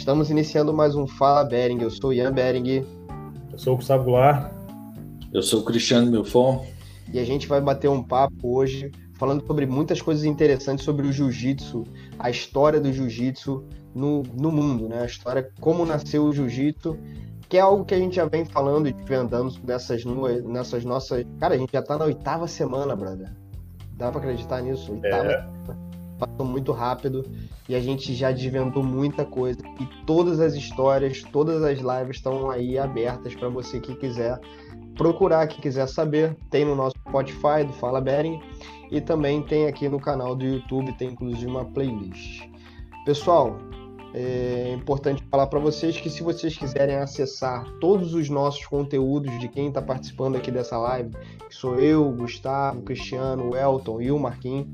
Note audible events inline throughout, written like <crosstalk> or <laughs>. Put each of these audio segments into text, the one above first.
Estamos iniciando mais um Fala Bering. Eu sou o Ian Bering. Eu sou o Gustavo Goulart. Eu sou o Cristiano Milfon. E a gente vai bater um papo hoje falando sobre muitas coisas interessantes sobre o jiu-jitsu, a história do jiu-jitsu no, no mundo, né? A história, como nasceu o jiu-jitsu, que é algo que a gente já vem falando e desvendando nessas, nessas nossas. Cara, a gente já tá na oitava semana, brother. Dá pra acreditar nisso? Oitava. É. Passou muito rápido e a gente já desvendou muita coisa. E todas as histórias, todas as lives estão aí abertas para você que quiser procurar, que quiser saber. Tem no nosso Spotify do Fala Bering e também tem aqui no canal do YouTube, tem inclusive uma playlist. Pessoal, é importante falar para vocês que se vocês quiserem acessar todos os nossos conteúdos de quem está participando aqui dessa live, que sou eu, Gustavo, Cristiano, Elton e o Marquinhos,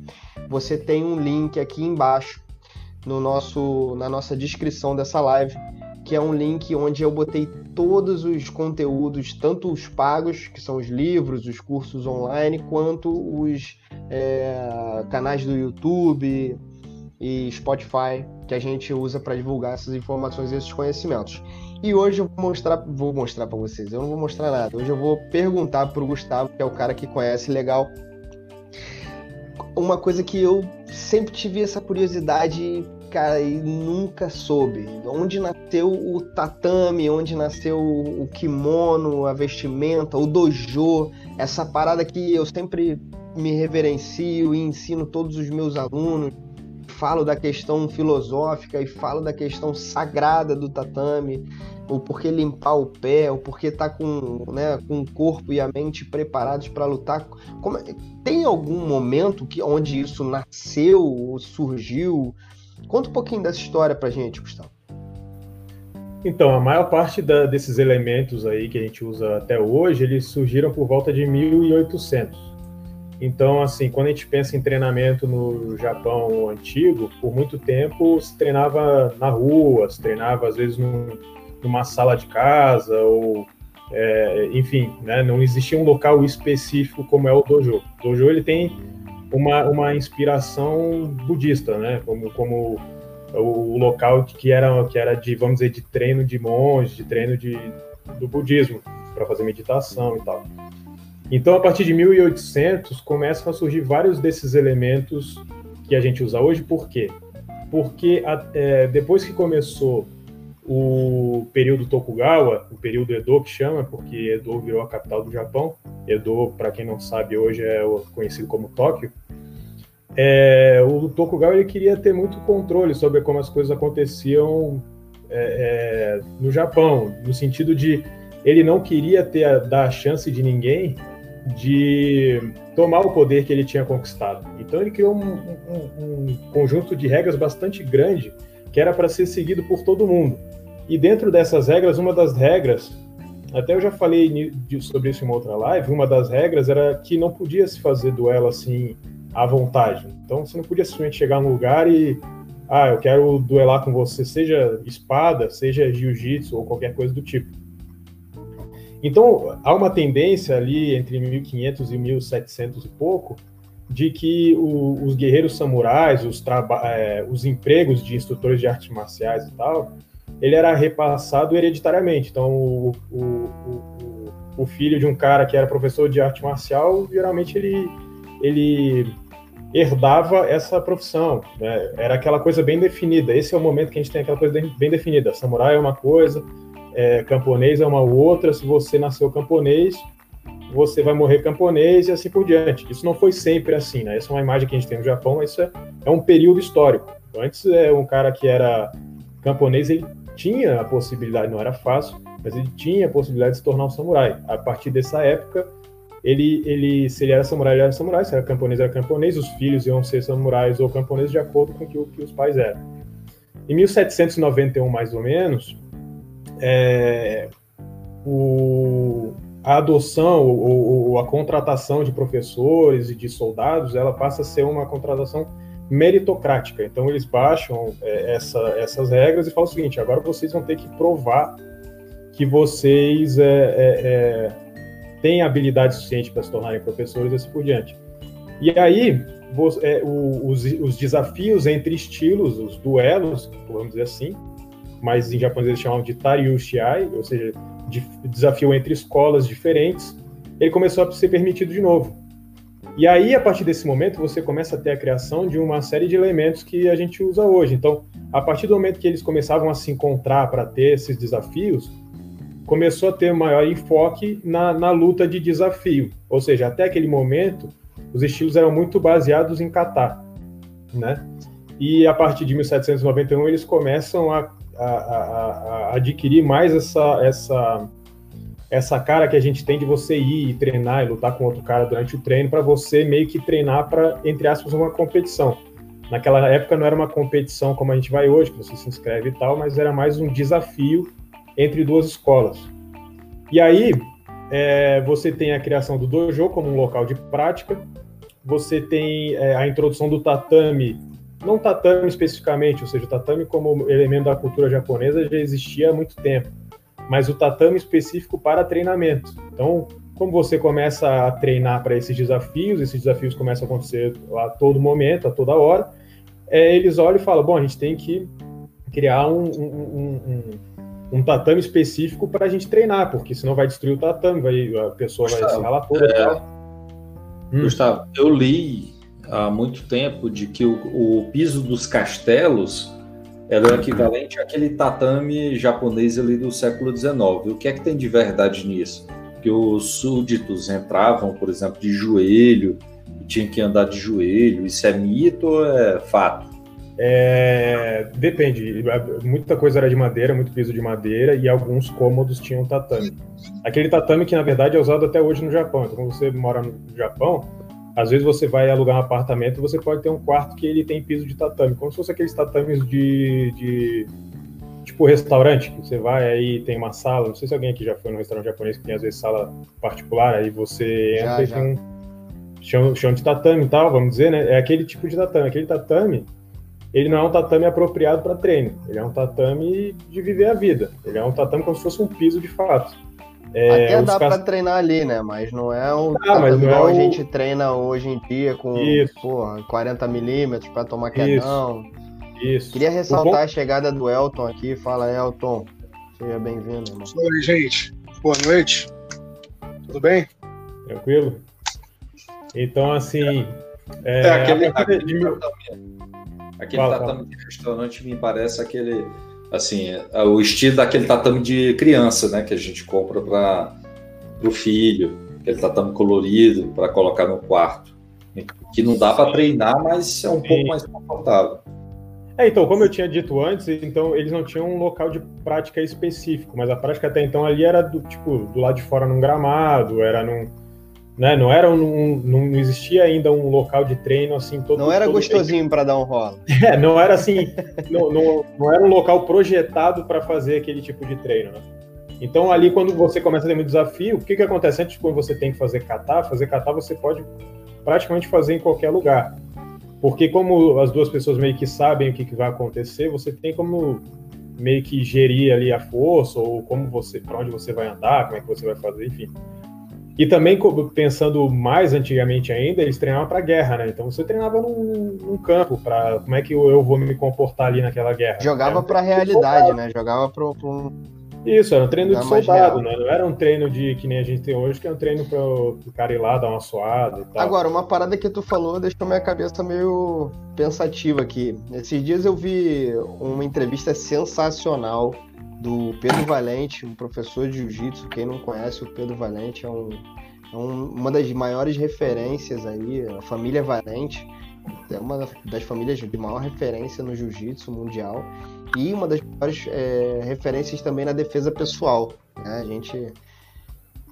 você tem um link aqui embaixo no nosso, na nossa descrição dessa live, que é um link onde eu botei todos os conteúdos, tanto os pagos, que são os livros, os cursos online, quanto os é, canais do YouTube, e Spotify que a gente usa para divulgar essas informações e esses conhecimentos. E hoje eu vou mostrar, vou mostrar para vocês. Eu não vou mostrar nada. Hoje eu vou perguntar para o Gustavo, que é o cara que conhece legal, uma coisa que eu sempre tive essa curiosidade, cara, e nunca soube. Onde nasceu o tatame, onde nasceu o kimono, a vestimenta, o dojo, essa parada que eu sempre me reverencio e ensino todos os meus alunos falo da questão filosófica e falo da questão sagrada do tatame, o porquê limpar o pé, o porquê tá com, né, com o corpo e a mente preparados para lutar. Como, tem algum momento que, onde isso nasceu, surgiu? Conta um pouquinho dessa história pra gente, Gustavo. Então, a maior parte da, desses elementos aí que a gente usa até hoje, eles surgiram por volta de 1800. Então, assim, quando a gente pensa em treinamento no Japão antigo, por muito tempo se treinava na rua, se treinava às vezes num, numa sala de casa, ou, é, enfim, né, não existia um local específico como é o dojo. O dojo ele tem uma, uma inspiração budista, né, como, como o local que era, que era de, vamos dizer, de treino de monge, de treino de, do budismo, para fazer meditação e tal. Então, a partir de 1800, começam a surgir vários desses elementos que a gente usa hoje. Por quê? Porque é, depois que começou o período Tokugawa, o período Edo que chama, porque Edo virou a capital do Japão. Edo, para quem não sabe, hoje é conhecido como Tóquio. É, o Tokugawa ele queria ter muito controle sobre como as coisas aconteciam é, é no Japão, no sentido de ele não queria ter dar a chance de ninguém de tomar o poder que ele tinha conquistado. Então ele criou um, um, um conjunto de regras bastante grande que era para ser seguido por todo mundo. E dentro dessas regras, uma das regras, até eu já falei sobre isso em uma outra live, uma das regras era que não podia se fazer duelo assim à vontade. Então você não podia simplesmente chegar num lugar e ah, eu quero duelar com você, seja espada, seja jiu-jitsu ou qualquer coisa do tipo. Então, há uma tendência ali entre 1500 e 1700 e pouco de que o, os guerreiros samurais, os, é, os empregos de instrutores de artes marciais e tal, ele era repassado hereditariamente. Então, o, o, o, filho de um cara que era professor de arte marcial, geralmente ele, ele herdava essa profissão. Né? Era aquela coisa bem definida. Esse é o momento que a gente tem aquela coisa bem definida. Samurai é uma coisa, é, camponês é uma outra, se você nasceu camponês, você vai morrer camponês e assim por diante. Isso não foi sempre assim, né? Essa é uma imagem que a gente tem no Japão, isso é, é um período histórico. Então, antes, é, um cara que era camponês, ele tinha a possibilidade, não era fácil, mas ele tinha a possibilidade de se tornar um samurai. A partir dessa época, ele, ele, se ele era samurai, ele era samurai, se era camponês, era camponês, os filhos iam ser samurais ou camponeses de acordo com o que, que os pais eram. Em 1791, mais ou menos, é, o, a adoção ou, ou, a contratação de professores e de soldados, ela passa a ser uma contratação meritocrática. Então eles baixam é, essa, essas regras e falam o seguinte: agora vocês vão ter que provar que vocês é, é, é têm habilidade suficiente para se tornarem professores e assim por diante. E aí é, os desafios entre estilos, os duelos, vamos dizer assim, mas em japonês eles chamam de Tariushiai, ou seja, de desafio entre escolas diferentes, ele começou a ser permitido de novo. E aí, a partir desse momento, você começa a ter a criação de uma série de elementos que a gente usa hoje. Então, a partir do momento que eles começavam a se encontrar para ter esses desafios, começou a ter maior enfoque na, na luta de desafio. Ou seja, até aquele momento, os estilos eram muito baseados em kata, né? E a partir de 1791 eles começam a, a, a, a adquirir mais essa, essa essa cara que a gente tem de você ir e treinar e lutar com outro cara durante o treino para você meio que treinar para entre aspas uma competição. Naquela época não era uma competição como a gente vai hoje, que você se inscreve e tal, mas era mais um desafio entre duas escolas. E aí é, você tem a criação do dojo como um local de prática, você tem é, a introdução do tatame, não tatame especificamente, ou seja, o tatame como elemento da cultura japonesa já existia há muito tempo mas o tatame específico para treinamento. Então, como você começa a treinar para esses desafios, esses desafios começam a acontecer a todo momento, a toda hora, é, eles olham e falam: bom, a gente tem que criar um, um, um, um tatame específico para a gente treinar, porque senão vai destruir o tatame, vai, a pessoa Gustavo, vai se ralar toda. É... Hum. Gustavo, eu li há muito tempo de que o, o piso dos castelos era o equivalente àquele tatame japonês ali do século XIX. O que é que tem de verdade nisso? Que os súditos entravam, por exemplo, de joelho, tinham que andar de joelho. Isso é mito ou é fato? É, depende. Muita coisa era de madeira, muito piso de madeira e alguns cômodos tinham tatame. Aquele tatame que na verdade é usado até hoje no Japão. Então, quando você mora no Japão, às vezes você vai alugar um apartamento, você pode ter um quarto que ele tem piso de tatame, como se fosse aqueles tatames de, de tipo restaurante, que você vai aí tem uma sala, não sei se alguém aqui já foi no restaurante japonês que tem às vezes sala particular, aí você entra já, e já. tem um chão, chão de tatame e tal, vamos dizer, né? É aquele tipo de tatame. Aquele tatame, ele não é um tatame apropriado para treino, ele é um tatame de viver a vida. Ele é um tatame como se fosse um piso de fato. É, Até dá para treinar ali, né? Mas não é um ah, mas igual é o... a gente treina hoje em dia com porra, 40 milímetros para tomar quedão. Isso. Isso. Queria ressaltar bom... a chegada do Elton aqui. Fala, Elton. Seja bem-vindo, irmão. Oi, gente. Boa noite. Tudo bem? Tranquilo? Então, assim. É, é aquele, aquele, de... tatame, aquele fala, tatame fala. de restaurante me parece aquele assim, o estilo daquele tatame de criança, né, que a gente compra para o filho, aquele tatame colorido para colocar no quarto, que não dá para treinar, mas é um Sim. pouco mais confortável. É, então, como eu tinha dito antes, então eles não tinham um local de prática específico, mas a prática até então ali era do tipo do lado de fora num gramado, era num né? Não era um, não existia ainda um local de treino assim todo. Não era todo gostosinho para dar um rolo. <laughs> É, não era assim, não, não, não, era um local projetado para fazer aquele tipo de treino, né? Então ali quando você começa a ter muito desafio, o que que acontece antes quando você tem que fazer catar? Fazer catar você pode praticamente fazer em qualquer lugar. Porque como as duas pessoas meio que sabem o que, que vai acontecer, você tem como meio que gerir ali a força ou como você, para onde você vai andar, como é que você vai fazer, enfim. E também, pensando mais antigamente ainda, eles treinavam para guerra, né? Então você treinava num, num campo, para como é que eu, vou me comportar ali naquela guerra. Jogava para a realidade, né? Jogava para um. Isso, era um treino de soldado, né? Não era um treino de que nem a gente tem hoje, que é um treino para o cara ir lá dar uma suada e tal. Agora, uma parada que tu falou deixou minha cabeça meio pensativa aqui. Esses dias eu vi uma entrevista sensacional do Pedro Valente, um professor de jiu-jitsu. Quem não conhece o Pedro Valente é, um, é um, uma das maiores referências aí, a família Valente. É uma das famílias de maior referência no jiu-jitsu mundial e uma das maiores é, referências também na defesa pessoal. Né? A gente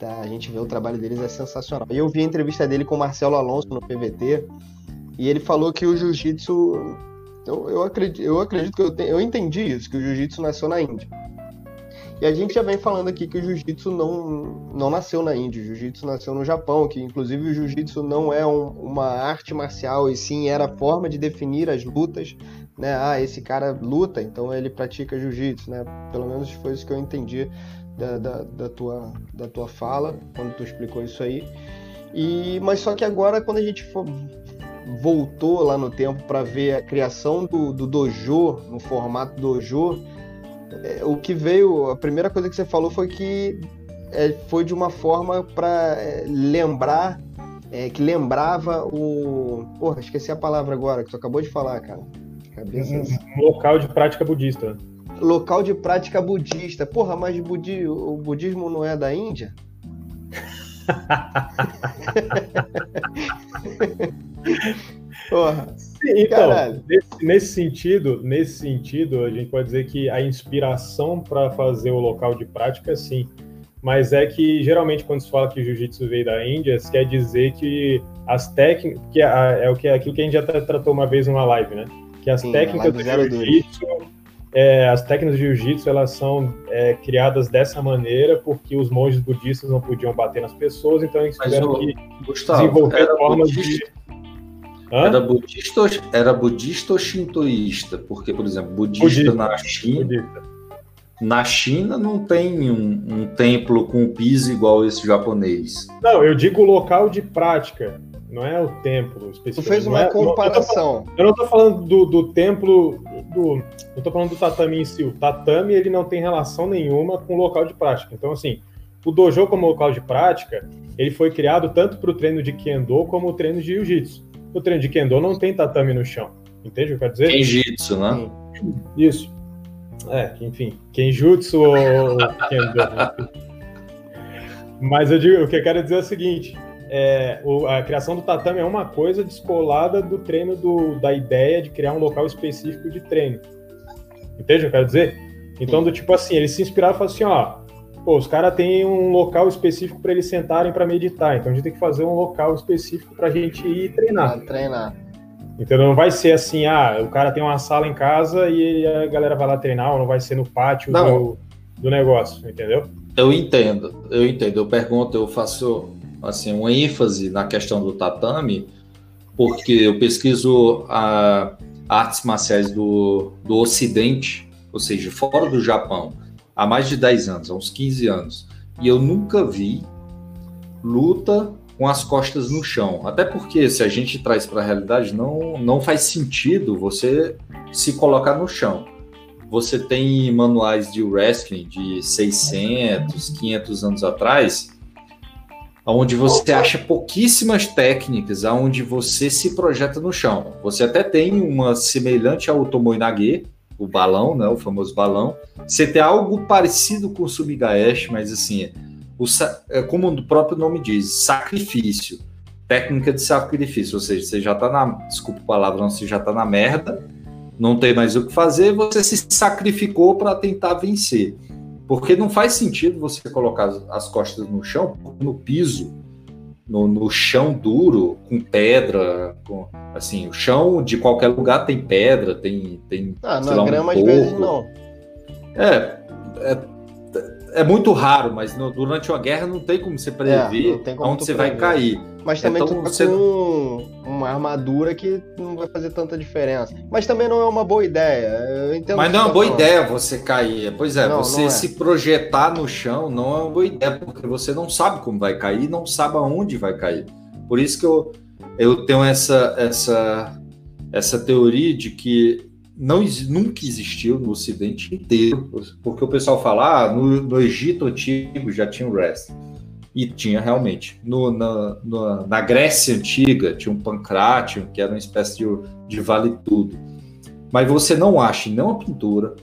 tá, a gente vê o trabalho deles é sensacional. E eu vi a entrevista dele com o Marcelo Alonso no PVT e ele falou que o jiu-jitsu eu, eu, acredito, eu acredito que eu, te, eu entendi isso, que o jiu-jitsu nasceu na Índia. E a gente já vem falando aqui que o jiu-jitsu não, não nasceu na Índia, o jiu-jitsu nasceu no Japão, que inclusive o jiu-jitsu não é um, uma arte marcial, e sim era a forma de definir as lutas, né? Ah, esse cara luta, então ele pratica jiu-jitsu, né? Pelo menos foi isso que eu entendi da, da, da, tua, da tua fala, quando tu explicou isso aí. E, mas só que agora, quando a gente for, voltou lá no tempo para ver a criação do, do dojo, no formato dojo, é, o que veio, a primeira coisa que você falou foi que é, foi de uma forma para é, lembrar, é, que lembrava o. Porra, esqueci a palavra agora, que tu acabou de falar, cara. Cabeça... Local de prática budista. Local de prática budista. Porra, mas budi... o budismo não é da Índia? <laughs> Porra. Então, nesse, nesse, sentido, nesse sentido, a gente pode dizer que a inspiração para fazer o local de prática, sim. Mas é que geralmente quando se fala que o jiu-jitsu veio da Índia, se quer dizer que as técnicas, que é, é, o que é aquilo que a gente já tratou uma vez numa live, né? Que as sim, técnicas do jiu-jitsu é, as técnicas de jiu-jitsu elas são é, criadas dessa maneira porque os monges budistas não podiam bater nas pessoas, então eles tiveram que Gustavo, desenvolver formas budista, de era budista, era budista ou shintoísta? Porque, por exemplo, budista, budista. na China. Budista. Na China não tem um, um, templo com piso igual esse japonês. Não, eu digo local de prática, não é o templo específico. Tu fez uma é, comparação. Eu não estou falando do, do templo, do, não estou falando do tatame em si. O tatame ele não tem relação nenhuma com o local de prática. Então, assim, o dojo como local de prática, ele foi criado tanto para o treino de kendo como o treino de jiu-jitsu. O treino de Kendo não tem tatame no chão. Entende o que eu quero dizer? Kenjutsu, né? Isso. É, enfim, Kenjutsu ou Kendo. Né? Mas eu digo, o que eu quero dizer é o seguinte: é, o, a criação do tatame é uma coisa descolada do treino do, da ideia de criar um local específico de treino. Entende o que eu quero dizer? Então, do tipo assim, eles se inspiraram e falaram assim: ó, pô, os caras têm um local específico para eles sentarem para meditar, então a gente tem que fazer um local específico para a gente ir treinar. Pra treinar. Então não vai ser assim, ah, o cara tem uma sala em casa e a galera vai lá treinar, ou não vai ser no pátio do, do, negócio, entendeu? Eu entendo, eu entendo. Eu pergunto, eu faço assim uma ênfase na questão do tatame, porque eu pesquiso a, artes marciais do, do Ocidente, ou seja, fora do Japão há mais de 10 anos, há uns 15 anos. E eu nunca vi luta com as costas no chão. Até porque, se a gente traz para a realidade, não, não faz sentido você se colocar no chão. Você tem manuais de wrestling de 600, 500 anos atrás, onde você acha pouquíssimas técnicas, onde você se projeta no chão. Você até tem uma semelhante ao Tomoe o balão, né, o famoso balão. Você tem algo parecido com o Sumigaeshi, mas assim, o, é como o próprio nome diz, sacrifício. Técnica de sacrifício, ou seja, você já tá na, desculpa o palavrão, você já tá na merda, não tem mais o que fazer, você se sacrificou para tentar vencer. Porque não faz sentido você colocar as costas no chão, no piso no, no, chão duro, com pedra, com, assim, o chão de qualquer lugar tem pedra, tem. tem ah, na lá, grama um às vezes não. É, é, é, muito raro, mas no, durante uma guerra não tem como você prever é, como onde você prever. vai cair. Mas também então, tá você... com uma armadura que não vai fazer tanta diferença. Mas também não é uma boa ideia. Mas não é uma boa ideia você cair. Pois é, não, você não é. se projetar no chão não é uma boa ideia, porque você não sabe como vai cair, não sabe aonde vai cair. Por isso que eu, eu tenho essa, essa, essa teoria de que não, nunca existiu no Ocidente inteiro, porque o pessoal fala, ah, no, no Egito Antigo já tinha o wrestling. E tinha realmente. No, na, na Grécia Antiga tinha um Pancrácio, que era uma espécie de, de vale tudo. Mas você não acha em nenhuma pintura,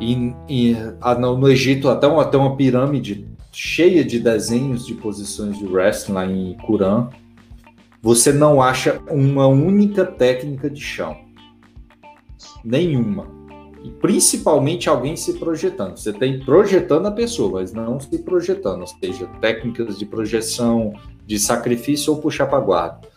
e, e a, no, no, Egito até uma, até uma pirâmide cheia de desenhos de posições de wrestling lá em Curã, você não acha uma única técnica de chão. Nenhuma e principalmente alguém se projetando. Você tem projetando a pessoa, mas não se projetando, ou seja, técnicas de projeção, de sacrifício ou puxar para guarda.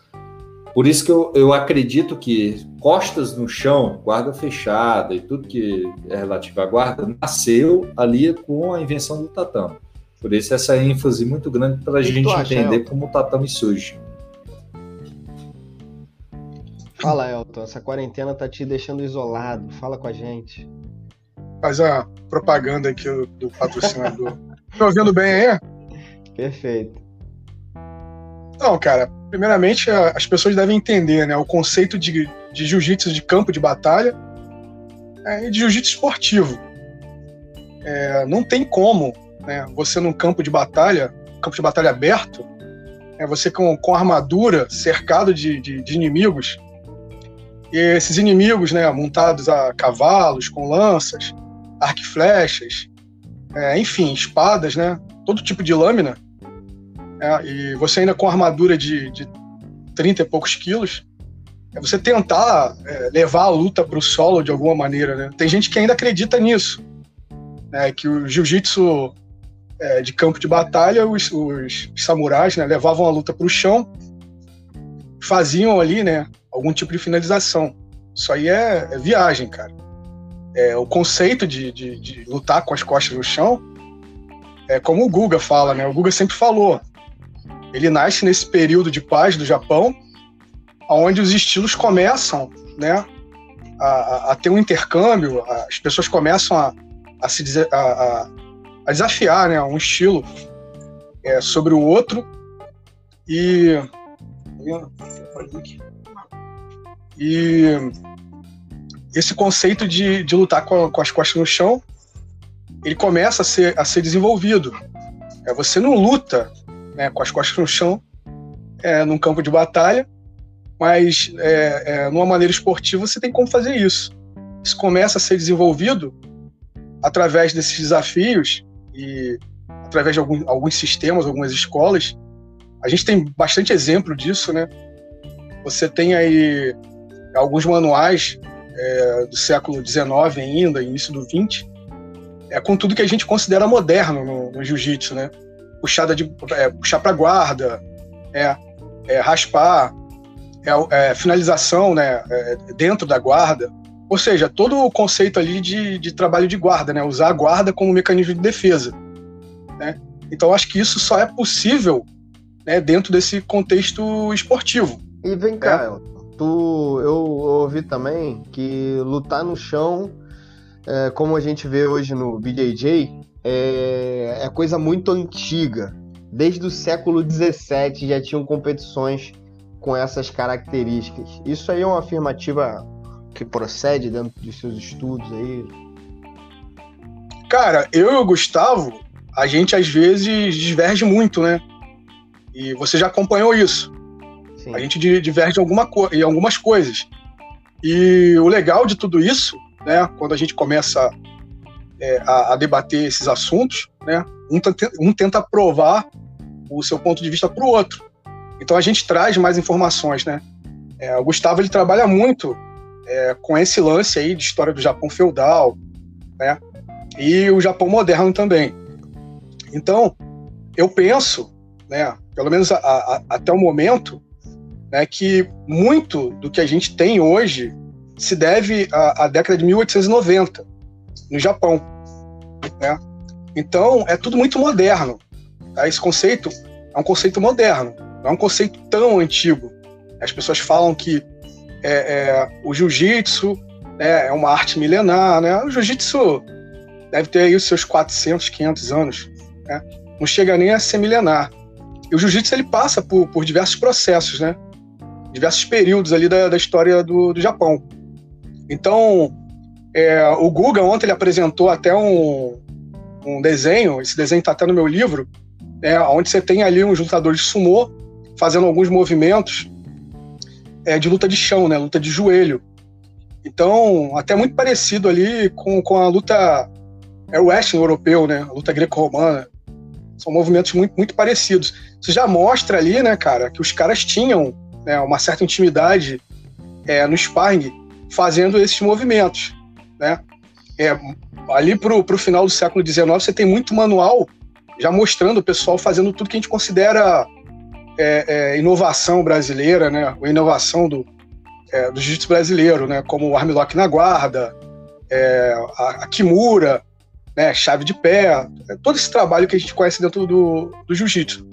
Por isso que eu, eu acredito que costas no chão, guarda fechada e tudo que é relativo à guarda, nasceu ali com a invenção do tatame. Por isso essa ênfase muito grande para a gente acha, entender Elton? como o tatame surge. Fala, Elton, essa quarentena tá te deixando isolado. Fala com a gente. Faz a propaganda aqui do patrocinador. <laughs> tá ouvindo bem aí? Perfeito. Não, cara, primeiramente as pessoas devem entender né, o conceito de, de jiu-jitsu de campo de batalha é, e de jiu-jitsu esportivo. é, não tem como né, você num campo de batalha, campo de batalha aberto, é, você com, com armadura, cercado de, de, de inimigos, e esses inimigos, né, montados a cavalos, com lanças, arco e flechas, é, enfim, espadas, né, todo tipo de lâmina, é, e você ainda com armadura de, de 30 e poucos quilos, é você tentar é, levar a luta para o solo de alguma maneira, né? Tem gente que ainda acredita nisso, né? Que o jiu-jitsu é, de campo de batalha, os, os samurais né, levavam a luta para o chão, faziam ali, né? Algum tipo de finalização. Isso aí é, é viagem, cara. É, o conceito de, de, de lutar com as costas no chão é como o Guga fala, né? O Guga sempre falou. Ele nasce nesse período de paz do Japão, onde os estilos começam né, a, a, ter um intercâmbio, as pessoas começam a, a se a, a, desafiar né, um estilo é, sobre o outro e e esse conceito de, de lutar com, com, as costas no chão ele começa a ser, a ser desenvolvido. É, você não luta né, com as costas no chão é, num campo de batalha, mas é, é, numa maneira esportiva você tem como fazer isso. Isso começa a ser desenvolvido através desses desafios e através de algum, alguns sistemas, algumas escolas. A gente tem bastante exemplo disso, né? Você tem aí alguns manuais é, do século XIX ainda, início do XX, é com tudo que a gente considera moderno no, no jiu-jitsu, né? Puxada de é, puxar para guarda, é, é, raspar, é, é, finalização né, é, dentro da guarda. Ou seja, todo o conceito ali de, de trabalho de guarda, né, usar a guarda como mecanismo de defesa. Né? Então, acho que isso só é possível né, dentro desse contexto esportivo. E vem cá, é. Tu, eu ouvi também que lutar no chão, é, como a gente vê hoje no BJJ, é, é coisa muito antiga. Desde o século XVII já tinham competições com essas características. Isso aí é uma afirmativa que procede dentro dos seus estudos aí? Cara, eu e o Gustavo, a gente às vezes diverge muito, né? E você já acompanhou isso. Sim. A gente diverge em, alguma em algumas coisas. E o legal de tudo isso, né, quando a gente começa é, a, a, debater esses assuntos, né, um, um tenta provar o seu ponto de vista para o outro. Então a gente traz mais informações, né? É, o Gustavo ele trabalha muito é, com esse lance aí de história do Japão feudal, né? E o Japão moderno também. Então eu penso, né? Pelo menos a, a, até o momento, né? Que muito do que a gente tem hoje se deve à, à década de 1890 no Japão, né? Então é tudo muito moderno. Tá? Esse conceito é um conceito moderno. Não é um conceito tão antigo. As pessoas falam que é, é, o jiu-jitsu né, é uma arte milenar, né? O jiu-jitsu deve ter aí os seus 400, 500 anos, né? Não chega nem a ser milenar. E o jiu-jitsu ele passa por, por diversos processos, né? Diversos períodos ali da, da história do, do Japão. Então, é, o Guga ontem ele apresentou até um, um desenho, esse desenho está até no meu livro, né, onde você tem ali uns lutadores de sumô fazendo alguns movimentos é, de luta de chão, né, luta de joelho. Então, até muito parecido ali com, com a luta é o wrestling europeu, né, a luta greco-romana. São movimentos muito, muito parecidos. Isso já mostra ali, né, cara, que os caras tinham né, uma certa intimidade é, no sparring fazendo esses movimentos, né? É, ali pro, pro final do século XIX você tem muito manual já mostrando o pessoal fazendo tudo que a gente considera é, é, inovação brasileira, né? A inovação do, é, do jiu-jitsu brasileiro, né? Como o armlock na guarda, é, a, a, kimura, né? Chave de pé, todo esse trabalho que a gente conhece dentro do, do jiu-jitsu.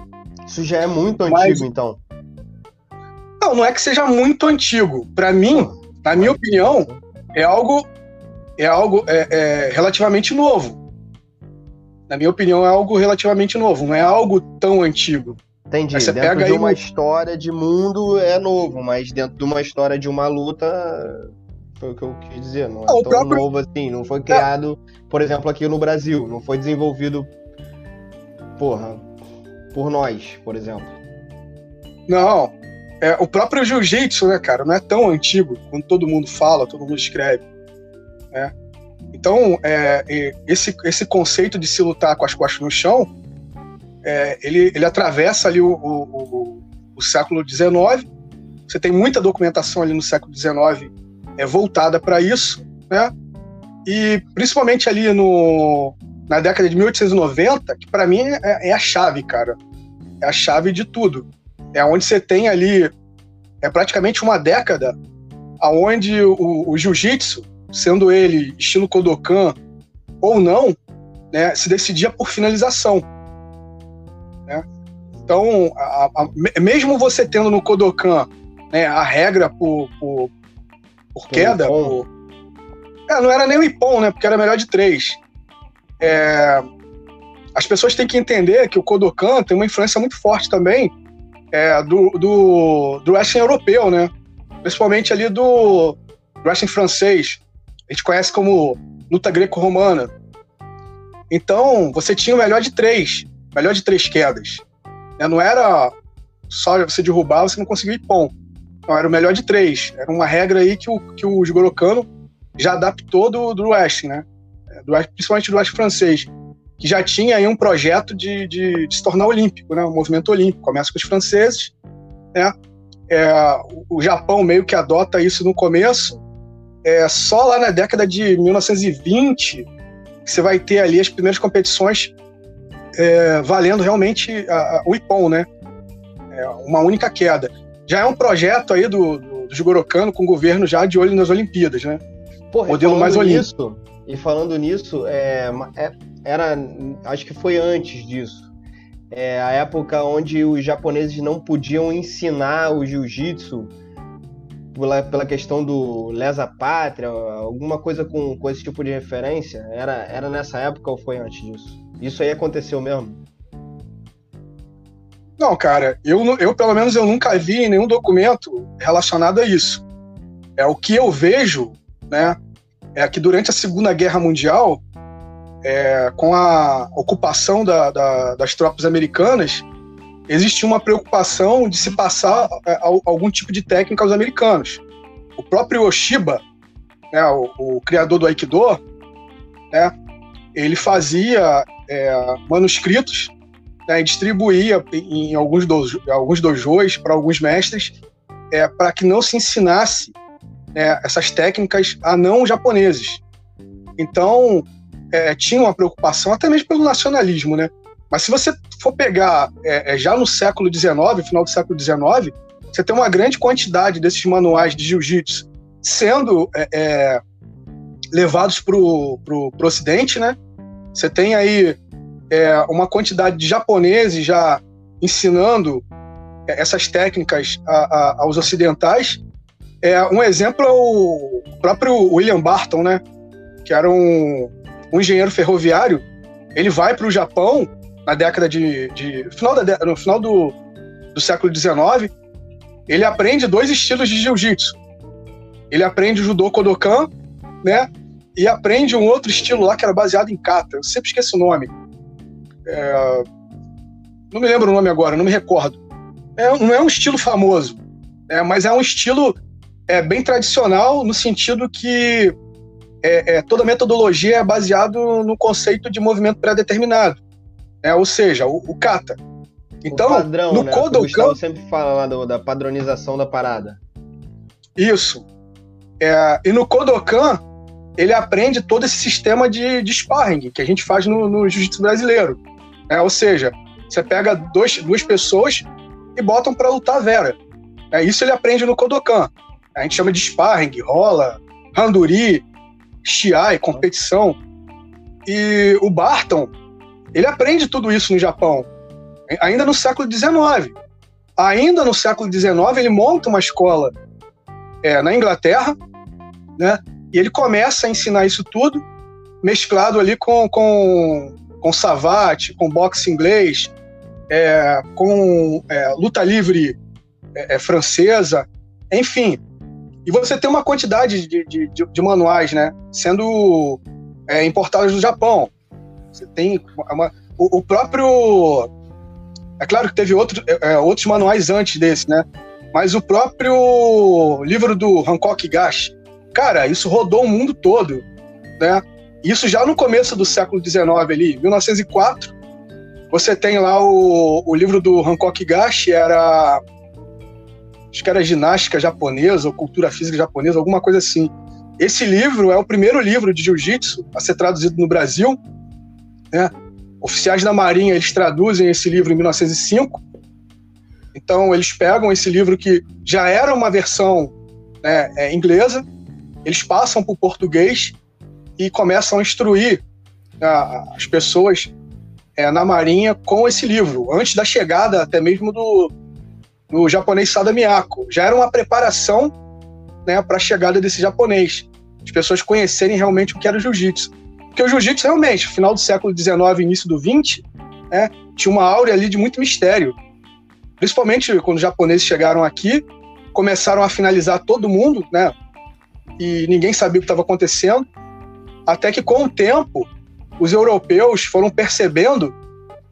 Isso já é muito Mas, antigo, então? Não, não é que seja muito antigo. Para mim, na minha opinião, é algo é algo é, é, relativamente novo. Na minha opinião, é algo relativamente novo, não é algo tão antigo. Entendi. Você dentro pega de uma história de mundo é novo, mas dentro de uma história de uma luta Foi o que eu quis dizer. Não é tão próprio... novo assim. Não foi criado, é. por exemplo, aqui no Brasil. Não foi desenvolvido, porra, por nós, por exemplo. Não. É, o próprio jiu-jitsu, né, cara, não é tão antigo quando todo mundo fala, todo mundo escreve. Né? Então, é, esse, esse conceito de se lutar com as costas no chão, é, ele, ele atravessa ali o, o, o, o século XIX. Você tem muita documentação ali no século XIX é, voltada para isso, né? E principalmente ali no, na década de 1890, que para mim é, é, a chave, cara. É a chave de tudo. É onde você tem ali, é praticamente uma década, aonde o, o jiu-jitsu, sendo ele estilo Kodokan ou não, né, se decidia por finalização. Né? Então, a, a, mesmo você tendo no Kodokan né, a regra por, por, por queda. Por... É, não era nem o Ipon, né? Porque era melhor de três. É... As pessoas têm que entender que o Kodokan tem uma influência muito forte também é, do, do, do wrestling europeu, né? Principalmente ali do, do wrestling francês. A gente conhece como luta greco-romana. Então, você tinha o melhor de três. Melhor de três quedas. Né? Não era só você derrubar, você não conseguiu ir pão. Não, era o melhor de três. Era uma regra aí que o, que o Jigoro Kano já adaptou do, do wrestling, né? É, do, principalmente do wrestling francês, que já tinha aí um projeto de, de, de, se tornar olímpico, né? Um movimento olímpico. Começa com os franceses, né? É, o Japão meio que adota isso no começo. É só lá na década de 1920 que você vai ter ali as primeiras competições é, valendo realmente a, a, o Ippon, né? É uma única queda já é um projeto aí do, do, do Jigorokano com o governo já de olho nas Olimpíadas, né? Porra, Modelo mais olímpico. E falando nisso, é, é, era, acho que foi antes disso. É a época onde os japoneses não podiam ensinar o jiu-jitsu pela, pela questão do lesa pátria, alguma coisa com, com esse tipo de referência. Era, era nessa época ou foi antes disso? Isso aí aconteceu mesmo? Não, cara, eu, eu pelo menos eu nunca vi nenhum documento relacionado a isso. É o que eu vejo, né? É que durante a Segunda Guerra Mundial, é, com a ocupação da, da, das tropas americanas, existia uma preocupação de se passar é, algum tipo de técnica aos americanos. O próprio Oshiba, né, o, o criador do Aikido, né, ele fazia é, manuscritos né, distribuía em alguns, dojo, alguns dojos para alguns mestres é, para que não se ensinasse é, essas técnicas a não japoneses. Então, é, tinha uma preocupação, até mesmo pelo nacionalismo, né? Mas se você for pegar é, é já no século XIX, final do século XIX, você tem uma grande quantidade desses manuais de jiu-jitsu sendo é, é levados para o Ocidente, né? Você tem aí é, uma quantidade de japoneses já ensinando essas técnicas a, a, aos ocidentais. É, um exemplo é o próprio William Barton, né? Que era um, um engenheiro ferroviário. Ele vai para o Japão na década de, de final da, no final do, do século XIX. Ele aprende dois estilos de jiu-jitsu. Ele aprende o judô Kodokan, né? E aprende um outro estilo lá que era baseado em kata. Eu sempre esqueço o nome. É, não me lembro o nome agora, não me recordo. É, não é um estilo famoso, é, mas é um estilo é, bem tradicional no sentido que é, é toda metodologia é baseado no conceito de movimento pré-determinado. É, ou seja, o, o kata. Então, o padrão, no né? Kodokan... O sempre fala lá do, da padronização da parada. Isso. É, e no Kodokan, ele aprende todo esse sistema de, de sparring que a gente faz no, no jiu-jitsu brasileiro. É, ou seja, você pega dois, duas pessoas e botam para lutar a Vera. É, isso ele aprende no Kodokan. A gente chama de sparring, rola, randuri, shiai, competição. E o Barton, ele aprende tudo isso no Japão, ainda no século XIX. Ainda no século XIX, ele monta uma escola é, na Inglaterra, né? E ele começa a ensinar isso tudo, mesclado ali com, com com savate, com boxe inglês, é, com é, luta livre é, é, francesa, enfim. E você tem uma quantidade de, de, de, de manuais, né? Sendo é, importados do Japão. Você tem uma, o, o, próprio. É claro que teve outro, é, é, outros manuais antes desse, né? Mas o próprio livro do Hancock Gash, cara, isso rodou o mundo todo, né? Isso já no começo do século XIX ali, 1904, você tem lá o, o livro do Hancock Gashi, era. Acho que era ginástica japonesa ou cultura física japonesa, alguma coisa assim. Esse livro é o primeiro livro de jiu-jitsu a ser traduzido no Brasil. Né? Oficiais da Marinha eles traduzem esse livro em 1905. Então eles pegam esse livro que já era uma versão né, é, inglesa, eles passam para o português e começam a instruir a, as pessoas é, na Marinha com esse livro, antes da chegada até mesmo do, do japonês Sada Miyako. Já era uma preparação né, para a chegada desse japonês, as pessoas conhecerem realmente o que era o jiu-jitsu. Porque o jiu-jitsu, realmente, final do século XIX início do XX, né, tinha uma áurea ali de muito mistério. Principalmente quando os japoneses chegaram aqui, começaram a finalizar todo mundo, né? E ninguém sabia o que estava acontecendo. Até que, com o tempo, os europeus foram percebendo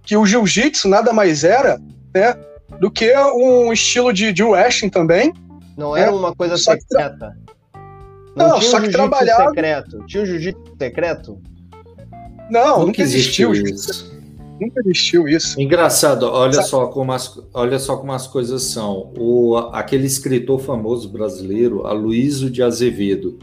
que o jiu-jitsu nada mais era né, do que um estilo de, de wrestling também. Não era né? uma coisa só secreta. Não, não só que trabalhava. Secreto. Tinha o jiu-jitsu secreto? Não, nunca, existiu, isso. Nunca existiu isso. Engraçado, olha só como as, olha só como as coisas são. O, aquele escritor famoso brasileiro, Aloysio de Azevedo,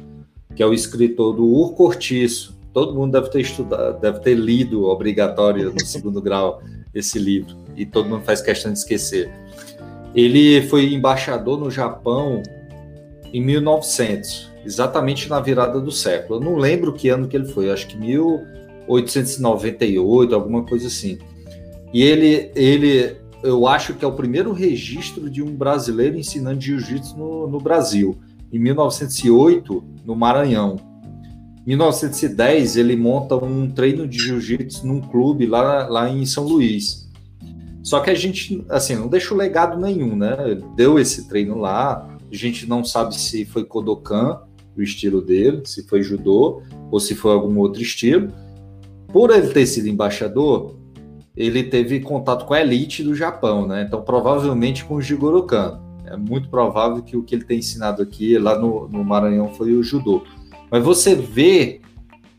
que é o escritor do Ur Cortiço, todo mundo deve ter estudado, deve ter lido obrigatório no segundo <laughs> grau esse livro, e todo mundo faz questão de esquecer. Ele foi embaixador no Japão em 1900, exatamente na virada do século. Eu não lembro que ano que ele foi, acho que 1898, alguma coisa assim. E ele, ele, eu acho que é o primeiro registro de um brasileiro ensinando jiu-jitsu no, no Brasil, em 1908, no Maranhão. 1910 ele monta um treino de jiu-jitsu num clube lá, lá em São Luís. Só que a gente, assim, não deixou legado nenhum, né? Deu esse treino lá, a gente não sabe se foi Kodokan, o estilo dele, se foi judô ou se foi algum outro estilo. Por ele ter sido embaixador, ele teve contato com a elite do Japão, né? Então, provavelmente com o Jigoro Kano. É muito provável que o que ele tem ensinado aqui lá no, no Maranhão foi o judô. Mas você vê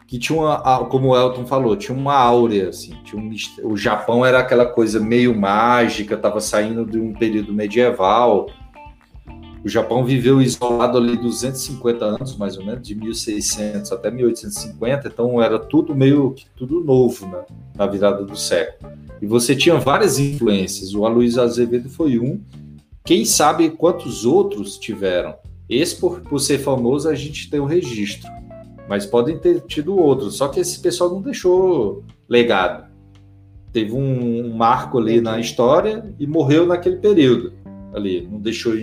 que tinha uma, como o Elton falou, tinha uma áurea, assim, tinha um, o Japão era aquela coisa meio mágica, estava saindo de um período medieval. O Japão viveu isolado ali 250 anos, mais ou menos, de 1600 até 1850, então era tudo meio tudo novo né, na virada do século. E você tinha várias influências, o Aloysio Azevedo foi um, quem sabe quantos outros tiveram. Esse, por, por ser famoso, a gente tem o um registro. Mas podem ter tido outros. Só que esse pessoal não deixou legado. Teve um, um marco ali na história e morreu naquele período. Ali, não deixou,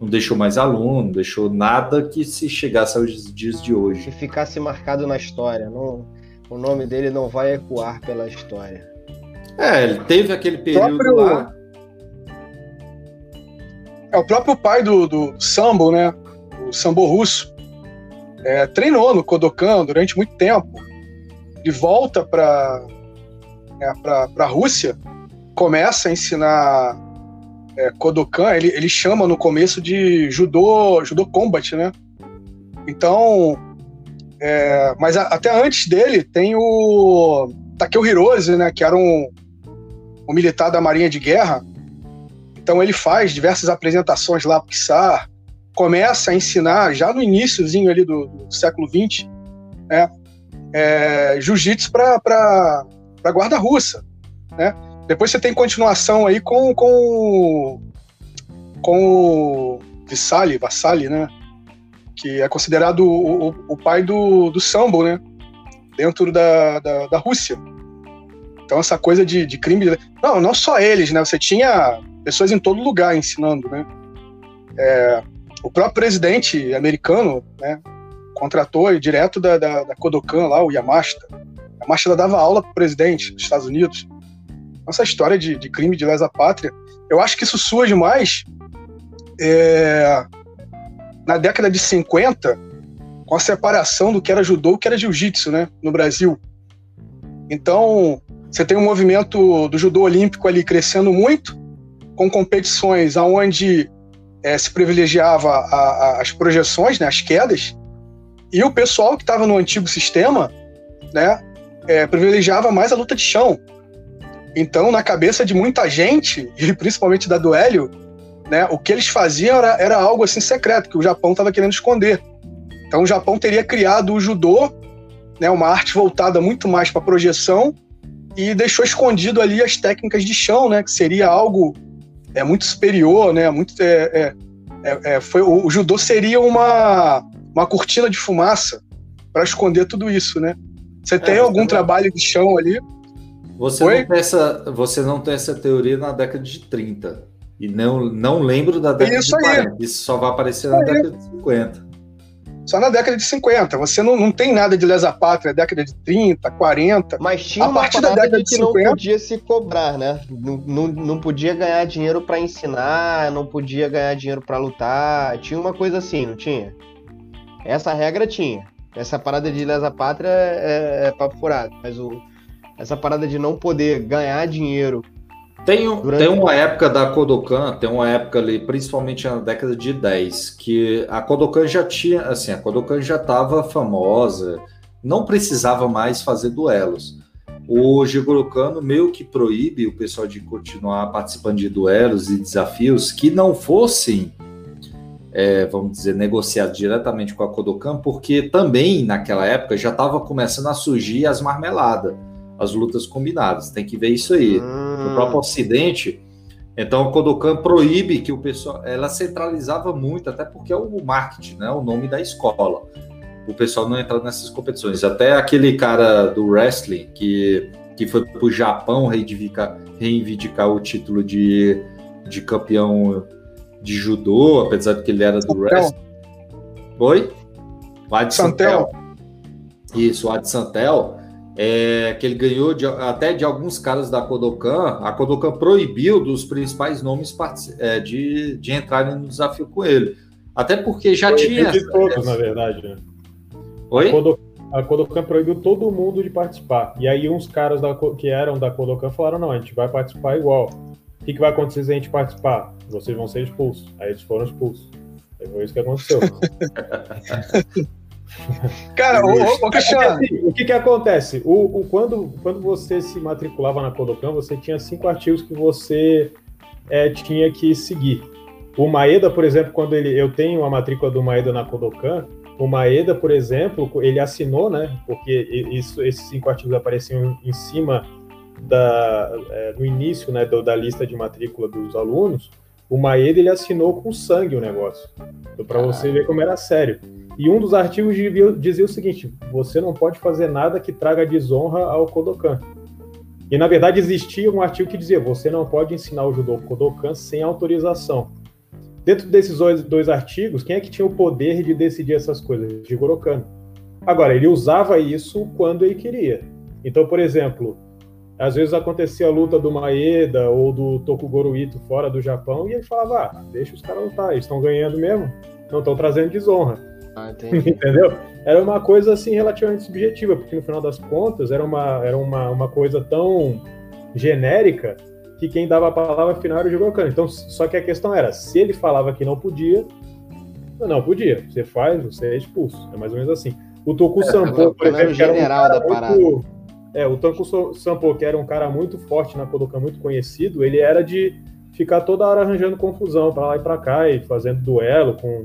não deixou mais aluno, não deixou nada que se chegasse aos dias de hoje. Que ficasse marcado na história. Não, o nome dele não vai ecoar pela história. É, ele teve aquele período próprio... lá é, o próprio pai do, do Sambo, né? O Sambo russo. É, treinou no Kodokan durante muito tempo. De volta para é, a Rússia, começa a ensinar é, Kodokan. Ele, ele chama no começo de judô, judô combat, né? Então, é, mas a, até antes dele tem o Takeo Hirose, né? Que era um, um militar da Marinha de Guerra então ele faz diversas apresentações lá para Pixar, começa a ensinar já no iníciozinho ali do, do século XX, né, é, jiu-jitsu para guarda russa, né? Depois você tem continuação aí com com com o Vissali, Vassali, né? Que é considerado o, o, o pai do, do sambo, né? Dentro da, da, da Rússia. Então essa coisa de, de crime... Não, não só eles, né? Você tinha pessoas em todo lugar ensinando, né? É, o próprio presidente americano, né, contratou direto da, da, da Kodokan lá, o Yamashita. A Yamashita dava aula para o presidente dos Estados Unidos. Essa história de, de crime de lesa pátria, eu acho que isso surge mais é, na década de 50 com a separação do que era judô e o que era jiu-jitsu, né, no Brasil. Então, você tem um movimento do judô olímpico ali crescendo muito, com competições aonde é, se privilegiava a, a, as projeções, né, as quedas, e o pessoal que estava no antigo sistema, né, é, privilegiava mais a luta de chão. Então, na cabeça de muita gente, <laughs> e principalmente da do Hélio, né, o que eles faziam era, era algo assim secreto, que o Japão estava querendo esconder. Então, o Japão teria criado o judô, né, uma arte voltada muito mais para projeção, e deixou escondido ali as técnicas de chão, né, que seria algo é muito superior, né, muito é, é, é, é foi o, o, judô seria uma uma cortina de fumaça para esconder tudo isso, né? Você tem é, algum trabalho de chão ali? Você não, tem essa, você não tem essa teoria na década de 30. E não, não lembro da década isso de 40. Aí. Isso só vai aparecer na aí. década de 50. Só na década de 50. Você não, não tem nada de lesa pátria, década de 30, 40. Mas tinha a uma partir da década de que 50, não podia se cobrar, né? Não, não, não podia ganhar dinheiro para ensinar, não podia ganhar dinheiro para lutar. Tinha uma coisa assim, não tinha? Essa regra tinha. Essa parada de lesa pátria é, é papo furado. Mas o, essa parada de não poder ganhar dinheiro. Tem, tem uma época da Kodokan, tem uma época ali, principalmente na década de 10, que a Kodokan já tinha, assim, a Kodokan já estava famosa, não precisava mais fazer duelos. O Jigoro Kano meio que proíbe o pessoal de continuar participando de duelos e desafios que não fossem é, vamos dizer, negociar diretamente com a Kodokan, porque também naquela época já estava começando a surgir as marmeladas, as lutas combinadas. Tem que ver isso aí. Hum. No próprio Ocidente, então a Kodokan proíbe que o pessoal. Ela centralizava muito, até porque é o marketing, né? O nome da escola. O pessoal não entra nessas competições. Até aquele cara do wrestling que, que foi para o Japão reivindicar, reivindicar o título de, de campeão de judô, apesar de que ele era do wrestling. Oi? O Ad Santel. Isso, o Ad Santel, é, que ele ganhou de, até de alguns caras da Kodokan. A Kodokan proibiu dos principais nomes é, de, de entrarem no desafio com ele. Até porque já proibiu tinha. de todos, essa... na verdade. Né? Oi? A Kodokan, a Kodokan proibiu todo mundo de participar. E aí uns caras da, que eram da Kodokan falaram, não, a gente vai participar igual. O que, que vai acontecer se a gente participar? Vocês vão ser expulsos. Aí eles foram expulsos. Aí foi isso que aconteceu. <laughs> Cara, o, o, Cristiano. Assim, o que, que acontece? O, o, quando, quando você se matriculava na Kodokan, você tinha cinco artigos que você é, tinha que seguir. O Maeda, por exemplo, quando ele, eu tenho a matrícula do Maeda na Kodokan, o Maeda, por exemplo, ele assinou, né? Porque isso, esses cinco artigos apareciam em cima da, é, no início né, do, da lista de matrícula dos alunos, o Maeda ele assinou com sangue o negócio, para você ver como era sério. E um dos artigos dizia o seguinte: você não pode fazer nada que traga desonra ao Kodokan. E na verdade existia um artigo que dizia: você não pode ensinar o judô Kodokan sem autorização. Dentro desses dois, artigos, quem é que tinha o poder de decidir essas coisas? Jigoro Kano. Agora, ele usava isso quando ele queria. Então, por exemplo, às vezes acontecia a luta do Maeda ou do Tokugoro Ito fora do Japão e ele falava, ah, deixa os caras lutar, eles estão ganhando mesmo, não estão trazendo desonra. Ah, <laughs> Entendeu? Era uma coisa assim relativamente subjetiva, porque no final das contas era uma, era uma, uma coisa tão genérica que quem dava a palavra final era o Jigoro Então, só que a questão era, se ele falava que não podia, não podia. Você faz, você é expulso. É mais ou menos assim. O Toku é, Sampo, por exemplo, que era um cara muito é, o Tanko Sampo, que era um cara muito forte na Kodokan, muito conhecido, ele era de ficar toda hora arranjando confusão para lá e para cá e fazendo duelo com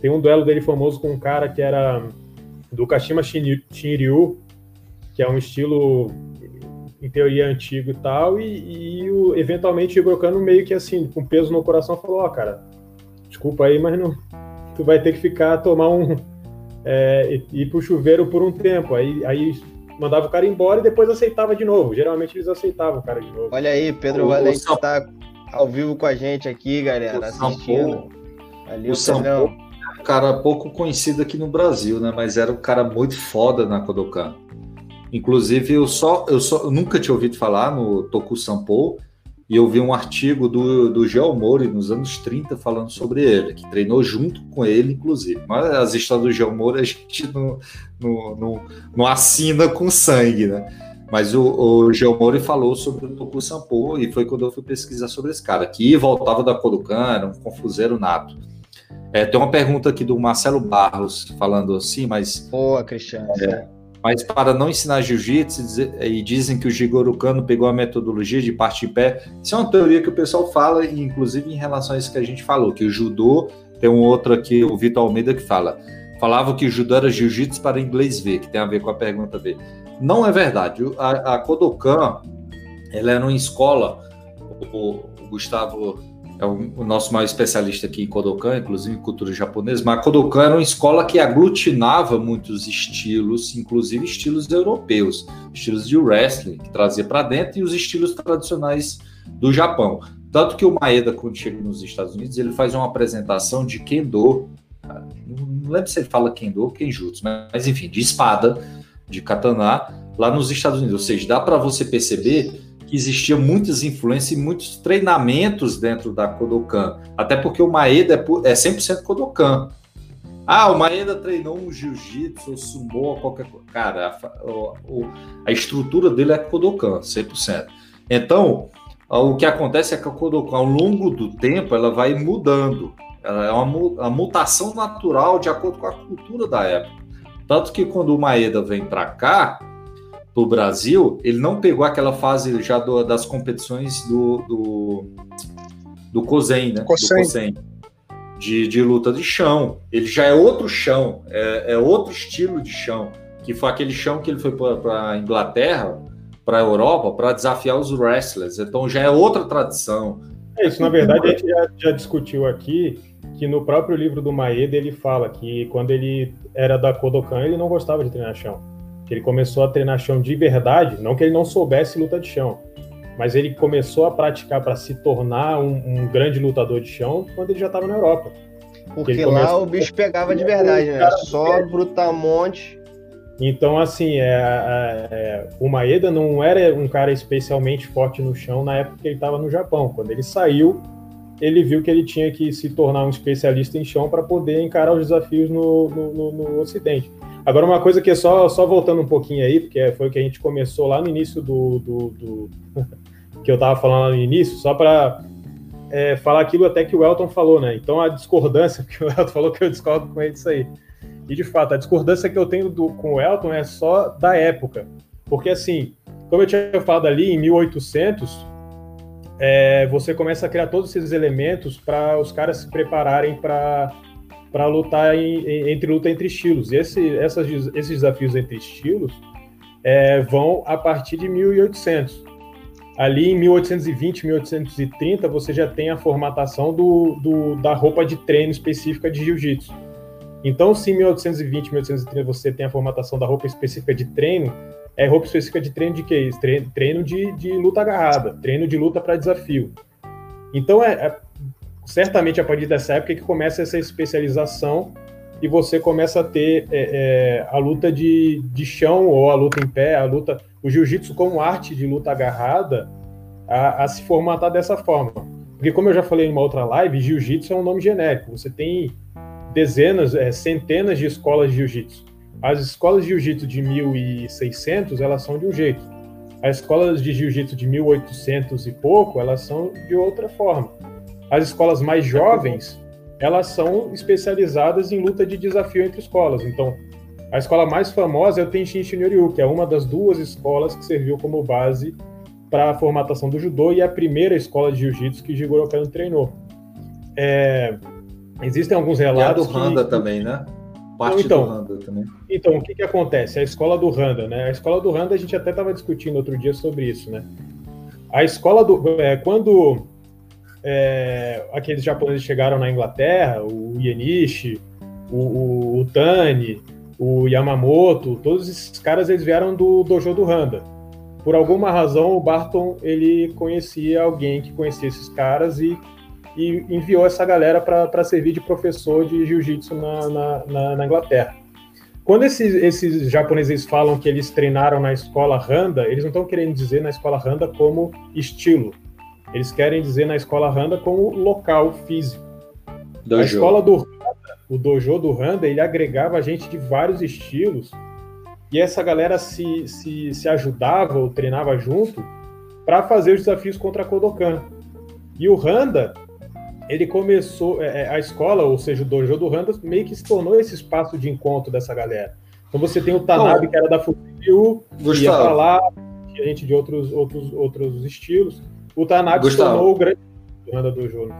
tem um duelo dele famoso com um cara que era do Kashima Shinryu, que é um estilo em teoria antigo e tal, e, e o, eventualmente o Igor meio que assim, com peso no coração, falou, ó, oh, cara, desculpa aí, mas não, tu vai ter que ficar, tomar um, é, ir pro chuveiro por um tempo, aí, aí mandava o cara embora e depois aceitava de novo. Geralmente eles aceitavam o cara de novo. Olha aí, Pedro Valente está ao vivo com a gente aqui, galera, o assistindo. Ali o, o um cara pouco conhecido aqui no Brasil, né? Mas era um cara muito foda na Kodokan. Inclusive, eu só, eu só eu nunca tinha ouvido falar no Toku Sampo. e eu vi um artigo do, do Geo Mori nos anos 30 falando sobre ele, que treinou junto com ele, inclusive. Mas as histórias do Geo Mori a gente não, não, não, não assina com sangue, né? Mas o, o Geo Mori falou sobre o Toku Sampo e foi quando eu fui pesquisar sobre esse cara, que voltava da Kodokan, era um confuseiro nato. É, tem uma pergunta aqui do Marcelo Barros falando assim, mas. Boa, Cristiano. É, mas para não ensinar jiu-jitsu e dizem que o Jigoro Kano pegou a metodologia de parte em pé. Isso é uma teoria que o pessoal fala, inclusive em relação a isso que a gente falou, que o judô, tem um outro aqui, o Vitor Almeida, que fala. Falava que o judô era jiu-jitsu para inglês ver, que tem a ver com a pergunta B. Não é verdade. A, a Kodokan, ela era uma escola, o, o Gustavo é o, o, nosso maior especialista aqui em Kodokan, inclusive em cultura japonesa, mas Kodokan era uma escola que aglutinava muitos estilos, inclusive estilos europeus, estilos de wrestling, que trazia para dentro, e os estilos tradicionais do Japão. Tanto que o Maeda, quando chega nos Estados Unidos, ele faz uma apresentação de Kendo, não lembro se ele fala Kendo ou Kenjutsu, mas enfim, de espada, de katana, lá nos Estados Unidos. Ou seja, dá para você perceber existiam muitas influências e muitos treinamentos dentro da Kodokan. Até porque o Maeda é 100% é Kodokan. Ah, o Maeda treinou um jiu-jitsu, sumô, qualquer coisa. Cara, a, a, estrutura dele é Kodokan, 100%. Então, o que acontece é que a Kodokan, ao longo do tempo, ela vai mudando. Ela é uma, uma mutação natural de acordo com a cultura da época. Tanto que quando o Maeda vem para cá, para o Brasil, ele não pegou aquela fase já do, das competições do, do, do COSEN, né? Cosen. Do COSEN. De, de luta de chão. Ele já é outro chão, é, é outro estilo de chão, que foi aquele chão que ele foi para a Inglaterra, para a Europa, para desafiar os wrestlers. Então já é outra tradição. É isso, na verdade, a gente já, já discutiu aqui que no próprio livro do Maeda ele fala que quando ele era da Kodokan, ele não gostava de treinar chão que ele começou a treinar chão de verdade, não que ele não soubesse luta de chão, mas ele começou a praticar para se tornar um, um, grande lutador de chão quando ele já estava na Europa. Porque lá começou... o bicho pegava de verdade, né? Só brutamonte. Então, assim, é, é, é, o Maeda não era um cara especialmente forte no chão na época que ele estava no Japão. Quando ele saiu, ele viu que ele tinha que se tornar um especialista em chão para poder encarar os desafios no, no, no, no Ocidente. Agora, uma coisa que é só, só voltando um pouquinho aí, porque foi o que a gente começou lá no início do. do, do <laughs> que eu estava falando lá no início, só para é, falar aquilo até que o Elton falou, né? Então a discordância, <laughs> porque o Elton falou que eu discordo com ele disso aí. E de fato, a discordância que eu tenho do, com o Elton é só da época. Porque assim, como eu tinha falado ali, em 1800, é, você começa a criar todos esses elementos para os caras se prepararem para para lutar em, em, entre luta entre estilos. E esse, essas, esses desafios entre estilos é, vão a partir de 1800. Ali em 1820, 1830, você já tem a formatação do, do da roupa de treino específica de jiu-jitsu. Então, se em 1820, 1830 você tem a formatação da roupa específica de treino, é roupa específica de treino de quê? Treino, de, de luta agarrada, treino de luta para desafio. Então, é, é certamente a partir dessa época que começa essa especialização e você começa a ter é, é, a luta de, de chão ou a luta em pé, a luta, o jiu-jitsu como arte de luta agarrada, a, a, se formatar dessa forma. Porque como eu já falei em uma outra live, jiu-jitsu é um nome genérico. Você tem dezenas, é, centenas de escolas de jiu-jitsu. As escolas de jiu-jitsu de 1600, elas são de um jeito. As escolas de jiu-jitsu de 1800 e pouco, elas são de outra forma. As escolas mais jovens, elas são especializadas em luta de desafio entre escolas. Então, a escola mais famosa é o Tenshin Shinryu, que é uma das duas escolas que serviu como base para a formatação do judô e a primeira escola de jiu-jitsu que Jigoro Kano treinou. É, existem alguns relatos. E a do Handa que... também, né? Parte então, do Handa também. Então, o que, que acontece? A escola do Handa, né? A escola do Handa, a gente até estava discutindo outro dia sobre isso, né? A escola do. É, quando é, aqueles japoneses chegaram na Inglaterra, o Yenichi, o, o, o, Tani, o Yamamoto, todos esses caras eles vieram do dojo do Handa. Por alguma razão, o Barton ele conhecia alguém que conhecia esses caras e, e enviou essa galera para servir de professor de jiu-jitsu na, na, na, na, Inglaterra. Quando esses, esses japoneses falam que eles treinaram na escola Handa, eles não estão querendo dizer na escola Handa como estilo eles querem dizer na escola Randa como local físico. Dojo. A escola do Randa, o dojo do Randa, ele agregava gente de vários estilos e essa galera se, se, se ajudava ou treinava junto para fazer os desafios contra a Kodokan. E o Randa, ele começou, é, é, a escola, ou seja, o dojo do Randa, meio que se tornou esse espaço de encontro dessa galera. Então você tem o Tanabe, que era da que ia lá, tinha gente de outros, outros, outros estilos. O Tanabe Gustavo. se tornou o grande Randa Dojo.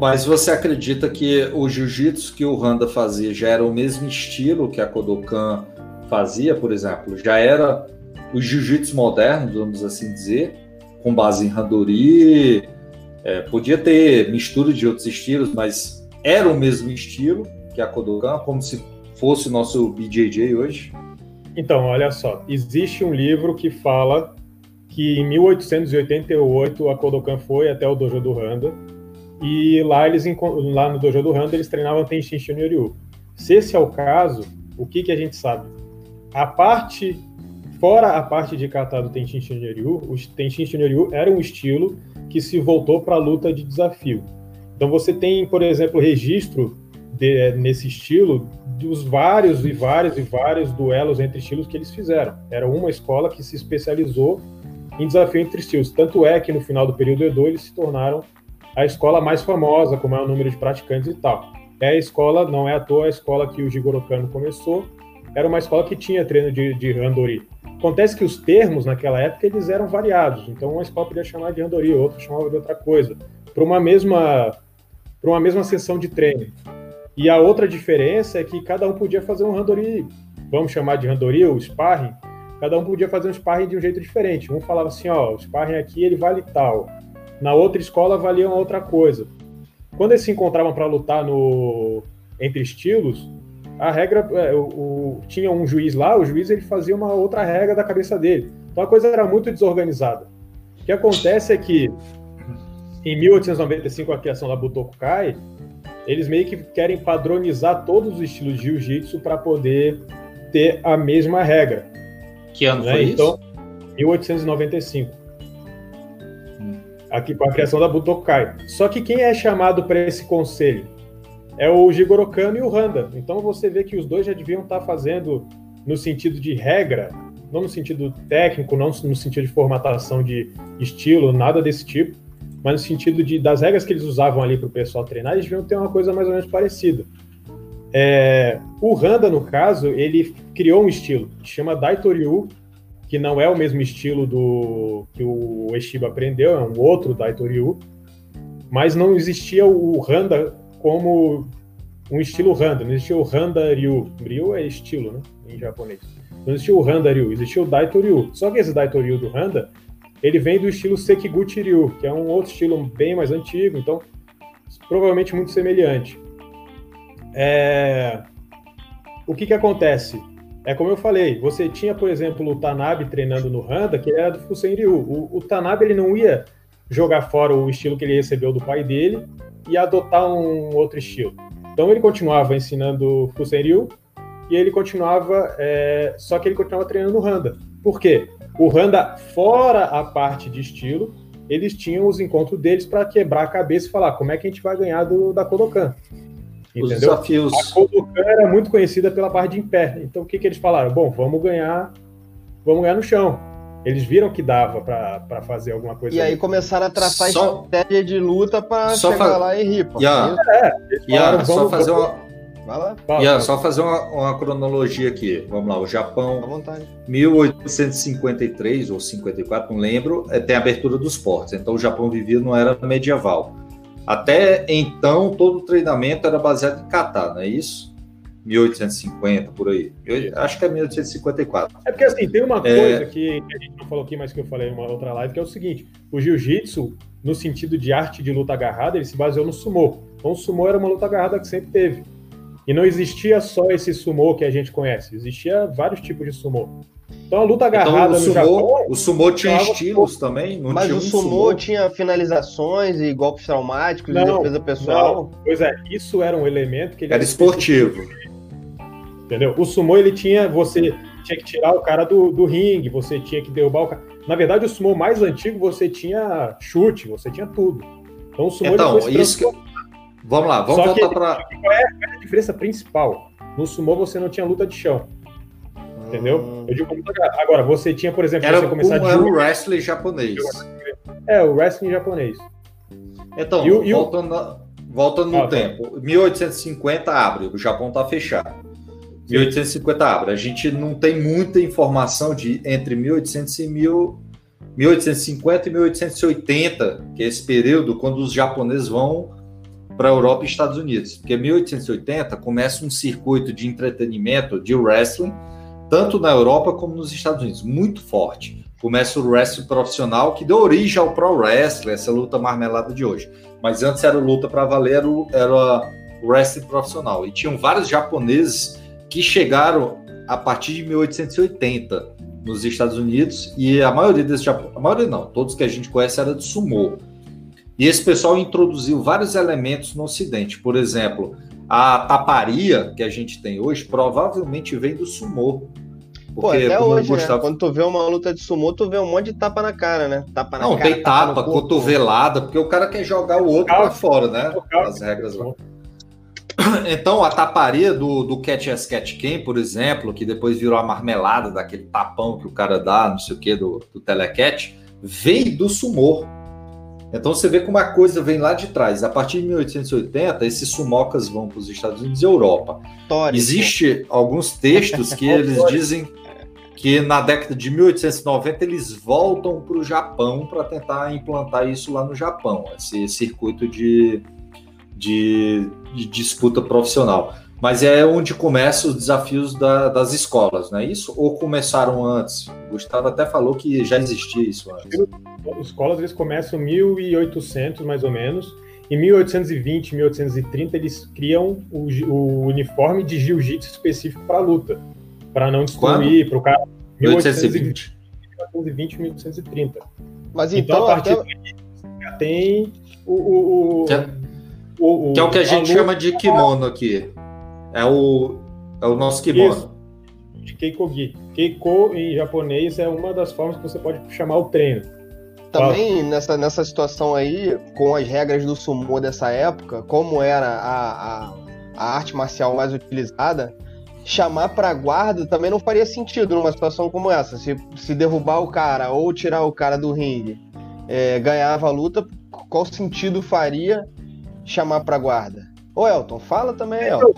Mas você acredita que o jiu-jitsu que o Randa fazia já era o mesmo estilo que a Kodokan fazia, por exemplo? Já era o jiu-jitsu moderno, vamos assim dizer, com base em Randori, é, podia ter mistura de outros estilos, mas era o mesmo estilo que a Kodokan, como se fosse o nosso BJJ hoje? Então, olha só, existe um livro que fala que em 1888 a Kodokan foi até o dojo do Handa e lá eles lá no dojo do Handa eles treinavam Tenshin Shunryu. Se esse é o caso, o que que a gente sabe? A parte fora a parte de kata do Tenshin Shunryu, o Tenshin Shunryu era um estilo que se voltou para a luta de desafio. Então você tem, por exemplo, registro de, nesse estilo dos vários e vários e vários duelos entre estilos que eles fizeram. Era uma escola que se especializou em desafio entre estilos. Tanto é que no final do período Edo eles se tornaram a escola mais famosa, com maior número de praticantes e tal. É a escola, não é à toa a escola que o Jigoro Kano começou, era uma escola que tinha treino de, de Randori. Acontece que os termos naquela época eles eram variados, então uma escola podia chamar de Randori, outra chamava de outra coisa, para uma mesma para uma mesma sessão de treino. E a outra diferença é que cada um podia fazer um randori, vamos chamar de randori ou sparring, cada um podia fazer um sparring de um jeito diferente. Um falava assim, ó, o sparring aqui ele vale tal. Na outra escola valia uma outra coisa. Quando eles se encontravam para lutar no entre estilos, a regra, é, o, o, tinha um juiz lá, o juiz ele fazia uma outra regra da cabeça dele. Então a coisa era muito desorganizada. O que acontece é que em 1895 a criação da Butokukai, eles meio que querem padronizar todos os estilos de jiu-jitsu para poder ter a mesma regra. Que ano né? foi então, isso? 1895. Hum. Aqui com a criação da Butokai. Só que quem é chamado para esse conselho é o Jigoro Kano e o Handa. Então você vê que os dois já deviam estar tá fazendo no sentido de regra, não no sentido técnico, não no sentido de formatação de estilo, nada desse tipo mas no sentido de das regras que eles usavam ali para o pessoal treinar, eles deviam ter uma coisa mais ou menos parecida. É, o Randa, no caso, ele criou um estilo que chama Daitoryu, que não é o mesmo estilo do que o Eshiba aprendeu, é um outro Daitoryu, mas não existia o Randa como um estilo Randa, não existia o Randa Ryu. Ryu é estilo, né, em japonês. Não existia o Randa Ryu, existia o Daitoryu. Só que esse Daitoryu do Randa ele vem do estilo Sekiguchi Ryu, que é um outro estilo bem mais antigo, então provavelmente muito semelhante. É... O que que acontece? É como eu falei, você tinha, por exemplo, o Tanabe treinando no Handa, que era do Fusen Ryu. O, o Tanabe ele não ia jogar fora o estilo que ele recebeu do pai dele e adotar um outro estilo. Então ele continuava ensinando Fusen Ryu e ele continuava, é... só que ele continuava treinando no Handa. Por quê? O Randa, fora a parte de estilo, eles tinham os encontros deles para quebrar a cabeça e falar como é que a gente vai ganhar do, da Kodokan. Entendeu? Os desafios. A Kodokan era muito conhecida pela parte de em pé. Então o que, que eles falaram? Bom, vamos ganhar, vamos ganhar no chão. Eles viram que dava para fazer alguma coisa. E aí começaram a traçar só... estratégia de luta para chegar fa... lá e rir. Yeah. É, eles falaram, yeah, vamos, só fazer vamos... uma Vai lá. Yeah, só fazer uma, uma, cronologia aqui. Vamos lá, o Japão, 1853 ou 54, não lembro, é, tem a abertura dos portos. Então o Japão vivia não era medieval. Até então, todo o treinamento era baseado em kata, não é isso? 1850, por aí. Eu acho que é 1854. É porque assim, tem uma é. coisa é... que, que, a gente não falou aqui, mas que eu falei em uma outra live, que é o seguinte: o jiu-jitsu, no sentido de arte de luta agarrada, ele se baseou no sumô. Então o sumô era uma luta agarrada que sempre teve. E não existia só esse sumô que a gente conhece, existia vários tipos de sumô. Então a luta agarrada então, o sumô, no Japão. O sumô tinha estilos também? Não mas tinha o sumô, sumô, tinha finalizações e golpes traumáticos não, e defesa pessoal. Não. Pois é, isso era um elemento que era esportivo. Entendeu? O sumô ele tinha você tinha que tirar o cara do, do ringue, você tinha que derrubar o cara. Na verdade, o sumo mais antigo você tinha chute, você tinha tudo. Então o sumo então, isso que... Vamos lá, vamos Só voltar para. Qual é a diferença principal? No sumo você não tinha luta de chão. Entendeu? Hum. Eu digo Agora, você tinha, por exemplo, era você começar um, de. Era o wrestling japonês. É, o wrestling japonês. Então, e, voltando, voltando no ah, tá. tempo. 1850 abre, o Japão está fechado. 1850 abre. A gente não tem muita informação de entre 1800 e 1850 e 1880, que é esse período quando os japoneses vão para a Europa e Estados Unidos. Porque 1880 começa um circuito de entretenimento, de wrestling, tanto na Europa como nos Estados Unidos, muito forte. Começa o wrestling profissional, que deu origem ao pro wrestling, essa luta marmelada de hoje. Mas antes era luta para valer, era o wrestling profissional. E tinham vários japoneses que chegaram a partir de 1880 nos Estados Unidos e a maioria desses a maioria não, todos que a gente conhece era de sumô. E esse pessoal introduziu vários elementos no Ocidente. Por exemplo, a taparia que a gente tem hoje provavelmente vem do sumô. Porque, Pô, até hoje, né? Gustavo... né? Quando tu vê uma luta de sumô, tu vê um monte de tapa na cara, né? Tapa na Não, cara, tem tapa, tapa cotovelada, porque o cara quer jogar o outro para fora, né? As regras lá. <coughs> Então, a taparia do, do Catch as Catch Can, por exemplo, que depois virou a marmelada daquele tapão que o cara dá, não sei o que, do, do telecat, veio do sumô. Então você vê como a coisa vem lá de trás. A partir de 1880, esses sumocas vão para os Estados Unidos e Europa. Existem alguns textos que <laughs> eles dizem que na década de 1890 eles voltam para o Japão para tentar implantar isso lá no Japão, esse circuito de, de, de disputa profissional. Mas é onde começam os desafios da, das escolas, não é isso? Ou começaram antes? O Gustavo até falou que já existia isso antes. As escolas eles começam em 1800, mais ou menos. Em 1820, 1830, eles criam o, o uniforme de jiu-jitsu específico para luta, para não destruir, para o cara. 1820. 1820, 1830. Mas então, então a partir até... daí já tem o, o, o, que é, o, que é o que a gente chama de kimono aqui. É o, é o nosso kimono. Isso. De Keikogi. Keiko em japonês é uma das formas que você pode chamar o treino. Também nessa, nessa situação aí, com as regras do sumo dessa época, como era a, a, a arte marcial mais utilizada, chamar para guarda também não faria sentido numa situação como essa. Se, se derrubar o cara ou tirar o cara do ringue, é, ganhava a luta, qual sentido faria chamar para guarda? Ô Elton, fala também, Elton.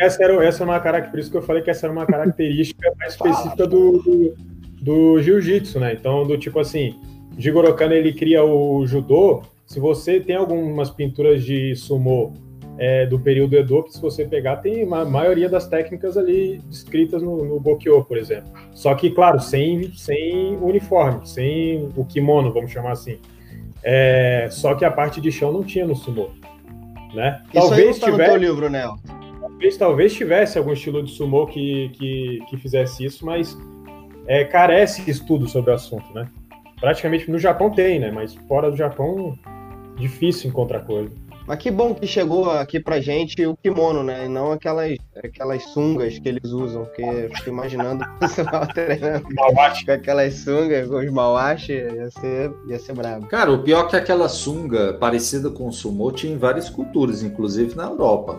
Essa, era, essa é uma característica, por isso que eu falei que essa era uma característica <laughs> mais específica do, do, do jiu-jitsu, né? Então, do tipo assim, Jigoro Kano, ele cria o judô, se você tem algumas pinturas de sumo é, do período Edo, que se você pegar, tem a maioria das técnicas ali descritas no, no Bokyo, por exemplo. Só que, claro, sem, sem uniforme, sem o kimono, vamos chamar assim. É, só que a parte de chão não tinha no sumo né? Isso talvez tá tivesse, no teu livro, né? Talvez, talvez tivesse algum estilo de sumo que, que, que fizesse isso, mas é, carece estudo sobre o assunto, né? Praticamente no Japão tem, né? Mas fora do Japão, difícil encontrar coisa. Mas que bom que chegou aqui pra gente o kimono, né? E não aquelas, aquelas sungas que eles usam, que eu fico imaginando <laughs> você treinando com aquelas sungas, com os mawashi, ia ser, ia ser brabo. Cara, o pior é que aquela sunga parecida com o sumo tinha em várias culturas, inclusive na Europa.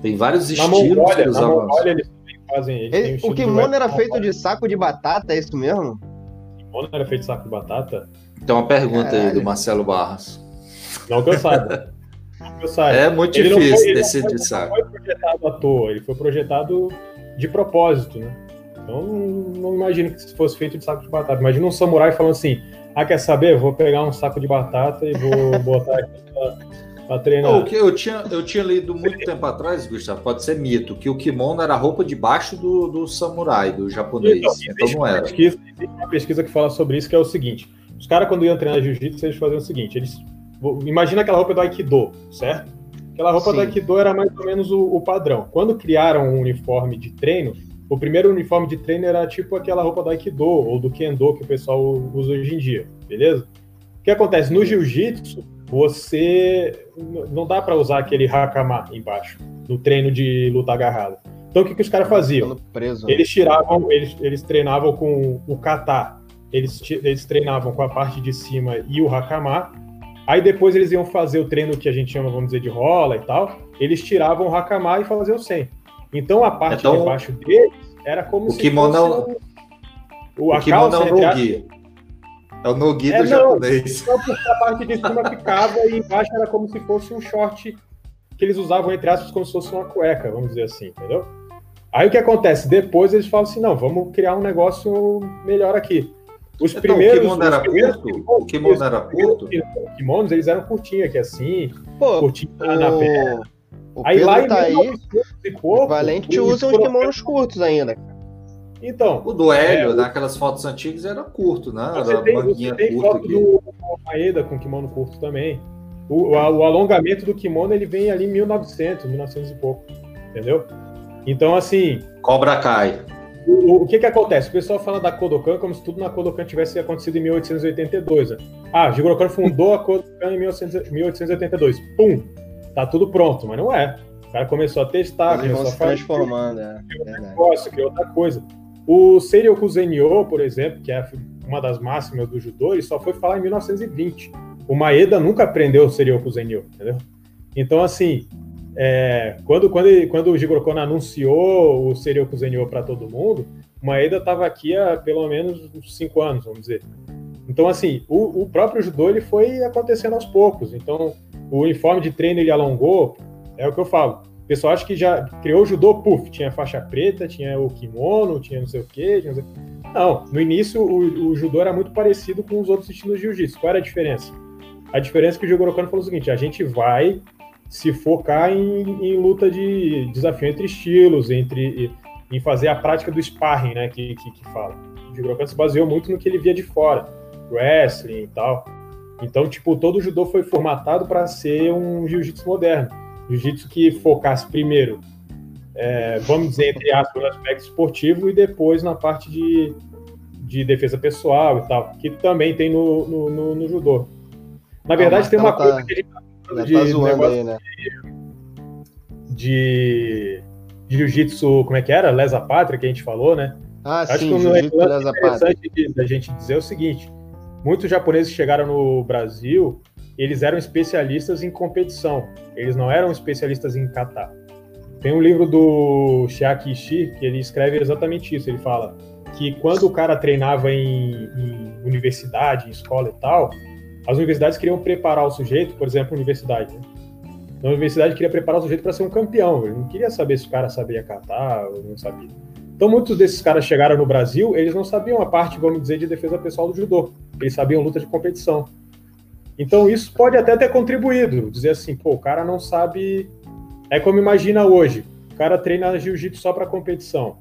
Tem vários na estilos Mongólia, que Na Mongólia eles fazem eles O kimono era feito de saco de batata, é isso mesmo? O kimono era feito de saco de batata? Então uma pergunta Caralho. aí do Marcelo Barros. Não saiba. <laughs> É muito ele difícil foi, decidir, sabe? Não foi projetado à toa, ele foi projetado de propósito, né? Então não, imagino que fosse feito de saco de batata. Imagina um samurai falando assim: ah, quer saber? Vou pegar um saco de batata e vou <laughs> botar aqui pra, pra treinar. o que eu tinha, eu tinha lido muito tempo atrás, Gustavo, pode ser mito, que o kimono era a roupa debaixo do, do samurai, do japonês. Então, então não era. Pesquisa, tem uma pesquisa que fala sobre isso que é o seguinte: os caras, quando iam treinar jiu-jitsu, eles faziam o seguinte: eles Imagina aquela roupa do Aikido, certo? Aquela roupa Sim. do Aikido era mais ou menos o, o, padrão. Quando criaram um uniforme de treino, o primeiro uniforme de treino era tipo aquela roupa do Aikido ou do Kendo que o pessoal usa hoje em dia, beleza? O que acontece? No jiu-jitsu, você não dá para usar aquele hakama embaixo, no treino de luta agarrada. Então o que, que os caras faziam? Preso, né? eles tiravam, eles, eles treinavam com o kata, eles, eles treinavam com a parte de cima e o hakama. Aí depois eles iam fazer o treino que a gente chama, vamos dizer, de rola e tal. Eles tiravam o hakama e faziam o sen. Então a parte então, de baixo deles era como o se kimono fosse é o, o, o kimono é o nogi. É o nogi é, do japonês. Não, porque a parte de cima ficava e embaixo era como se fosse um short que eles usavam, entre aspas, como se fosse uma cueca, vamos dizer assim, entendeu? Aí o que acontece? Depois eles falam assim, não, vamos criar um negócio melhor aqui. Os então, primeiros. O kimono era curto? O kimono era curto? Os kimonos, eles eram curtinhos aqui, assim, Pô, curtinho o... na perna. O aí lá tá aí, e pouco, Valente usa uns kimonos curtos ainda. Então. O do Hélio, é, naquelas fotos antigas, era curto, né? Você era tem, manguinha tem curta foto aqui. do Maeda com kimono curto também. O, o, o, alongamento do kimono ele vem ali em 1900, 1900 e pouco. Entendeu? Então, assim. Cobra cai. O, o, que que acontece? O pessoal fala da Kodokan como se tudo na Kodokan tivesse acontecido em 1882. Né? Ah, Jigoro Kano fundou a Kodokan em 1882. Pum! Tá tudo pronto, mas não é. O cara começou a testar, Eles começou a fazer. transformando, é. Criou um negócio, criou outra coisa. O Seiryoku Zenyo, por exemplo, que é uma das máximas do judô, ele só foi falar em 1920. O Maeda nunca aprendeu o Seiryoku Zenyo, entendeu? Então, assim, é, quando, quando, quando o Jigoro Kono anunciou o Seiryoku Zenyo para todo mundo, o Maeda estava aqui há pelo menos uns cinco anos, vamos dizer. Então, assim, o, o, próprio judô ele foi acontecendo aos poucos. Então, o uniforme de treino ele alongou, é o que eu falo. O pessoal acha que já criou o judô, puf, tinha faixa preta, tinha o kimono, tinha não sei o quê. Não, sei... não, no início o, o, judô era muito parecido com os outros estilos de jiu-jitsu. Qual era a diferença? A diferença é que o Jigoro Kano falou o seguinte: a gente vai se focar em, em luta de desafio entre estilos, entre em fazer a prática do sparring, né, que, que, que fala. O Jigoro se baseou muito no que ele via de fora, wrestling e tal. Então, tipo, todo o judô foi formatado para ser um jiu-jitsu moderno. Jiu-jitsu que focasse primeiro, é, vamos dizer, entre aspas, no aspecto esportivo e depois na parte de, de defesa pessoal e tal, que também tem no, no, no, no judô. Na verdade, ah, tem uma tá, coisa que a gente tá zoando aí, né? De, de jiu-jitsu, como é que era? Lesa pátria, que a gente falou, né? Ah, Acho sim, que um lesa interessante da gente dizer é o seguinte: muitos japoneses que chegaram no Brasil, eles eram especialistas em competição, eles não eram especialistas em kata. Tem um livro do Shiaki Ishii que ele escreve exatamente isso. Ele fala que quando o cara treinava em, em universidade, em escola e tal, as universidades queriam preparar o sujeito, por exemplo, a universidade. Né? A universidade queria preparar o sujeito para ser um campeão. Ele não queria saber se o cara sabia catar ou não sabia. Então, muitos desses caras chegaram no Brasil, eles não sabiam a parte, vamos dizer, de defesa pessoal do judô. Eles sabiam luta de competição. Então, isso pode até ter contribuído. Dizer assim, pô, o cara não sabe. É como imagina hoje: o cara treina jiu-jitsu só para competição.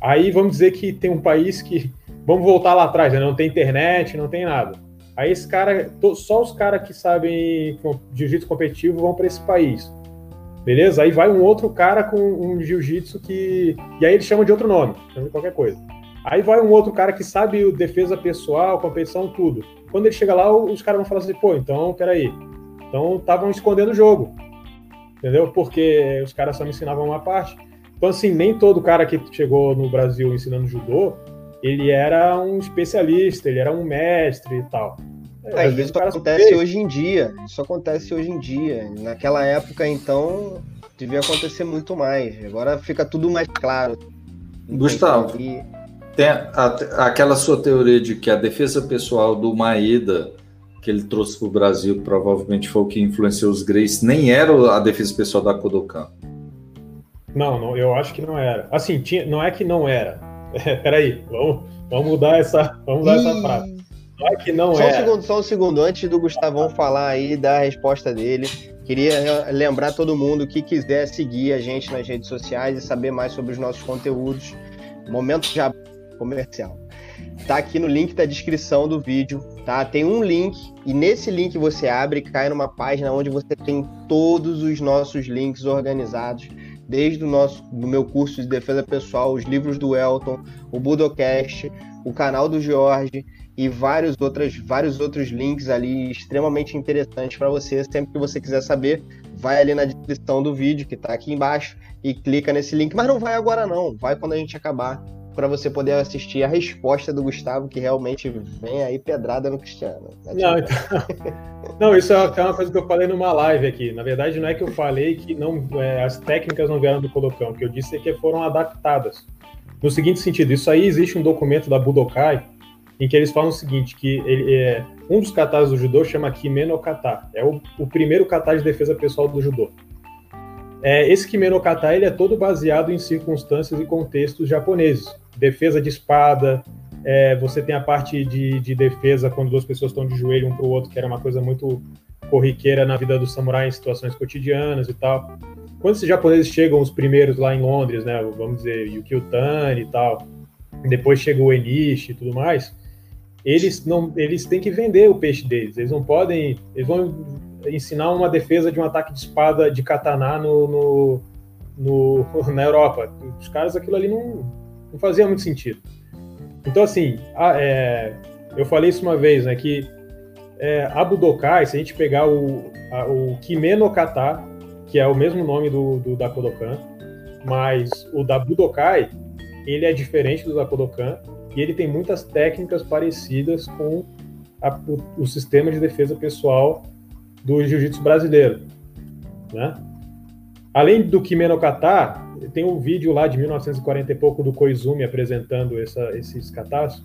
Aí vamos dizer que tem um país que. Vamos voltar lá atrás, né? não tem internet, não tem nada. Aí esse cara, só os caras que sabem jiu-jitsu competitivo vão para esse país. Beleza? Aí vai um outro cara com um jiu-jitsu que. E aí ele chama de outro nome, chama de qualquer coisa. Aí vai um outro cara que sabe defesa pessoal, competição, tudo. Quando ele chega lá, os caras vão falar assim, pô, então, peraí. Então estavam escondendo o jogo. Entendeu? Porque os caras só me ensinavam uma parte. Então, assim, nem todo cara que chegou no Brasil ensinando judô ele era um especialista, ele era um mestre e tal. É, às vezes isso acontece hoje em dia. Isso acontece hoje em dia. Naquela época, então, devia acontecer muito mais. Agora fica tudo mais claro. Gustavo, tem a, aquela sua teoria de que a defesa pessoal do Maeda, que ele trouxe para o Brasil, provavelmente foi o que influenciou os Grace, nem era a defesa pessoal da Kodokan. Não, não, eu acho que não era. Assim, tinha, não é que não era é, <laughs> peraí, vamos, vamos mudar essa, vamos mudar essa frase. Não é que não só é. Um segundo, só um segundo, antes do Gustavão falar aí da resposta dele, queria lembrar todo mundo que quiser seguir a gente nas redes sociais e saber mais sobre os nossos conteúdos. Momento já comercial. Tá aqui no link da descrição do vídeo, tá? Tem um link e nesse link você abre e cai numa página onde você tem todos os nossos links organizados desde o nosso, do meu curso de defesa pessoal, os livros do Elton, o Budocast, o canal do Jorge e vários, outras, vários outros links ali extremamente interessantes para você. Sempre que você quiser saber, vai ali na descrição do vídeo que está aqui embaixo e clica nesse link. Mas não vai agora não, vai quando a gente acabar para você poder assistir a resposta do Gustavo, que realmente vem aí pedrada no Cristiano. Não, então... <laughs> não, isso é uma coisa que eu falei numa live aqui. Na verdade, não é que eu falei que não, é, as técnicas não vieram do Colocão, o que eu disse é que foram adaptadas. No seguinte sentido, isso aí existe um documento da Budokai em que eles falam o seguinte, que ele, é, um dos katas do judô chama Kimeno Kata, é o, o primeiro kata de defesa pessoal do judô. É, esse Kimeno Kata ele é todo baseado em circunstâncias e contextos japoneses defesa de espada, é, você tem a parte de, de, defesa quando duas pessoas estão de joelho um para o outro, que era uma coisa muito corriqueira na vida do samurai em situações cotidianas e tal. Quando esses japoneses chegam, os primeiros lá em Londres, né, vamos dizer, Yukio Tani e tal, depois chega o Enishi e tudo mais, eles não, eles têm que vender o peixe deles. Eles não podem, eles vão ensinar uma defesa de um ataque de espada de katana no, no, no <laughs> na Europa. Os caras aquilo ali não não fazia muito sentido. Então, assim, a, é, eu falei isso uma vez, né, que é, a Budokai, se a gente pegar o, a, o Kimeno Kata, que é o mesmo nome do, do da Kodokan, mas o da Budokai, ele é diferente do da Kodokan e ele tem muitas técnicas parecidas com a, o, o, sistema de defesa pessoal do jiu-jitsu brasileiro, né? Além do Kimeno Kata, tem um vídeo lá de 1940 e pouco do Koizumi apresentando essa, esses katas.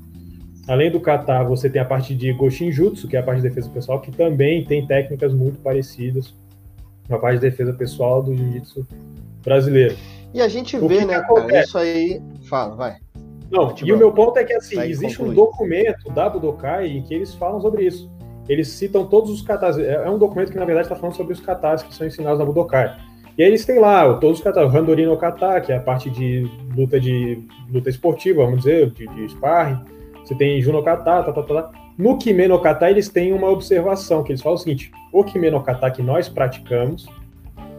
Além do kata, você tem a parte de Goshinjutsu, que é a parte de defesa pessoal, que também tem técnicas muito parecidas com a parte de defesa pessoal do jiu-jitsu brasileiro. E a gente o vê, né, cara, isso aí... Fala, vai. Não, e o meu ponto é que, assim, existe concluir. um documento da Budokai em que eles falam sobre isso. Eles citam todos os katas. É, é um documento que, na verdade, está falando sobre os katas que são ensinados na Budokai. E aí eles têm lá todos os kata, o Handori no Kata, que é a parte de luta de luta esportiva, vamos dizer, de, de sparring. Você tem Juno Kata, tá, tá, tá, tá. No Kime no Kata, eles têm uma observação, que eles falam o seguinte, o Kime no Kata que nós praticamos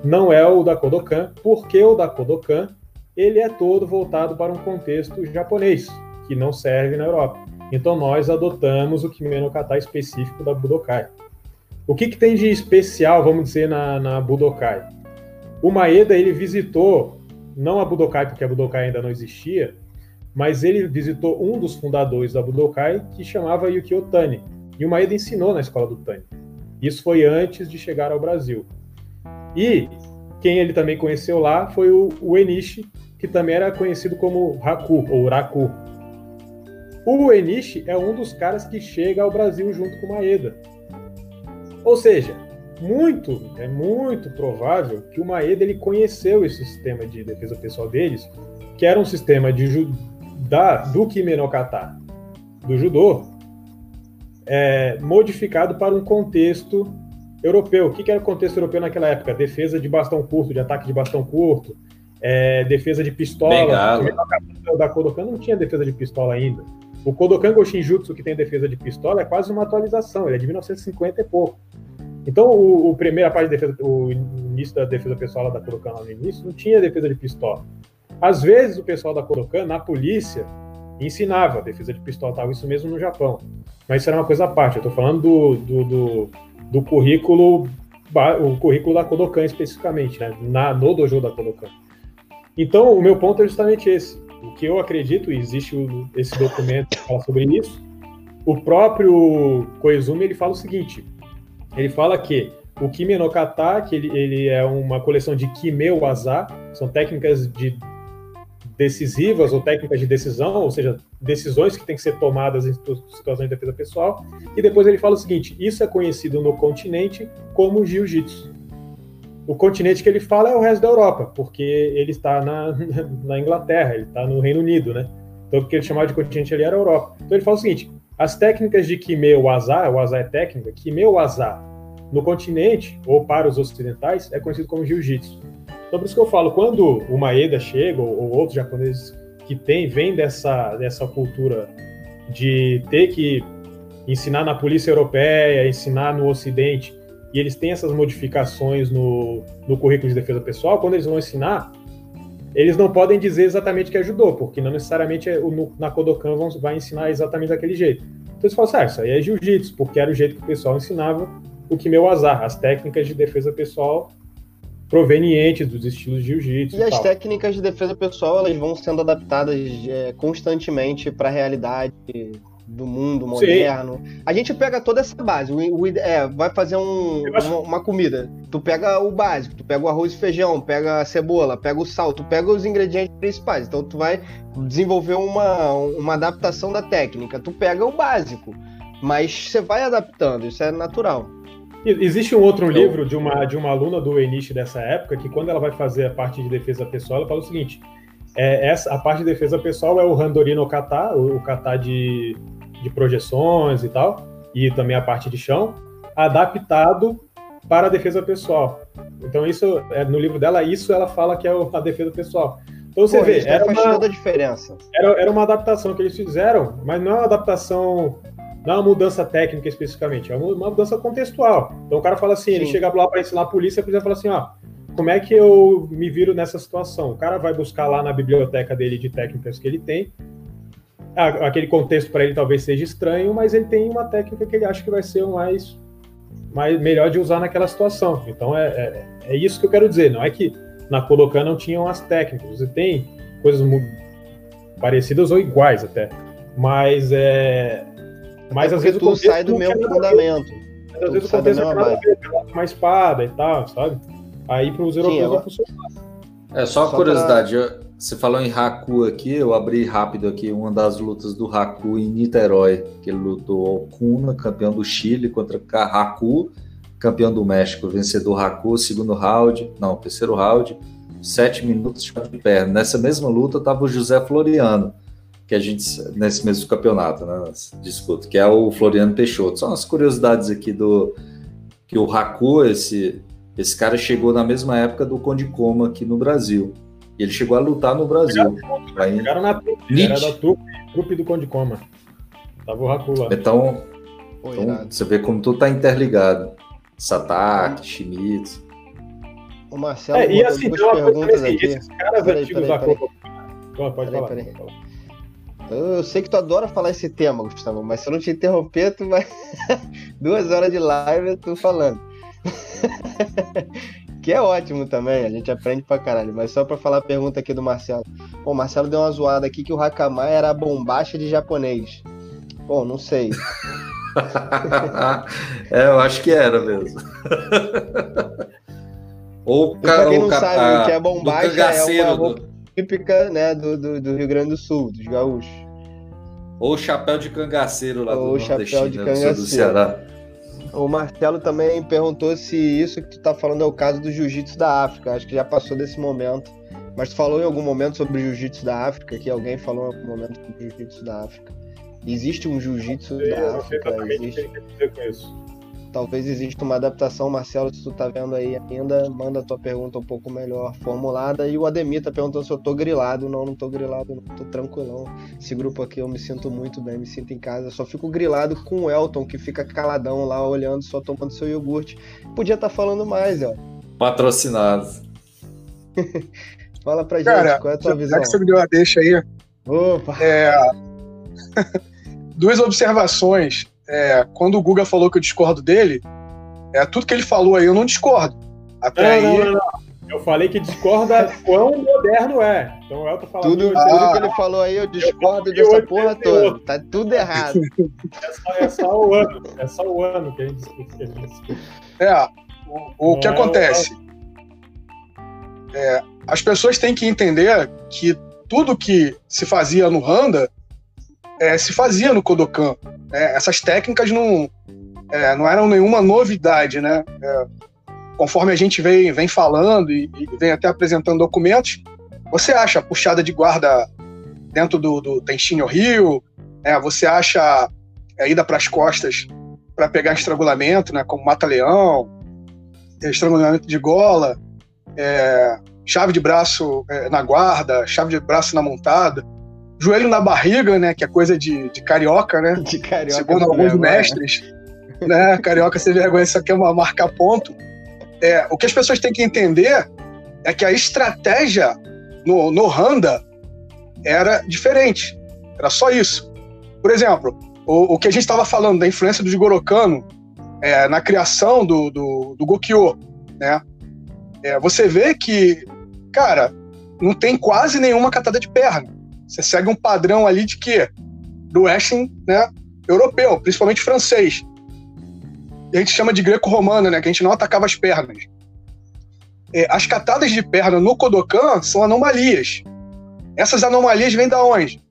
não é o da Kodokan, porque o da Kodokan, ele é todo voltado para um contexto japonês, que não serve na Europa. Então nós adotamos o Kime no Kata específico da Budokai. O que, que tem de especial, vamos dizer, na, na Budokai? O Maeda ele visitou não a Budokai porque a Budokai ainda não existia, mas ele visitou um dos fundadores da Budokai que chamava Yukio Tani. E o Maeda ensinou na escola do Tani. Isso foi antes de chegar ao Brasil. E quem ele também conheceu lá foi o, o Enishi, que também era conhecido como Haku ou Raku. O Enishi é um dos caras que chega ao Brasil junto com o Maeda. Ou seja, muito, é muito provável que o Maeda ele conheceu esse sistema de defesa pessoal deles, que era um sistema de da, do Kimenokata, do judô, é, modificado para um contexto europeu. O que, que era o contexto europeu naquela época? Defesa de bastão curto, de ataque de bastão curto, é, defesa de pistola. O da Kodokan não tinha defesa de pistola ainda. O Kodokan Goshinjutsu, que tem defesa de pistola, é quase uma atualização, ele é de 1950 e pouco. Então, o, o primeira parte de defesa, o início da defesa pessoal lá da Kodokan lá no início, não tinha defesa de pistola. Às vezes, o pessoal da Kodokan, na polícia, ensinava defesa de pistola, tal, isso mesmo no Japão. Mas isso era uma coisa à parte. Eu estou falando do, do, do, do, currículo, o currículo da Kodokan especificamente, né? Na, no dojo da Kodokan. Então, o meu ponto é justamente esse. O que eu acredito, e existe esse documento que fala sobre isso, o próprio Koizumi ele fala o seguinte: ele fala que o Kimi no Kata, que ele, ele é uma coleção de Kime Waza, são técnicas de decisivas ou técnicas de decisão, ou seja, decisões que têm que ser tomadas em situações de defesa pessoal. E depois ele fala o seguinte: isso é conhecido no continente como Jiu-Jitsu. O continente que ele fala é o resto da Europa, porque ele está na, <laughs> na Inglaterra, ele está no Reino Unido, né? Então, o que ele chamava de continente ali era a Europa. Então, ele fala o seguinte: as técnicas de Kime Waza, Waza é técnica, Kime Waza no continente, ou para os ocidentais, é conhecido como jiu-jitsu. Então, por isso que eu falo, quando o Maeda chega, ou, ou outros japoneses que tem, vem dessa, dessa cultura de ter que ensinar na polícia europeia, ensinar no ocidente, e eles têm essas modificações no, no currículo de defesa pessoal, quando eles vão ensinar, eles não podem dizer exatamente que ajudou, porque não necessariamente é o, na Kodokan vão, vai ensinar exatamente daquele jeito. Então eles falam assim, ah, isso aí é jiu-jitsu, porque era o jeito que o pessoal ensinava, o que meu azar, as técnicas de defesa pessoal provenientes dos estilos de jiu-jitsu. E, e as tal. técnicas de defesa pessoal, elas vão sendo adaptadas é, constantemente para a realidade do mundo moderno. Sim. A gente pega toda essa base. O, o é, vai fazer um, uma, uma, comida. Tu pega o básico, tu pega o arroz e feijão, pega a cebola, pega o sal, tu pega os ingredientes principais. Então tu vai desenvolver uma, uma adaptação da técnica. Tu pega o básico, mas você vai adaptando, isso é natural. Existe um outro livro de uma, de uma aluna do Enishi dessa época que, quando ela vai fazer a parte de defesa pessoal, ela fala o seguinte: é, essa, a parte de defesa pessoal é o Handori no kata, o, o kata de, de projeções e tal, e também a parte de chão, adaptado para a defesa pessoal. Então, isso, é, no livro dela, isso ela fala que é a defesa pessoal. Então você Pô, vê, era uma, toda a diferença. Era, era uma adaptação que eles fizeram, mas não é uma adaptação não é uma mudança técnica especificamente, é uma mudança contextual. Então o cara fala assim, Sim. ele chega lá para ensinar a polícia, a polícia fala assim, ó, como é que eu me viro nessa situação? O cara vai buscar lá na biblioteca dele de técnicas que ele tem. Aquele contexto para ele talvez seja estranho, mas ele tem uma técnica que ele acha que vai ser o mais, mais melhor de usar naquela situação. Então é, é, é isso que eu quero dizer. Não é que na Kodokan não tinham as técnicas. Você tem coisas parecidas ou iguais até. Mas é, mas às vezes tu sai do mesmo fundamento. Mas, às vezes o contexto é nada uma espada e tal, sabe? Aí para os europeus não funciona. É só, só curiosidade, pra... você falou em Haku aqui, eu abri rápido aqui uma das lutas do Haku em Niterói, que ele lutou Okuna, campeão do Chile, contra Haku, campeão do México, vencedor Haku, segundo round, não, terceiro round, sete minutos de perna. Nessa mesma luta estava o José Floriano, que a gente, nesse mesmo campeonato, né, disputa, que é o Floriano Peixoto. São as curiosidades aqui do que o Raku, esse, esse cara chegou na mesma época do Conde Coma aqui no Brasil. E ele chegou a lutar no Brasil. Chegaram na trupe, era da trupe, trupe do Conde Coma. Tava o Raku lá. Então, então você vê como tudo tá interligado. Satak, Schmitz. O Marcelo é, e assim, duas perguntas aqui. Esses caras peraí, antigos peraí, peraí, da Pode falar. Pode falar. Eu sei que tu adora falar esse tema, Gustavo, mas se eu não te interromper, tu vai. <laughs> Duas horas de live tu falando. <laughs> que é ótimo também, a gente aprende pra caralho. Mas só pra falar a pergunta aqui do Marcelo. Pô, o Marcelo deu uma zoada aqui que o Hakamai era a bombacha de japonês. Bom, não sei. <laughs> é, eu acho que era mesmo. Ou pra quem não sabe o que é bombacha, é uma roupa típica né, do, do, do, Rio Grande do Sul, dos gaúchos. Ou chapéu de cangaceiro lá Ou do chapéu de cangaceiro. do Ceará. O Marcelo também perguntou se isso que tu tá falando é o caso do jiu-jitsu da África. Acho que já passou desse momento. Mas tu falou em algum momento sobre o jiu-jitsu da África? Que alguém falou em algum momento sobre o jiu-jitsu da África? Existe um jiu-jitsu da África? Existe... O que dizer com isso. Talvez exista uma adaptação, Marcelo, se tu tá vendo aí ainda, manda a tua pergunta um pouco melhor formulada. E o Ademir tá perguntando se eu tô grilado. Não, não tô grilado, não, tô tranquilão. Esse grupo aqui eu me sinto muito bem, me sinto em casa. Só fico grilado com o Elton, que fica caladão lá, olhando, só tomando seu iogurte. Podia estar tá falando mais, ó. Patrocinado. <laughs> Fala pra Cara, gente, qual é a tua visão? Já que você me deu a deixa aí. Opa! É... <laughs> Duas observações é, quando o Guga falou que eu discordo dele, é tudo que ele falou aí eu não discordo. Até não, aí. Não, não, eu falei que discorda <laughs> quão moderno é. Então o Elton falando. Tudo, tudo ah, que ele falou aí, eu discordo eu dessa porra toda. Tá tudo errado. <laughs> É só, é só, o ano. É só o ano que a gente discute. É, o, o que é acontece? É, as pessoas têm que entender que tudo que se fazia no Randa é, se fazia no Kodokan. Né? Essas técnicas não, é, não eram nenhuma novidade, né? É, conforme a gente vem, vem falando e, e, vem até apresentando documentos, você acha puxada de guarda dentro do, do Rio, né? você acha é, ida para as costas para pegar estrangulamento, né? como mata-leão, estrangulamento de gola, é, chave de braço é, na guarda, chave de braço na montada joelho na barriga, né? Que é coisa de, de carioca, né? De carioca. Segundo alguns vergonha. mestres. Né? Carioca sem vergonha, isso aqui é uma marca ponto. É, o que as pessoas têm que entender é que a estratégia no, no Handa era diferente. Era só isso. Por exemplo, o, o que a gente estava falando da influência do Jigoro Kano é, na criação do, do, do Gokyo, né? É, você vê que, cara, não tem quase nenhuma catada de perna. Você segue um padrão ali de quê? Do wrestling, né? Europeu, principalmente francês. E a gente chama de greco-romana, né? Que a gente não atacava as pernas. É, as catadas de perna no Kodokan são anomalias. Essas anomalias vêm da onde?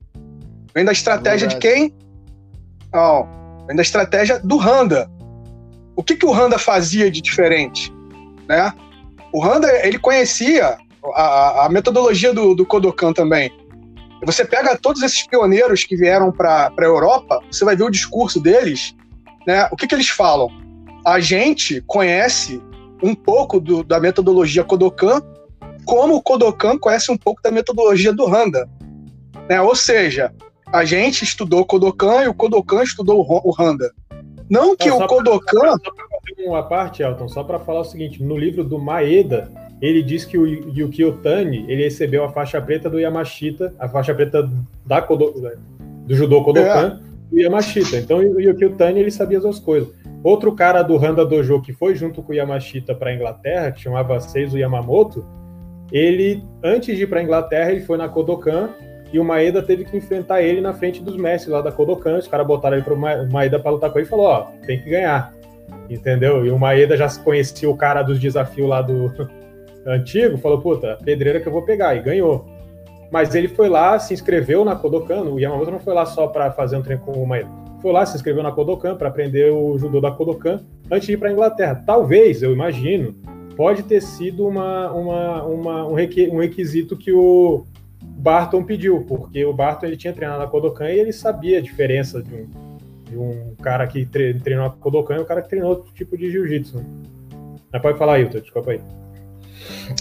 Vem da estratégia de quem? Não, vem da estratégia do Handa. O que, que o Handa fazia de diferente? Né? O Handa, ele conhecia a, a metodologia do, do Kodokan também. Você pega todos esses pioneiros que vieram para a Europa, você vai ver o discurso deles. Né? O que, que eles falam? A gente conhece um pouco do, da metodologia Kodokan, como o Kodokan conhece um pouco da metodologia do Handa. Né? Ou seja, a gente estudou Kodokan e o Kodokan estudou o Handa. Não que o Kodokan. Pra, só para uma parte, Elton, só para falar o seguinte: no livro do Maeda, ele diz que o Yuki Otani ele recebeu a faixa preta do Yamashita, a faixa preta da Kodo, do judô Kodokan, é. do Yamashita. Então o Yuki Otani ele sabia as duas coisas. Outro cara do Handa Dojo que foi junto com o Yamashita para a Inglaterra, que chamava Seizo Yamamoto, ele antes de ir para a Inglaterra ele foi na Kodokan e o Maeda teve que enfrentar ele na frente dos mestres lá da Kodokan. Os caras botaram ele pro Maeda para lutar com ele e falou: Ó, tem que ganhar. Entendeu? E o Maeda já conhecia o cara dos desafios lá do antigo, falou: Puta, pedreira que eu vou pegar. E ganhou. Mas ele foi lá, se inscreveu na Kodokan. O Yamamoto não foi lá só para fazer um treino com o Maeda. Foi lá, se inscreveu na Kodokan para aprender o judô da Kodokan antes de ir para Inglaterra. Talvez, eu imagino, pode ter sido uma, uma, uma um requisito que o Barton pediu, porque o Barton ele tinha treinado na Kodokan e ele sabia a diferença de um, de um cara que treinou na Kodokan e um cara que treinou outro tipo de jiu-jitsu. Mas pode falar, Hilton, desculpa aí.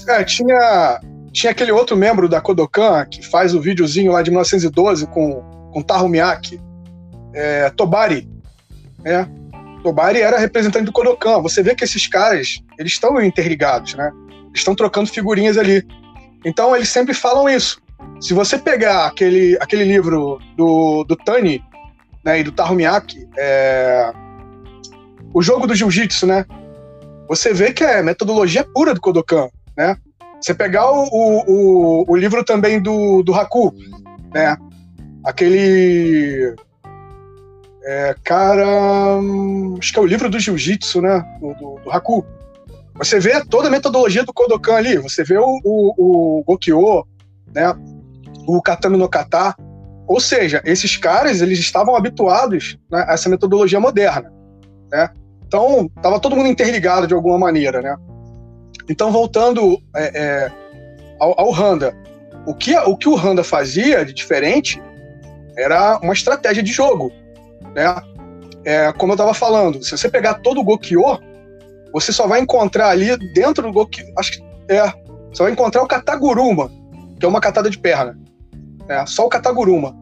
É, tinha, tinha aquele outro membro da Kodokan que faz o videozinho lá de 1912 com, com Taru Miyake, é, Tobari, né? Tobari era representante do Kodokan. Você vê que esses caras, eles estão interligados, né? Estão trocando figurinhas ali. Então, eles sempre falam isso. Se você pegar aquele, aquele livro do, do Tani né, e do Tarumiaki, é, o jogo do jiu-jitsu, né? Você vê que é metodologia pura do Kodokan, né? Você pegar o, o, o livro também do, do Haku, né? Aquele. É, cara. Acho que é o livro do jiu-jitsu, né? Do, do, do, Haku. Você vê toda a metodologia do Kodokan ali. Você vê o, o, o Gokyo, né? o Katami no Kata. Ou seja, esses caras eles estavam habituados né, a essa metodologia moderna. Né? Então, estava todo mundo interligado de alguma maneira. Né? Então, voltando é, é, ao, ao Handa, o que, o que o Handa fazia de diferente era uma estratégia de jogo. Né? É, como eu estava falando, se você pegar todo o Gokyo, você só vai encontrar ali dentro do Gokyo, acho que é, você vai encontrar o Kataguruma, que é uma catada de perna. É, só o Kataguruma.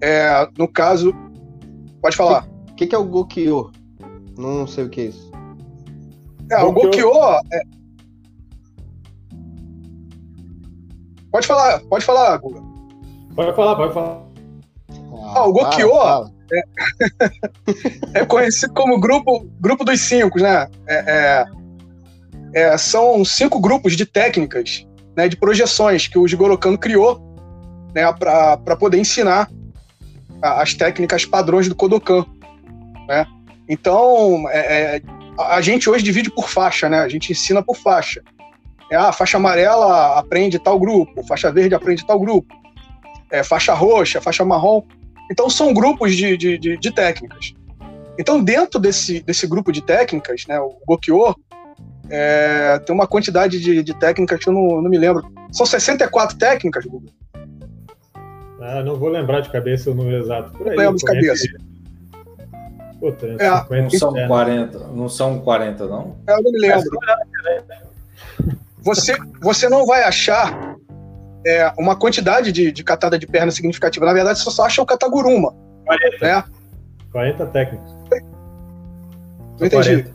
É, no caso. Pode falar. O que, que, é o Gokyo? Não sei o que é isso. É, o Gokyo. É... Pode falar, pode falar, Guga. Pode falar, pode falar. Ah, o Gokyo é... <laughs> é, conhecido como grupo, grupo dos cinco, né? É, é, é, são cinco grupos de técnicas, né, de projeções que o Jigoro Kano criou né, para poder ensinar as técnicas padrões do Kodokan. Né? Então, é, é, a gente hoje divide por faixa, né? a gente ensina por faixa. É, a ah, faixa amarela aprende tal grupo, faixa verde aprende tal grupo, é, faixa roxa, faixa marrom. Então, são grupos de, de, de, de técnicas. Então, dentro desse, desse grupo de técnicas, né, o Gokyo, é, tem uma quantidade de, de técnicas que eu não, não me lembro. São 64 técnicas, Google. Ah, não vou lembrar de cabeça o número exato. Por aí, lembro de cabeça. Puta, é, 50, não são 40, não são 40, não? É, eu não me lembro. Você, você não vai achar é, uma quantidade de, de catada de perna significativa. Na verdade, você só acha o Kataguruma. 40. Né? 40 técnicos. Não entendi.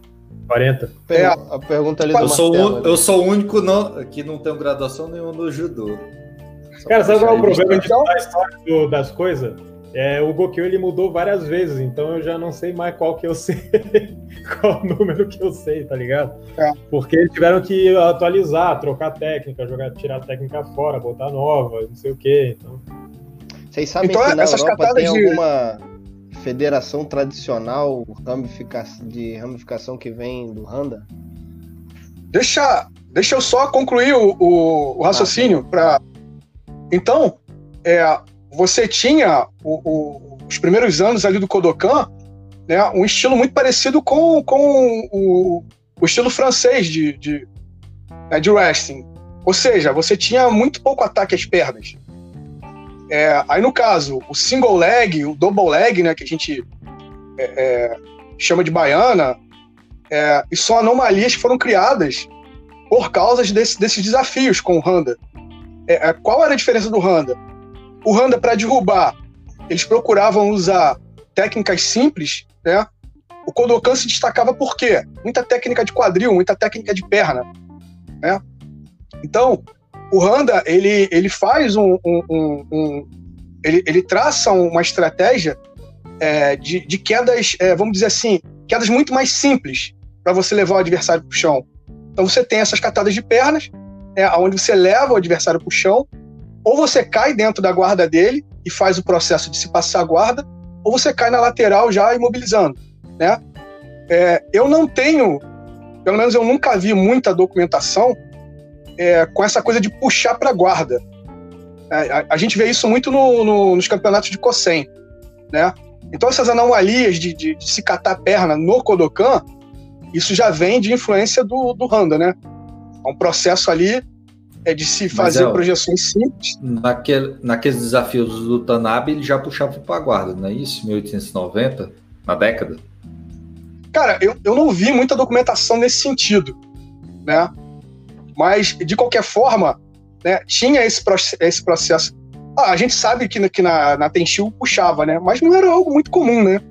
40. É, a pergunta ali eu, sou eu sou o único não, que não tem graduação nenhuma no judô. Cara, sabe qual é o problema de contar a história do, das coisas? É, o Gokyo ele mudou várias vezes, então eu já não sei mais qual que eu <laughs> sei, qual número que eu sei, tá ligado? É. Porque eles tiveram que atualizar, trocar técnica, jogar, tirar a técnica fora, botar nova, não sei o quê. Então... Vocês sabem então, que na Europa tem de... alguma federação tradicional de ramificação que vem do Randa? Deixa, deixa eu só concluir o, o, o raciocínio. Ah, pra... Então, é, você tinha o, o, os primeiros anos ali do Kodokan, né, um estilo muito parecido com, com o, o estilo francês de, de, né, de wrestling. Ou seja, você tinha muito pouco ataque às pernas. É, aí, no caso, o single leg, o double leg, né, que a gente é, é, chama de baiana, é, e são anomalias que foram criadas por causa desse, desses desafios com o Honda. É, é, qual era a diferença do Honda? O Honda, para derrubar, eles procuravam usar técnicas simples, né? O Kodokan se destacava por quê? Muita técnica de quadril, muita técnica de perna, né? Então, o Honda, ele, ele faz um... um, um, um ele, ele traça uma estratégia é, de, de, quedas, é, vamos dizer assim, quedas muito mais simples para você levar o adversário para o chão. Então você tem essas catadas de pernas, é, onde você leva o adversário para o chão, ou você cai dentro da guarda dele e faz o processo de se passar a guarda, ou você cai na lateral já imobilizando, né? É, eu não tenho, pelo menos eu nunca vi muita documentação é, com essa coisa de puxar para guarda. É, a, a, gente vê isso muito no, no, nos campeonatos de Kosen, né? Então essas anomalias de, de, de, se catar a perna no Kodokan, isso já vem de influência do, do Honda, né? É um processo ali é de se fazer é, projeções simples. Naquele, naqueles desafios do Tanabe, ele já puxava para a guarda, não é isso? 1890, na década? Cara, eu, eu não vi muita documentação nesse sentido, né? Mas, de qualquer forma, né, tinha esse, esse processo. Ah, a gente sabe que, que na, na Tenchiu puxava, né? Mas não era algo muito comum, né?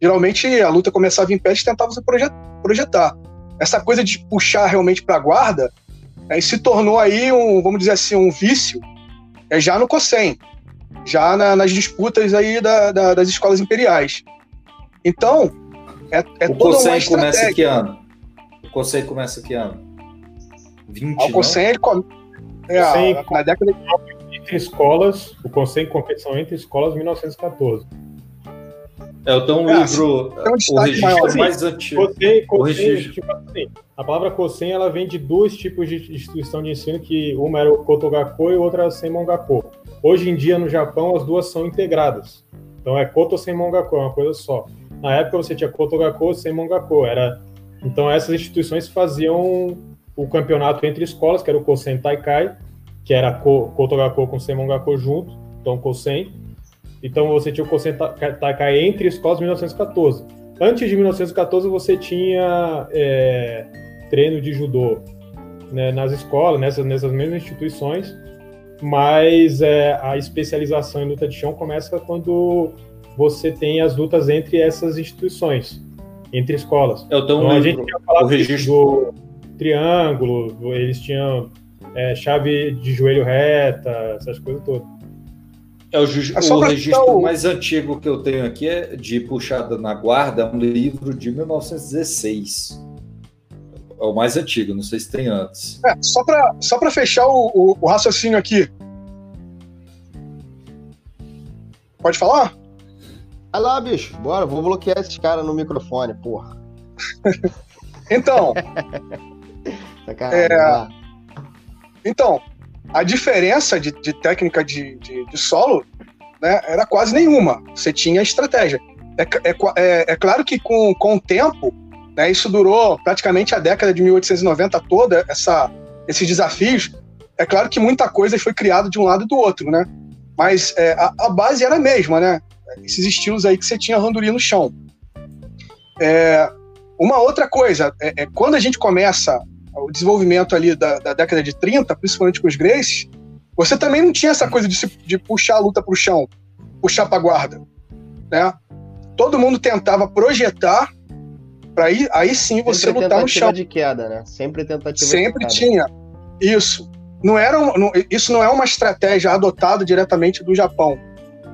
Geralmente a luta começava em pé e tentava se projetar. Essa coisa de puxar realmente para a guarda é, se tornou aí um, vamos dizer assim, um vício é, já no COSEM, já na, nas disputas aí da, da, das escolas imperiais. Então, é, é o toda uma começa que ano? O COSEM começa que ano? 20, o COSEM, ele come, é, na década de... Entre escolas, o COSEM competição entre escolas 1914. É, eu tenho um é, livro, assim, um o registro assim, mais antigo. O registro. Tipo assim, a palavra Kosen, ela vem de dois tipos de instituição de ensino, que uma era o Kotogako e outra era Senmongako. Hoje em dia, no Japão, as duas são integradas. Então, é Koto Senmongako, é uma coisa só. Na época, você tinha Kotogako e Senmongako. Era... Então, essas instituições faziam o campeonato entre escolas, que era o Kosen Taikai, que era Kotogako com Senmongako junto, então Kosen então você tinha o Kosen Takai entre escolas 1914. Antes de 1914 você tinha é, treino de judô né, nas escolas, nessas, nessas mesmas instituições, mas é, a especialização em luta de chão começa quando você tem as lutas entre essas instituições, entre escolas. Eu então, a gente tinha falado registro... do triângulo, eles tinham é, chave de joelho reta, essas coisas todas. É o, é o registro o... mais antigo que eu tenho aqui é de Puxada na Guarda, é um livro de 1916. É o mais antigo, não sei se tem antes. É, só para só fechar o, o, o, raciocínio aqui. Pode falar? Vai lá, bicho, bora, vou bloquear esses caras no microfone, porra. então. <laughs> é... Então, a diferença de, de técnica de, de, de, solo né, era quase nenhuma. Você tinha estratégia. É, é, é, é, claro que com, com o tempo, né, isso durou praticamente a década de 1890 toda, essa, esses desafios. É claro que muita coisa foi criada de um lado e do outro, né? Mas é, a, a, base era a mesma, né? Esses estilos aí que você tinha randoria no chão. É, uma outra coisa, é, é, quando a gente começa o desenvolvimento ali da, da década de 30, principalmente com os Graces, você também não tinha essa coisa de, se, de puxar a luta para o chão, puxar para a guarda. Né? Todo mundo tentava projetar para aí, aí sim você Sempre lutar no chão. de queda, né? Sempre tentativa Sempre tinha. Isso. não era não, isso não é uma estratégia adotada diretamente do Japão,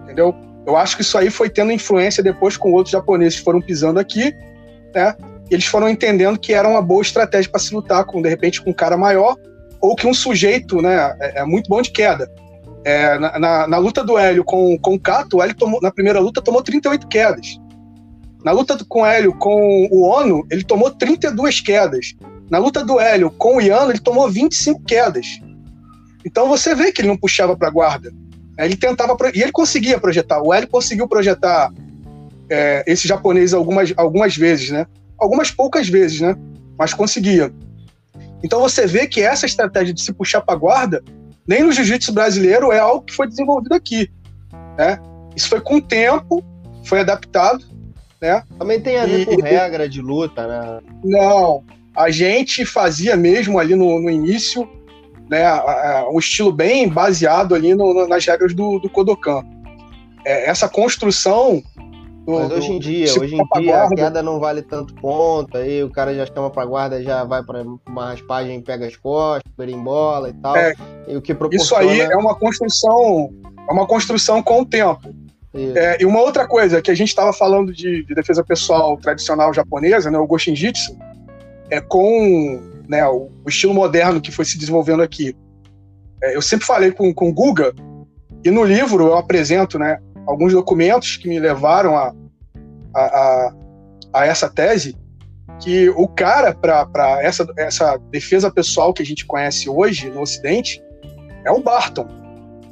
entendeu? Eu acho que isso aí foi tendo influência depois com outros japoneses que foram pisando aqui, né? Eles foram entendendo que era uma boa estratégia para se lutar com, de repente, com um cara maior ou que um sujeito, né, é, é muito bom de queda. É, na, na, na, luta do Hélio com, com o Kato, o Hélio tomou, na primeira luta tomou 38 quedas. Na luta com o Hélio com o Ono, ele tomou 32 quedas. Na luta do Hélio com o Iano, ele tomou 25 quedas. Então você vê que ele não puxava para guarda. Ele tentava e ele conseguia projetar. O Hélio conseguiu projetar é, esse japonês algumas, algumas vezes, né? Algumas poucas vezes, né? Mas conseguia. Então você vê que essa estratégia de se puxar para a guarda, nem no jiu-jitsu brasileiro é algo que foi desenvolvido aqui, né? Isso foi com o tempo, foi adaptado, né? Também tem a ver e, com regra de luta, né? Não, a gente fazia mesmo ali no, no início, né? Um estilo bem baseado ali no, nas regras do, do Kodokan. É, essa construção Mas hoje em dia, hoje em dia a queda não vale tanto ponto, aí o cara já chama pra guarda, já vai pra uma raspagem, pega as costas, berimbola e tal. É, e o que proporciona... Isso aí é uma construção, é uma construção com o tempo. É, e uma outra coisa, que a gente estava falando de, de, defesa pessoal tradicional japonesa, né, o Goshinjitsu, é com né, o, o, estilo moderno que foi se desenvolvendo aqui. É, eu sempre falei com, com o Guga, e no livro eu apresento né, alguns documentos que me levaram a, a, a, a essa tese, que o cara, para essa, essa defesa pessoal que a gente conhece hoje no Ocidente, é o Barton.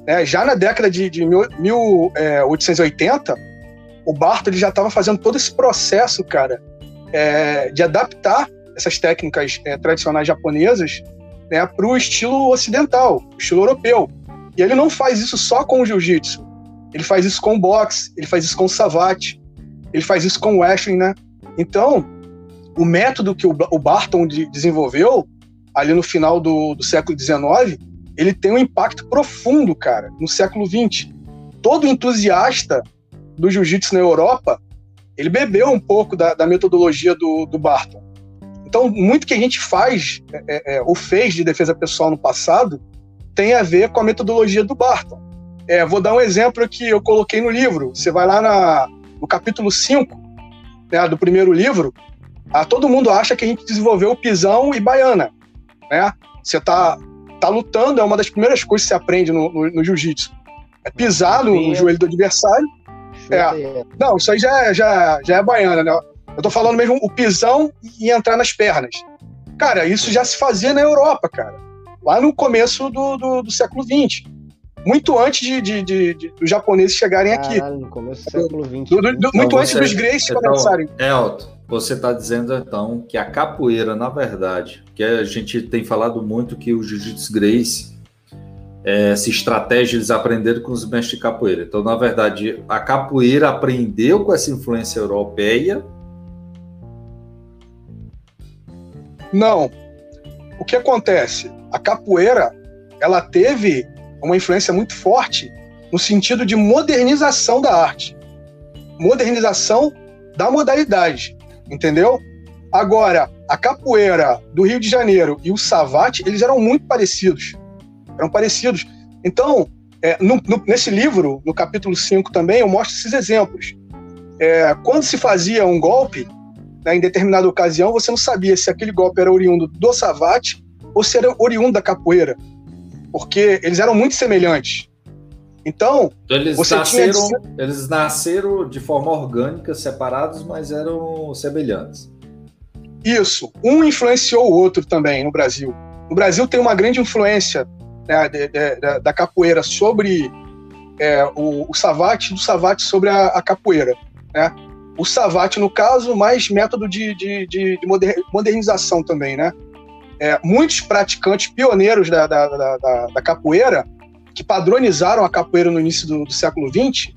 Né? Já na década de, de 1880, é, o Barton ele já estava fazendo todo esse processo, cara, é, de adaptar essas técnicas é, tradicionais japonesas né, para o estilo ocidental, o estilo europeu. E ele não faz isso só com o jiu-jitsu. Ele faz isso com o boxe, ele faz isso com o savate, ele faz isso com o wrestling, né? Então, o método que o Barton desenvolveu ali no final do, do século XIX, ele tem um impacto profundo, cara, no século XX. Todo entusiasta do jiu-jitsu na Europa, ele bebeu um pouco da, da metodologia do, do, Barton. Então, muito que a gente faz é, é, é, ou fez de defesa pessoal no passado tem a ver com a metodologia do Barton. É, vou dar um exemplo que eu coloquei no livro. Você vai lá na, no capítulo 5 né, do primeiro livro, a, todo mundo acha que a gente desenvolveu o pisão e baiana. Né? Você tá, tá lutando, é uma das primeiras coisas que você aprende no, no, no jiu-jitsu. É pisar no, no, joelho do adversário. É. Não, isso aí já, é, já, já é baiana, né? Eu tô falando mesmo o pisão e entrar nas pernas. Cara, isso já se fazia na Europa, cara. Lá no começo do, do, do século XX muito antes de, de, de, de dos japoneses chegarem aqui. no começo do século XX. Do, do, então, muito antes dos Grace então, começarem. Elton, você está dizendo então que a capoeira, na verdade, que a gente tem falado muito que o Jiu-Jitsu Grace, é, essa estratégia eles aprenderam com os mestres de capoeira. Então, na verdade, a capoeira aprendeu com essa influência europeia. Não. O que acontece? A capoeira, ela teve uma influência muito forte no sentido de modernização da arte, modernização da modalidade, entendeu? Agora, a capoeira do Rio de Janeiro e o savate, eles eram muito parecidos. Eram parecidos. Então, é, no, no, nesse livro, no capítulo 5 também, eu mostro esses exemplos. É, quando se fazia um golpe, né, em determinada ocasião, você não sabia se aquele golpe era oriundo do savate ou se era oriundo da capoeira porque eles eram muito semelhantes. Então, então eles, nasceram, tinha... eles nasceram de forma orgânica, separados, mas eram semelhantes. Isso. Um influenciou o outro também no Brasil. No Brasil tem uma grande influência né, de, de, de, da capoeira sobre é, o, o savate, do savate sobre a, a capoeira. Né? O savate, no caso, mais método de modernização também, né? É, muitos praticantes pioneiros da, da, da, da, capoeira, que padronizaram a capoeira no início do, do século XX,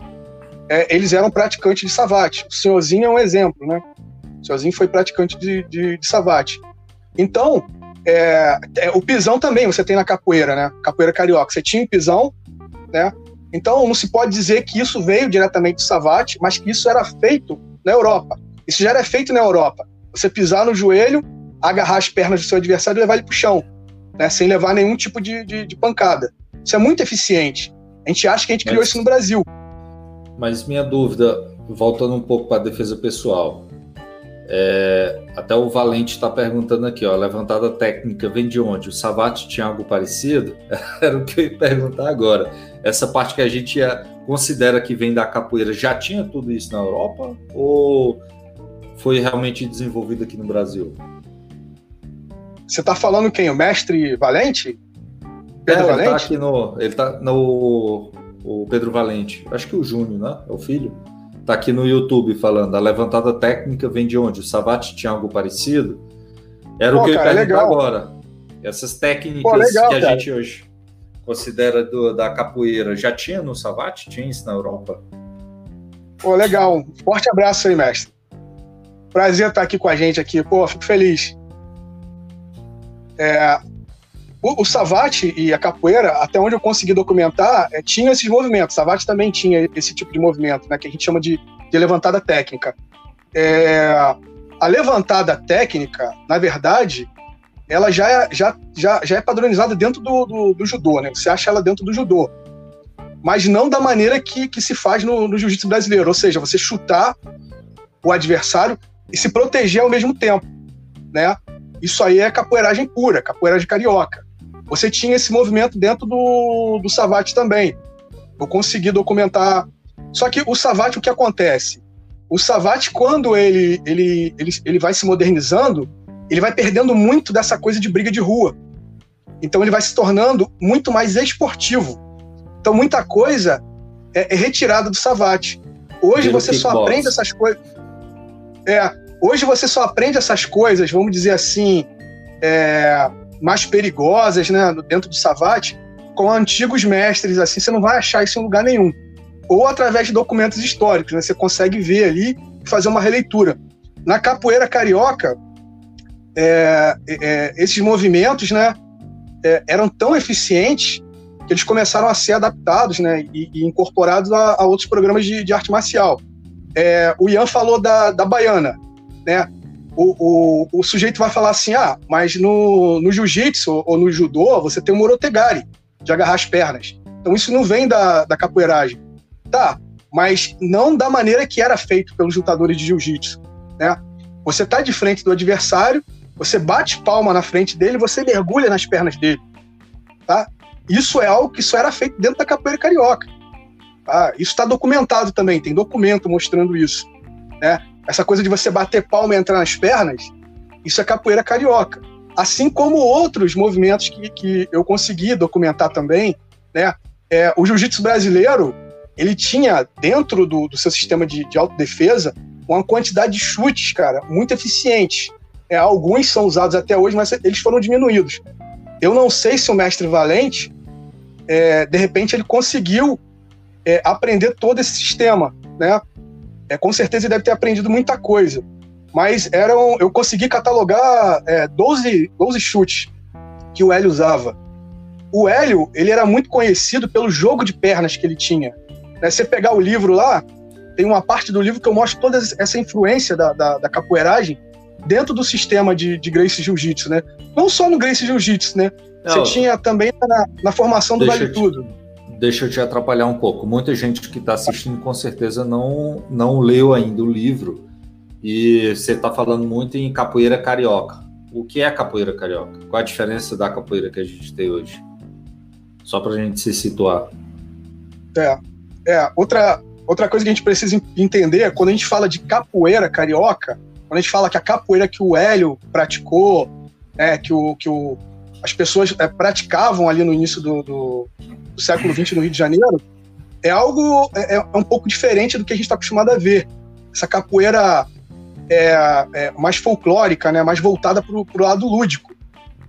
é, eles eram praticantes de savate. O senhorzinho é um exemplo, né? O senhorzinho foi praticante de, de, de savate. Então, é, é, o pisão também você tem na capoeira, né? Capoeira carioca. Você tinha o pisão, né? Então, não se pode dizer que isso veio diretamente do savate, mas que isso era feito na Europa. Isso já era feito na Europa. Você pisar no joelho agarrar as pernas do seu adversário e levar ele para o chão. né, sem levar nenhum tipo de, de, de, pancada. Isso é muito eficiente. A gente acha que a gente criou Mas, isso no Brasil. Mas minha dúvida, voltando um pouco para a defesa pessoal, é, até o Valente está perguntando aqui, ó, a levantada técnica vem de onde? O Savate tinha algo parecido? <laughs> Era o que eu ia perguntar agora. Essa parte que a gente considera que vem da capoeira, já tinha tudo isso na Europa? Ou foi realmente desenvolvido aqui no Brasil? Você está falando quem? O mestre Valente? Pedro é, Valente? Ele tá aqui no. Ele tá no. O Pedro Valente. Acho que o Júnior, né? É o filho. Tá aqui no YouTube falando. A levantada técnica vem de onde? O Savate tinha algo parecido? Era Pô, o que cara, eu ia perguntar agora. Essas técnicas Pô, legal, que a cara. gente hoje considera do, da capoeira, já tinha no Savate? Tinha isso na Europa? Pô, legal. Forte abraço aí, mestre. Prazer estar aqui com a gente aqui. Pô, fico feliz. É, o, o Savate e a capoeira, até onde eu consegui documentar, é, tinha esses movimentos. Savate também tinha esse tipo de movimento, né, que a gente chama de, de levantada técnica. É, a levantada técnica, na verdade, ela já é, já, já, já é padronizada dentro do, do, do, judô, né? Você acha ela dentro do judô. Mas não da maneira que, que se faz no, no jiu-jitsu brasileiro. Ou seja, você chutar o adversário e se proteger ao mesmo tempo, né? Isso aí é capoeiragem pura, capoeiragem carioca. Você tinha esse movimento dentro do, do Savate também. Eu consegui documentar. Só que o Savate, o que acontece? O Savate, quando ele, ele, ele, ele vai se modernizando, ele vai perdendo muito dessa coisa de briga de rua. Então ele vai se tornando muito mais esportivo. Então muita coisa é, é retirada do Savate. Hoje você só aprende essas coisas. É, Hoje você só aprende essas coisas, vamos dizer assim, é, mais perigosas, né, dentro do Savate, com antigos mestres, assim, você não vai achar isso em lugar nenhum. Ou através de documentos históricos, né, você consegue ver ali e fazer uma releitura. Na capoeira carioca, é, é, esses movimentos, né, é, eram tão eficientes que eles começaram a ser adaptados, né, e, e incorporados a, a, outros programas de, de arte marcial. É, o Ian falou da, da baiana né? O, o, o sujeito vai falar assim: ah, mas no, no jiu-jitsu ou no judô você tem o morotegari, de agarrar as pernas. Então isso não vem da, da capoeiragem. Tá, mas não da maneira que era feito pelos lutadores de jiu-jitsu, né? Você tá de frente do adversário, você bate palma na frente dele, você mergulha nas pernas dele, tá? Isso é algo que só era feito dentro da capoeira carioca. Tá? Isso está documentado também, tem documento mostrando isso, né? Essa coisa de você bater palma e entrar nas pernas, isso é capoeira carioca. Assim como outros movimentos que, que eu consegui documentar também, né? É, o jiu-jitsu brasileiro, ele tinha dentro do, do seu sistema de, de autodefesa uma quantidade de chutes, cara, muito eficiente. É, alguns são usados até hoje, mas eles foram diminuídos. Eu não sei se o mestre Valente, é, de repente, ele conseguiu é, aprender todo esse sistema, né? É, com certeza ele deve ter aprendido muita coisa. Mas eram, eu consegui catalogar é, 12, 12 chutes que o Hélio usava. O Hélio, ele era muito conhecido pelo jogo de pernas que ele tinha. Né, você pegar o livro lá, tem uma parte do livro que eu mostro toda essa influência da, da, da capoeiragem dentro do sistema de, de Gracie Jiu-Jitsu, né? Não só no Gracie Jiu-Jitsu, né? Você tinha também na, na formação do Vale Tudo deixa eu te atrapalhar um pouco. Muita gente que está assistindo com certeza não, não leu ainda o livro e você está falando muito em capoeira carioca. O que é capoeira carioca? Qual a diferença da capoeira que a gente tem hoje? Só para a gente se situar. É, é outra, outra coisa que a gente precisa entender é quando a gente fala de capoeira carioca, quando a gente fala que a capoeira que o Hélio praticou, é, que, o, que o, as pessoas é, praticavam ali no início do, do, do século XX no Rio de Janeiro, é algo é, é um pouco diferente do que a gente está acostumado a ver. Essa capoeira é, é mais folclórica, né, mais voltada para o lado lúdico,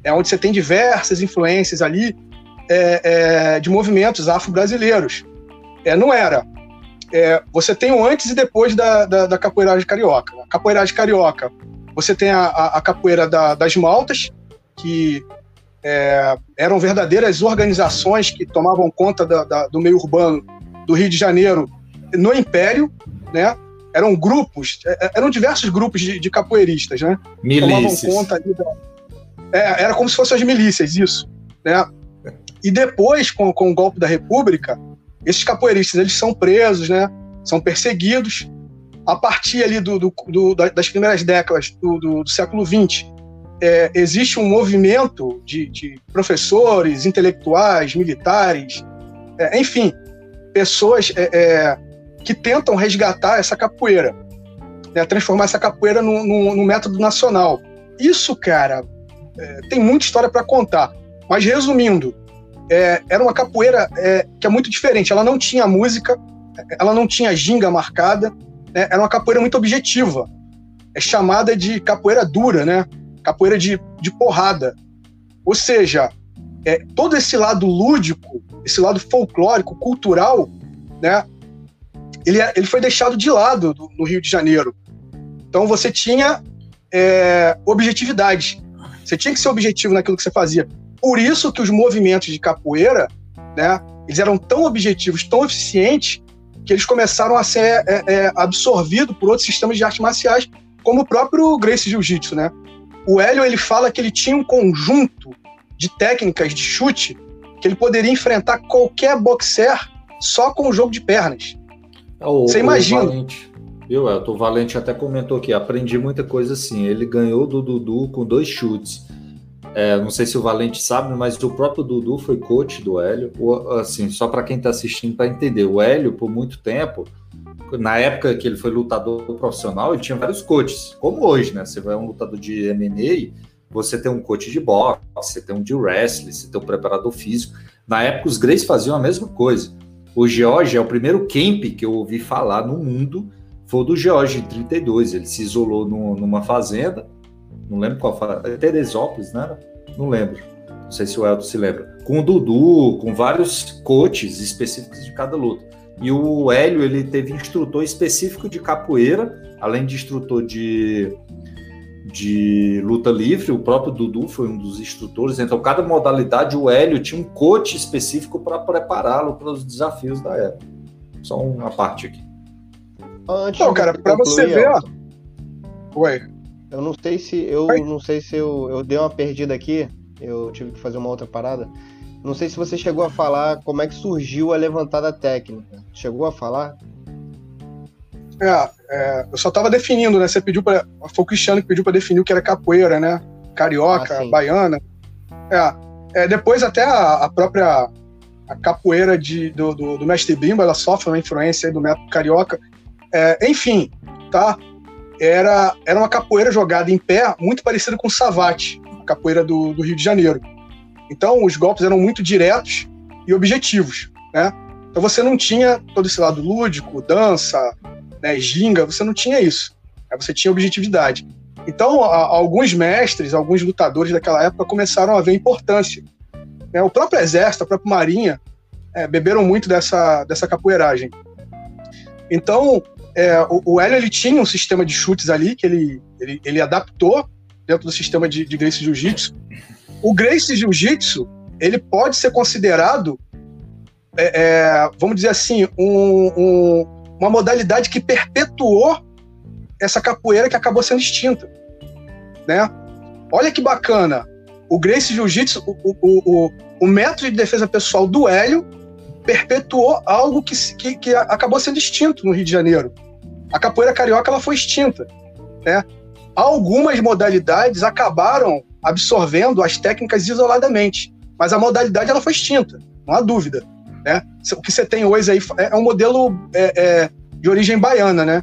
é onde você tem diversas influências ali é, é, de movimentos afro-brasileiros. É, não era. É, você tem o antes e depois da, da, da carioca. A capoeiragem carioca, você tem a, a, a capoeira da, das maltas, que é, eram verdadeiras organizações que tomavam conta da, da, do meio urbano do Rio de Janeiro no Império, né? Eram grupos, é, é, eram diversos grupos de, de capoeiristas, né? Milícias. Tomavam conta ali da... É, era como se fossem as milícias, isso. Né? E depois, com, com o golpe da República, esses capoeiristas eles são presos, né? são perseguidos. A partir ali do, do, do das primeiras décadas do, do século XX, é, existe um movimento de, de professores, intelectuais, militares, é, enfim, pessoas é, é que tentam resgatar essa capoeira, né? transformar essa capoeira num, método nacional. Isso, cara, é, tem muita história para contar. Mas resumindo, era uma capoeira que é muito diferente. Ela não tinha música, ela não tinha ginga marcada, né? era uma capoeira muito objetiva. É chamada de capoeira dura, né? Capoeira de, de porrada. Ou seja, é, todo esse lado lúdico, esse lado folclórico, cultural, né? Ele, é, ele foi deixado de lado do, no Rio de Janeiro. Então você tinha é, objetividade. Você tinha que ser objetivo naquilo que você fazia. Por isso que os movimentos de capoeira, né, eles eram tão objetivos, tão eficientes, que eles começaram a ser é, é, absorvidos por outros sistemas de artes marciais, como o próprio Gracie Jiu-Jitsu, né? O Hélio ele fala que ele tinha um conjunto de técnicas de chute que ele poderia enfrentar qualquer boxer só com o jogo de pernas. É o, Você imagina? O Valente, viu, Elton? O Valente até comentou aqui, aprendi muita coisa assim. Ele ganhou do Dudu com dois chutes. É, não sei se o Valente sabe, mas o próprio Dudu foi coach do Hélio. O, assim, só para quem está assistindo para entender, o Hélio, por muito tempo, na época que ele foi lutador profissional, ele tinha vários coaches, como hoje, né? Você vai um lutador de MMA, você tem um coach de boxe, você tem um de wrestling, você tem um preparador físico. Na época, os Greys faziam a mesma coisa. O George é o primeiro camp que eu ouvi falar no mundo, foi do George em 32. Ele se isolou no, numa fazenda, não lembro qual fazenda, Teresópolis, né? Não lembro. Não sei se o Elton se lembra. Com o Dudu, com vários coaches específicos de cada luta. E o Hélio, ele teve instrutor específico de capoeira, além de instrutor de, de luta livre, o próprio Dudu foi um dos instrutores. Então, cada modalidade, o Hélio tinha um coach específico para prepará-lo para os desafios da época. Só uma parte aqui. Antes então, cara, para você ver. Ó... Oi. Eu não sei se eu Oi? não sei se eu, eu dei uma perdida aqui. Eu tive que fazer uma outra parada. Não sei se você chegou a falar como é que surgiu a levantada técnica. Chegou a falar? É, é eu só estava definindo, né? Você pediu para foi o Cristiano que pediu para definir o que era capoeira, né? Carioca, ah, baiana. É, é, depois até a, a própria a capoeira de, do, do, do, mestre Bimba, ela sofre uma influência do método carioca. É, enfim, tá? Era, era uma capoeira jogada em pé, muito parecida com o savate, capoeira do, do Rio de Janeiro. Então, os golpes eram muito diretos e objetivos, né? Então você não tinha todo esse lado lúdico, dança, né, ginga, você não tinha isso. Né? Você tinha objetividade. Então, a, alguns mestres, alguns lutadores daquela época começaram a ver importância. Né? O próprio exército, a própria marinha, é, beberam muito dessa, dessa capoeiragem. Então, é, o, o Hélio ele tinha um sistema de chutes ali que ele, ele, ele adaptou dentro do sistema de, de Gracie Jiu-Jitsu o Gracie Jiu-Jitsu, ele pode ser considerado, é, é, vamos dizer assim, um, um, uma modalidade que perpetuou essa capoeira que acabou sendo extinta. Né? Olha que bacana. O Gracie Jiu-Jitsu, o, o, o, o, método de defesa pessoal do Hélio perpetuou algo que, que, que, acabou sendo extinto no Rio de Janeiro. A capoeira carioca ela foi extinta. Né? Algumas modalidades acabaram absorvendo as técnicas isoladamente. Mas a modalidade ela foi extinta, não há dúvida. Né? O que você tem hoje aí é, é um modelo é, é, de origem baiana, né?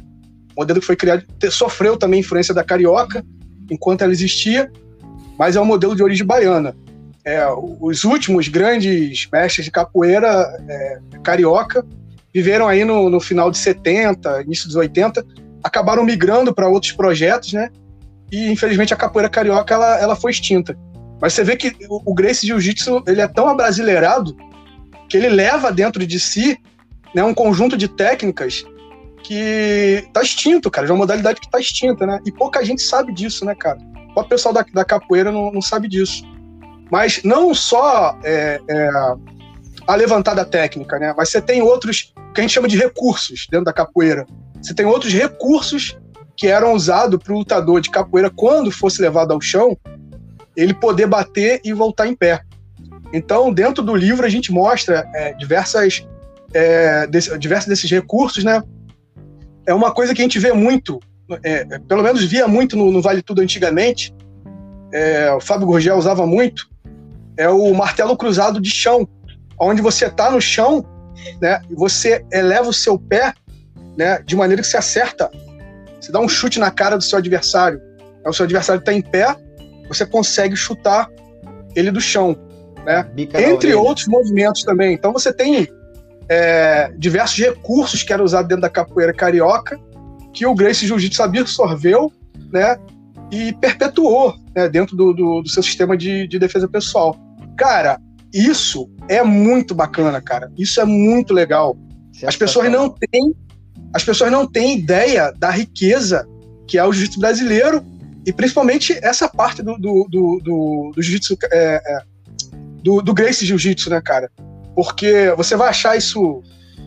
Um modelo que foi criado, sofreu também influência da carioca enquanto ela existia, mas é um modelo de origem baiana. É, os últimos grandes mestres de capoeira é, carioca viveram aí no, no final de 70, início dos 80, acabaram migrando para outros projetos, né? E infelizmente a capoeira carioca ela, ela foi extinta. Mas você vê que o, Gracie Jiu-Jitsu ele é tão abrasileirado que ele leva dentro de si né, um conjunto de técnicas que tá extinto, cara. É uma modalidade que tá extinta, né? E pouca gente sabe disso, né, cara? O pessoal da, da capoeira não, não sabe disso. Mas não só é, é, a levantada técnica, né? Mas você tem outros que a gente chama de recursos dentro da capoeira. Você tem outros recursos que eram usados para o lutador de capoeira, quando fosse levado ao chão, ele poder bater e voltar em pé. Então, dentro do livro, a gente mostra é, diversas, é, desse, diversos desses recursos, né? É uma coisa que a gente vê muito, é, pelo menos via muito no, no Vale Tudo antigamente, é, o Fábio Gurgel usava muito, é o martelo cruzado de chão, onde você está no chão, né? E você eleva o seu pé, né? De maneira que você acerta, você dá um chute na cara do seu adversário. O seu adversário está em pé, você consegue chutar ele do chão, né? Entre outros movimentos também. Então você tem é, diversos recursos que eram usados dentro da capoeira carioca que o Grace Jiu-Jitsu absorveu, né? E perpetuou né, dentro do, do, do seu sistema de, de defesa pessoal. Cara, isso é muito bacana, cara. Isso é muito legal. As pessoas não têm, as pessoas não têm ideia da riqueza que é o jiu-jitsu brasileiro e principalmente essa parte do, do, do, do, do jiu-jitsu é, é, do, do Jiu-Jitsu, né, cara? Porque você vai achar isso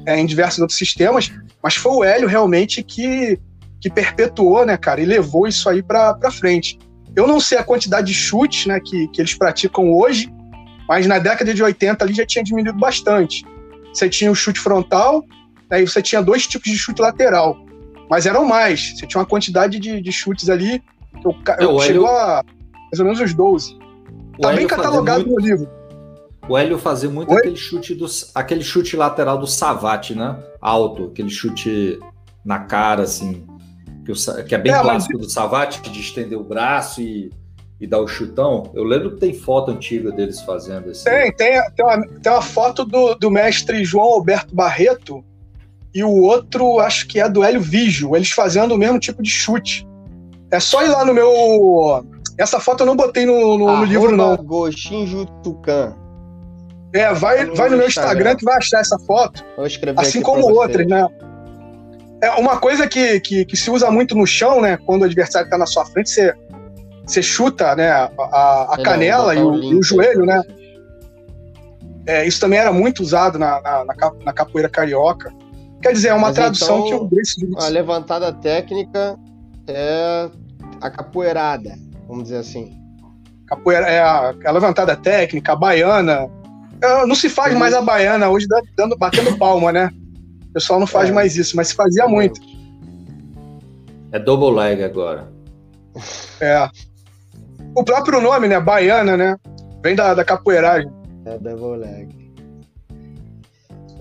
é, em diversos outros sistemas, mas foi o Hélio realmente que, que perpetuou, né, cara, e levou isso aí para frente. Eu não sei a quantidade de chutes né, que, que eles praticam hoje, mas na década de 80 ali já tinha diminuído bastante. Você tinha o chute frontal, aí você tinha dois tipos de chute lateral. Mas eram mais. Você tinha uma quantidade de, de chutes ali que eu, eu chegou a mais ou menos uns 12. Tá bem catalogado muito... no livro. O Hélio fazia muito aquele chute, do, aquele chute lateral do Savate, né? Alto, aquele chute na cara, assim. Que, o, que é bem é, clássico mas... do Savate, de estender o braço e e dar o chutão, eu lembro que tem foto antiga deles fazendo isso. Tem, tem, tem, uma, tem uma foto do, do mestre João Alberto Barreto e o outro, acho que é do Hélio Vigio, eles fazendo o mesmo tipo de chute. É só ir lá no meu. Essa foto eu não botei no, no, no livro, não. Goshinju Tucan. É, vai, vai no meu Instagram que vai achar essa foto. assim como outras, né? É uma coisa que, que, que, se usa muito no chão, né? Quando o adversário está na sua frente, você você chuta né, a, a, a canela e o, e o, joelho, né? É, isso também era muito usado na, na, na, capoeira carioca. Quer dizer, é uma Mas tradução então, que o Grace A levantada técnica é a capoeirada, vamos dizer assim. Capoeira, é a, a levantada técnica, a baiana. É, não se faz mais a baiana hoje dando, batendo palma, né? O pessoal não faz é. mais isso, mas se fazia muito. É double leg agora. É. O próprio nome, né? Baiana, né? Vem da, da capoeiragem. É double leg.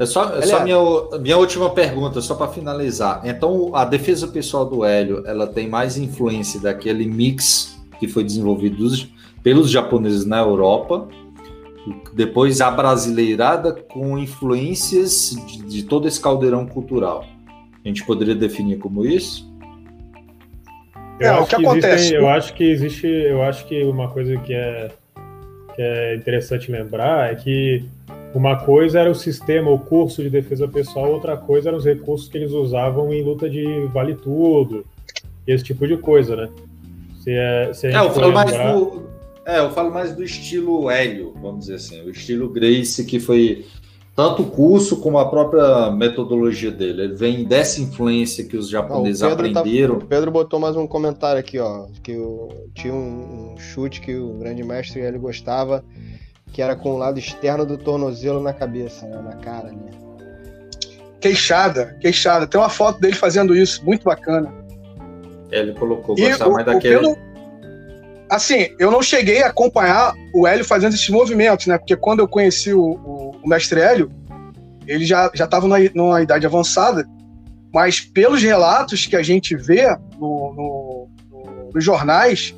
É só, é só minha, minha última pergunta, só para finalizar. Então, a defesa pessoal do Hélio, ela tem mais influência daquele mix que foi desenvolvido dos, pelos japoneses na Europa, depois a brasileirada com influências de, de todo esse caldeirão cultural. A gente poderia definir como isso? Eu é, o que, que acontece? Existem, eu acho que existe, eu acho que uma coisa que é, que é interessante lembrar é que uma coisa era o sistema, o curso de defesa pessoal, outra coisa eram os recursos que eles usavam em luta de vale tudo, esse tipo de coisa, né? Se é, se é, eu falo lembrar... mais do, é, eu falo mais do estilo Hélio, vamos dizer assim, o estilo Grace que foi tanto o curso como a própria metodologia dele. Ele vem dessa influência que os japoneses Não, o tá- aprenderam. Tá, o Pedro botou mais um comentário aqui, ó, que o, tinha um, um, chute que o grande mestre ele gostava, que era com o lado externo do tornozelo na cabeça, né, na cara, né? Queixada, queixada. Tem uma foto dele fazendo isso, muito bacana. Ele colocou, gostava mais daquele. Pedro, assim, eu não cheguei a acompanhar o Hélio fazendo esses movimentos, né? Porque quando eu conheci o, o, o mestre Hélio, ele já estava numa, numa, idade avançada, mas pelos relatos que a gente vê no, no, no, nos jornais,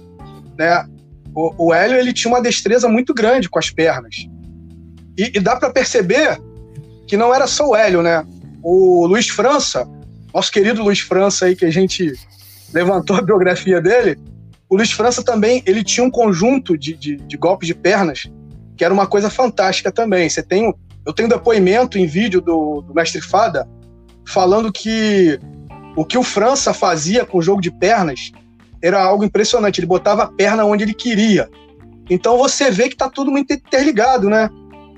né? O, o, Hélio ele tinha uma destreza muito grande com as pernas. E, e dá para perceber que não era só o Hélio, né? O Luiz França, nosso querido Luiz França aí, que a gente levantou a biografia dele, o Luiz França também, ele tinha um conjunto de, de, de golpes de pernas que era uma coisa fantástica também. Você tem, eu tenho depoimento em vídeo do, do mestre Fada falando que o que o França fazia com o jogo de pernas era algo impressionante. Ele botava a perna onde ele queria. Então você vê que está tudo muito interligado, né?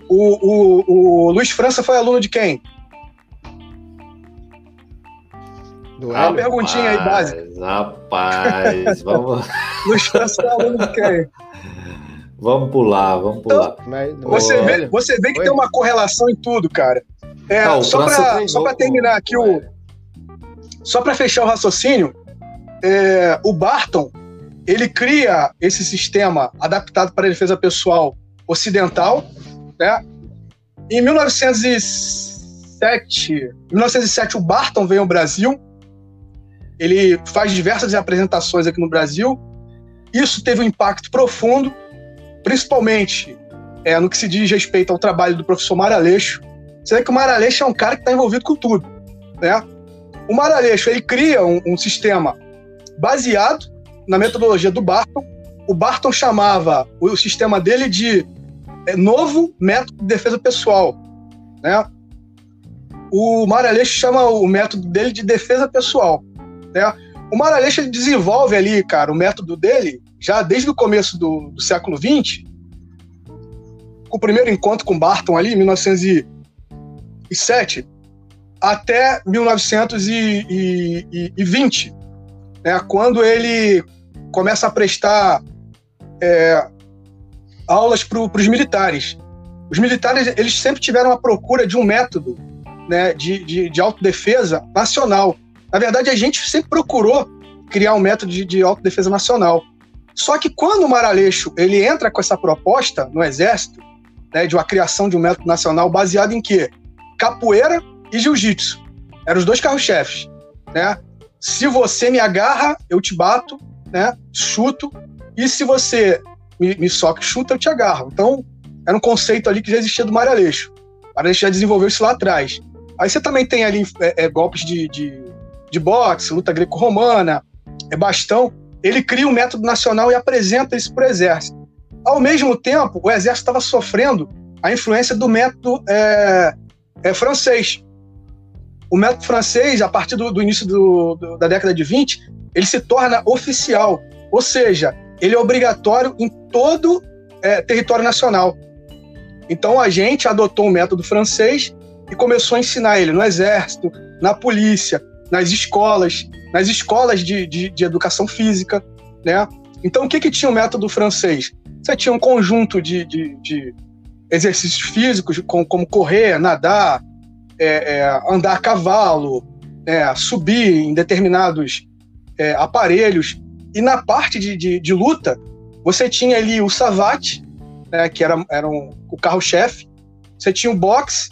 O, o, o Luiz França foi aluno de quem? Do uma perguntinha aí básica. Rapaz, <laughs> vamos. Luiz França é aluno de quem? Vamos pular, vamos pular. Então, você, vê, você vê que Oi? tem uma correlação em tudo, cara. É, ah, só para só terminar aqui o. Só para fechar o raciocínio, é, o Barton ele cria esse sistema adaptado para a defesa pessoal ocidental, né? Em 1907, 1907 o Barton veio ao Brasil. Ele faz diversas apresentações aqui no Brasil. Isso teve um impacto profundo, principalmente é, no que se diz respeito ao trabalho do professor Maraleixo. Você vê que o Maraleixo é um cara que está envolvido com tudo, né? O Maraleixo ele cria um, um sistema baseado na metodologia do Barton. O Barton chamava o sistema dele de é, novo método de defesa pessoal. Né? O Maraleixo chama o método dele de defesa pessoal. Né? O Maraleixo ele desenvolve ali, cara, o método dele já desde o começo do, do século XX, com o primeiro encontro com Barton ali, em 1907, até 1920, né, quando ele começa a prestar é, aulas para os militares. Os militares eles sempre tiveram a procura de um método né, de, de, de autodefesa nacional. Na verdade, a gente sempre procurou criar um método de, de autodefesa nacional. Só que quando o Maraleixo ele entra com essa proposta no Exército, né, de uma criação de um método nacional baseado em quê? Capoeira e jiu-jitsu. Eram os dois carros-chefes. Né? Se você me agarra, eu te bato, né? chuto, e se você me, me soca e chuta, eu te agarro. Então, era um conceito ali que já existia do Maraleixo. O Maraleixo já desenvolveu isso lá atrás. Aí você também tem ali é, é, golpes de, de, de boxe, luta greco-romana, é bastão. Ele cria um método nacional e apresenta isso para o exército. Ao mesmo tempo, o exército estava sofrendo a influência do método é, é, francês. O método francês, a partir do, do início do, do, da década de 20, ele se torna oficial. Ou seja, ele é obrigatório em todo é, território nacional. Então a gente adotou o método francês e começou a ensinar ele no exército, na polícia, nas escolas, nas escolas de, de, de educação física, né? Então o que, que tinha o método francês? Você tinha um conjunto de, de, exercícios físicos, como correr, nadar, é, é, andar a cavalo, é, subir em determinados é, aparelhos. E na parte de, de, de luta, você tinha ali o Savate, né, que era, era um, o carro-chefe, você tinha o boxe,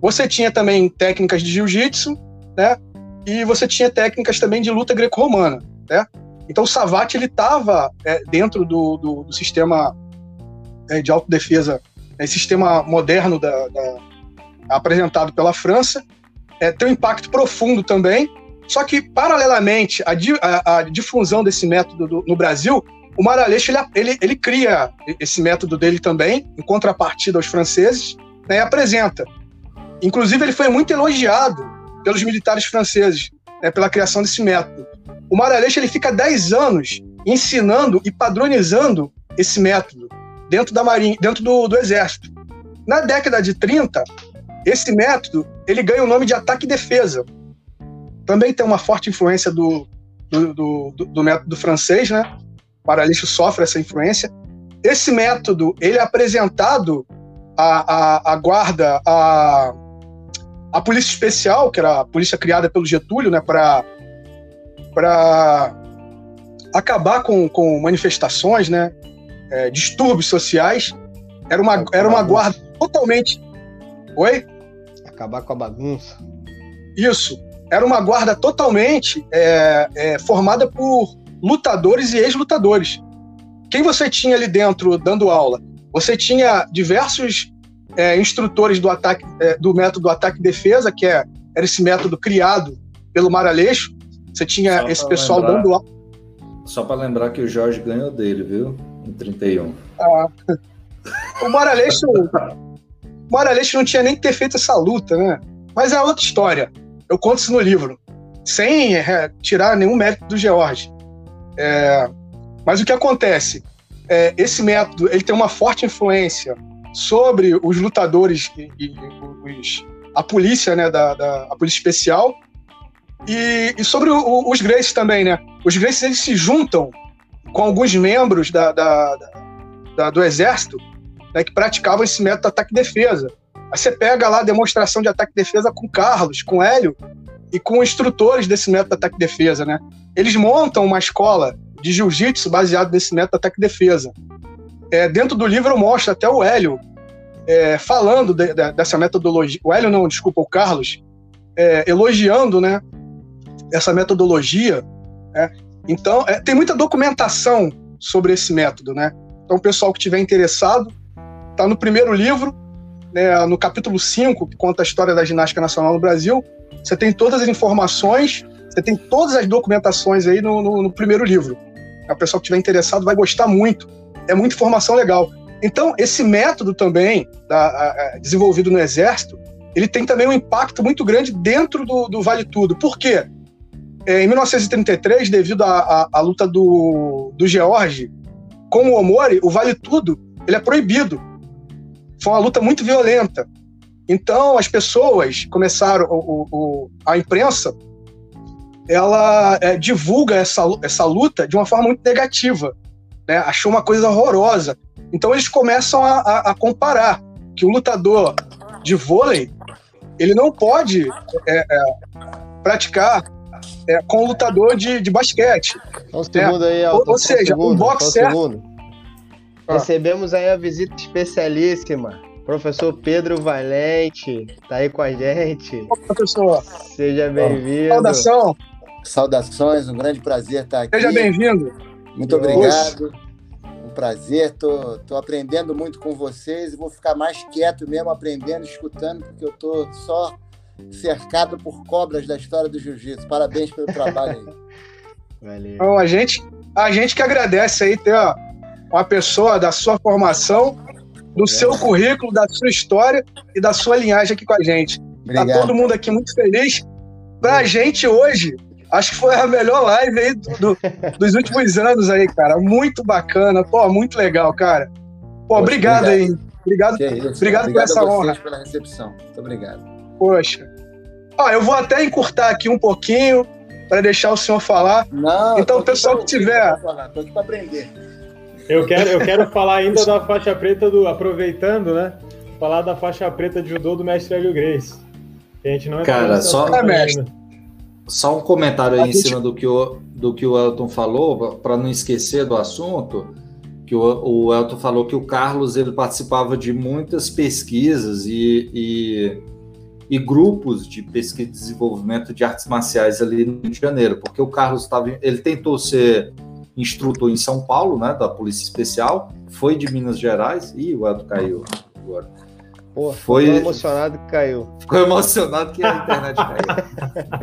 você tinha também técnicas de jiu-jitsu, né, e você tinha técnicas também de luta greco-romana, né? Então o Savate estava é, dentro do, do, do sistema é, de autodefesa, é, sistema moderno da, da, apresentado pela França, é, tem um impacto profundo também, só que, paralelamente à, à, à difusão desse método do, no Brasil, o Maraleixo ele, ele, ele, cria esse método dele também, em contrapartida aos franceses, né, e apresenta. Inclusive, ele foi muito elogiado pelos militares franceses né, pela criação desse método. O Maraleixo ele fica 10 anos ensinando e padronizando esse método dentro da marinha, dentro do, do exército. Na década de 30, esse método ele ganha o nome de ataque e defesa, também tem uma forte influência do, do, do, do método francês, né? O paralixo sofre essa influência. Esse método, ele é apresentado à, à, à guarda, à, à polícia especial, que era a polícia criada pelo Getúlio, né? Para acabar com, com manifestações, né? É, distúrbios sociais. Era uma, era uma guarda totalmente. Oi? Acabar com a bagunça. Isso era uma guarda totalmente é, é, formada por lutadores e ex-lutadores. Quem você tinha ali dentro dando aula? Você tinha diversos é, instrutores do ataque, é, do método ataque e defesa, que é, era esse método criado pelo Maraleixo. Você tinha Só esse pessoal lembrar, dando aula. Só para lembrar que o Jorge ganhou dele, viu? Em 31. Ah, <laughs> o Maraleixo, o Maraleixo não tinha nem que ter feito essa luta, né? Mas é outra história. Eu conto isso no livro, sem é, tirar nenhum mérito do George. É, mas o que acontece? É, esse método ele tem uma forte influência sobre os lutadores e, e os, a polícia, né, da, da a polícia especial e, e sobre o, os Graces também, né? Os Graces eles se juntam com alguns membros da, da, da, do exército né, que praticavam esse método ataque-defesa. Aí você pega lá a demonstração de ataque-defesa com Carlos, com Hélio e com instrutores desse método ataque-defesa, né? Eles montam uma escola de jiu-jitsu baseado nesse método ataque-defesa. É, dentro do livro mostra até o Hélio é, falando de, de, dessa metodologia. O Hélio não, desculpa, o Carlos, é, elogiando, né? Essa metodologia. Né? Então, é, tem muita documentação sobre esse método, né? Então, o pessoal que tiver interessado, está no primeiro livro, né, no capítulo 5, que conta a história da ginástica nacional no Brasil. Você tem todas as informações, você tem todas as documentações aí no, no, no primeiro livro. O pessoal que estiver interessado vai gostar muito. É muita informação legal. Então, esse método também, da, a, a, desenvolvido no Exército, ele tem também um impacto muito grande dentro do, do Vale Tudo. Por quê? É, em 1933, devido à luta do, do George com o Omori, o Vale Tudo ele é proibido. Foi uma luta muito violenta. Então, as pessoas começaram, o, o, a imprensa, ela é, divulga essa, essa luta de uma forma muito negativa. Né? Achou uma coisa horrorosa. Então, eles começam a, a, a comparar que o lutador de vôlei ele não pode é, é, praticar é, com o lutador de, de basquete. Um segundo aí, Alton, ou, ou seja, um, segundo, um boxer. Um ah. Recebemos aí a visita especialíssima. Professor Pedro Valente, tá aí com a gente. Olá, professor. Seja bem-vindo. Saudação. Saudações, um grande prazer estar aqui. Seja bem-vindo. Muito obrigado. Um prazer, tô, tô aprendendo muito com vocês e vou ficar mais quieto mesmo, aprendendo, escutando, porque eu tô só cercado por cobras da história do jiu-jitsu. Parabéns pelo trabalho aí. <laughs> Valeu. Então, a gente, a gente que agradece aí ter ó, uma pessoa da sua formação, do é. seu currículo, da sua história e da sua linhagem aqui com a gente. Tá Obrigado. Tá todo mundo aqui muito feliz. Pra gente hoje, acho que foi a melhor live aí do, do, dos últimos anos aí, cara. Muito bacana, pô, muito legal, cara. Pô, obrigado, obrigado aí. Obrigado, obrigado, obrigado por essa honra. pela recepção. Muito obrigado. Poxa. Ó, eu vou até encurtar aqui um pouquinho para deixar o senhor falar. Não, então, o pessoal que tiver. Estou aqui para aprender. Eu quero, eu quero falar ainda da faixa preta do. Aproveitando, né? Falar da faixa preta de judô do mestre Hélio Grace. Que a gente não Cara, só, só um comentário aí em cima do que o, do que o Elton falou, para não esquecer do assunto. Que o, o Elton falou que o Carlos ele participava de muitas pesquisas e, e, e grupos de pesquisa e desenvolvimento de artes marciais ali no Rio de Janeiro, porque o Carlos estava. Ele tentou ser instrutor em São Paulo, né, da Polícia Especial, foi de Minas Gerais, e o Elton caiu agora. Pô, foi ficou emocionado que caiu. Ficou emocionado que a internet caiu.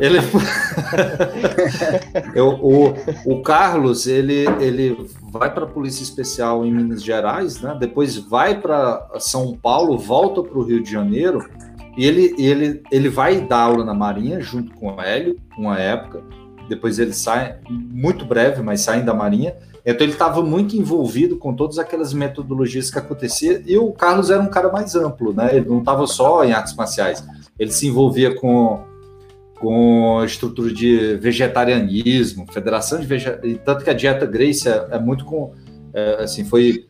<laughs> ele <laughs> Eu, o, o Carlos, ele, ele vai para a Polícia Especial em Minas Gerais, né? Depois vai para São Paulo, volta para o Rio de Janeiro e ele, ele, ele vai dar aula na Marinha junto com o Hélio, uma época depois ele sai, muito breve, mas saem da Marinha. Então ele estava muito envolvido com todas aquelas metodologias que aconteciam, e o Carlos era um cara mais amplo, né? Ele não estava só em artes marciais, ele se envolvia com, com estrutura de vegetarianismo, federação de vegetarianismo, tanto que a dieta Grace é, é muito com, é, assim, foi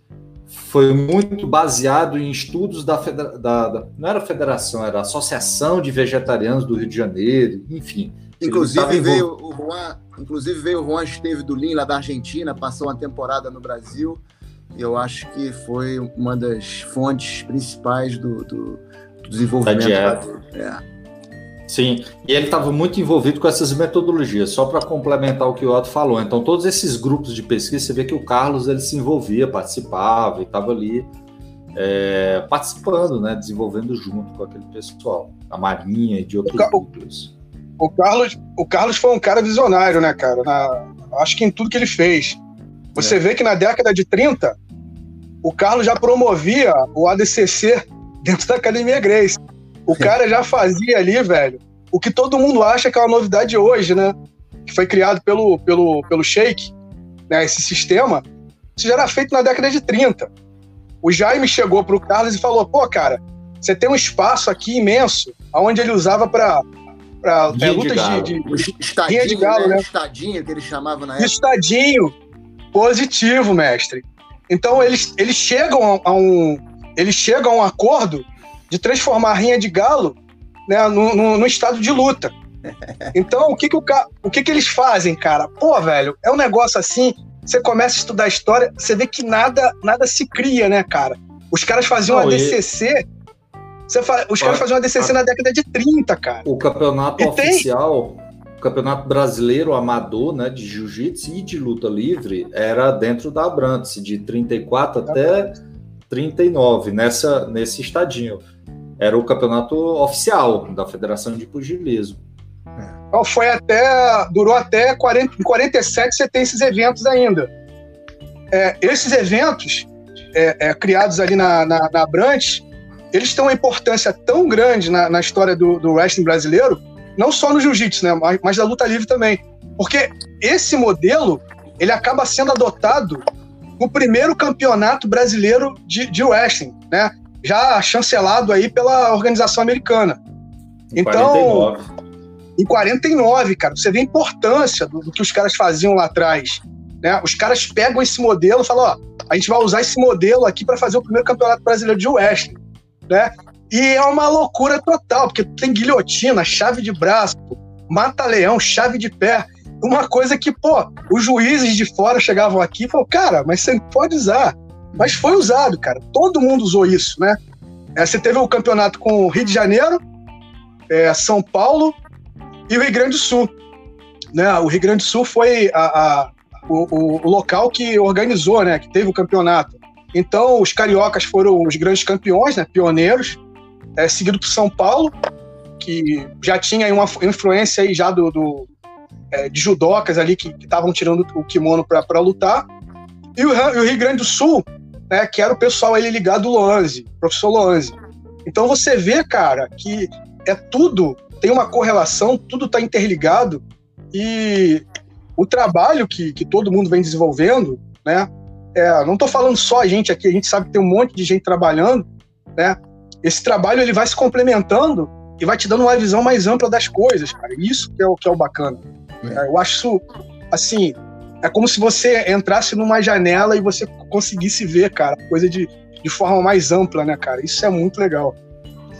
foi muito baseado em estudos da, da, da, não era federação, era a Associação de Vegetarianos do Rio de Janeiro, enfim. Inclusive veio o Juan, inclusive veio o Juan Esteves lá da Argentina, passou uma temporada no Brasil. E eu acho que foi uma das fontes principais do, do, do desenvolvimento da é. Sim, e ele estava muito envolvido com essas metodologias, só para complementar o que o Otto falou. Então, todos esses grupos de pesquisa, você vê que o Carlos ele se envolvia, participava e estava ali é, participando, né, desenvolvendo junto com aquele pessoal, a Marinha e de outros o, grupos. O Carlos, o Carlos foi um cara visionário, né, cara? Na, acho que em tudo que ele fez. Você é. vê que na década de 30, o Carlos já promovia o ADCC dentro da Academia Grace. O cara já fazia ali, velho, o que todo mundo acha que é uma novidade hoje, né? Que foi criado pelo, pelo, pelo Sheik, né? Esse sistema. Isso já era feito na década de 30. O Jaime chegou pro Carlos e falou: pô, cara, você tem um espaço aqui imenso, onde ele usava para para é, lutas de, de, de, estadinho, de galo, né? né? Estadinho, que ele chamava na época. Estadinho positivo, mestre. Então eles, eles chegam a um eles chegam a um acordo de transformar a rinha de galo né, no, no, no estado de luta. Então, o que que, o, o que que eles fazem, cara? Pô, velho, é um negócio assim, você começa a estudar a história, você vê que nada, nada se cria, né, cara? Os caras faziam Não, a DCC, fa... os caras faziam a DCC na década de 30, cara. O campeonato e oficial, tem... o campeonato brasileiro amador, né, de jiu-jitsu e de luta livre, era dentro da Abrantes, de 34 até 39, nessa, nesse estadinho. Era o campeonato oficial da Federação de Pugilismo. Então foi até. durou até 40, em 47 você tem esses eventos ainda. É, esses eventos, é, é, criados ali na, na, na Brant, eles têm uma importância tão grande na, na história do, do, wrestling brasileiro, não só no jiu-jitsu, né, mas, mas da luta livre também. Porque esse modelo ele acaba sendo adotado no primeiro campeonato brasileiro de, de wrestling, né? Já chancelado aí pela organização americana. Então, 49 em 49, cara. Você vê a importância do, do que os caras faziam lá atrás. Né? Os caras pegam esse modelo e falam: ó, a gente vai usar esse modelo aqui para fazer o primeiro campeonato brasileiro de wrestling. Né? E é uma loucura total, porque tem guilhotina, chave de braço, mata-leão, chave de pé. Uma coisa que, pô, os juízes de fora chegavam aqui e falaram, cara, mas você pode usar. Mas foi usado, cara. Todo mundo usou isso, né? É, você teve o campeonato com o Rio de Janeiro, é, São Paulo, e o Rio Grande do Sul. Né? O Rio Grande do Sul foi a, a, o, o, local que organizou, né? que teve o campeonato. Então, os cariocas foram os grandes campeões, né? pioneiros, é, seguido por São Paulo, que já tinha uma influência aí já do, do é, de judocas ali que estavam tirando o kimono para lutar. E o, e o, Rio Grande do Sul, né, que era o pessoal ali ligado ao Loanze, professor Loanze. Então você vê, cara, que é tudo tem uma correlação, tudo está interligado e o trabalho que, que todo mundo vem desenvolvendo, né? É, não estou falando só a gente aqui, a gente sabe que tem um monte de gente trabalhando, né? Esse trabalho ele vai se complementando e vai te dando uma visão mais ampla das coisas, cara. Isso que é o que é o bacana. É. Eu acho assim, é como se você entrasse numa janela e você conseguisse ver, cara, coisa de, de forma mais ampla, né, cara? Isso é muito legal.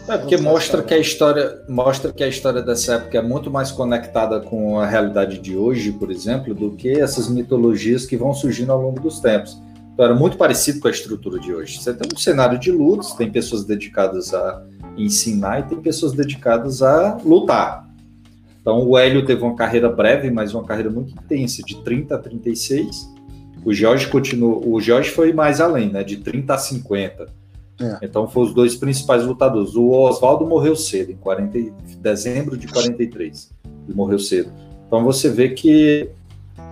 É porque mostra que a história mostra que a história dessa época é muito mais conectada com a realidade de hoje, por exemplo, do que essas mitologias que vão surgindo ao longo dos tempos. Então era muito parecido com a estrutura de hoje. Você tem um cenário de lutas, tem pessoas dedicadas a ensinar e tem pessoas dedicadas a lutar. Então o Hélio teve uma carreira breve, mas uma carreira muito intensa, de 30 a 36. O Jorge continuou, o Jorge foi mais além, né, de 30 a 50 é. Então foram os dois principais lutadores. O Oswaldo morreu cedo, em 40, dezembro de 43. Ele morreu cedo. Então você vê que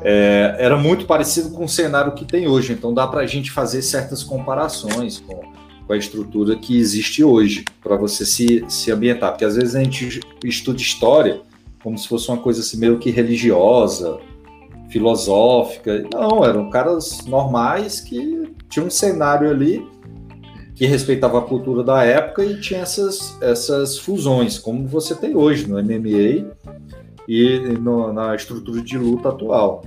é, era muito parecido com o cenário que tem hoje. Então dá para a gente fazer certas comparações com, com a estrutura que existe hoje, para você se, se ambientar. Porque às vezes a gente estuda história como se fosse uma coisa assim meio que religiosa, filosófica. Não, eram caras normais que tinham um cenário ali que respeitava a cultura da época e tinha essas, essas fusões, como você tem hoje no MMA e no, na estrutura de luta atual.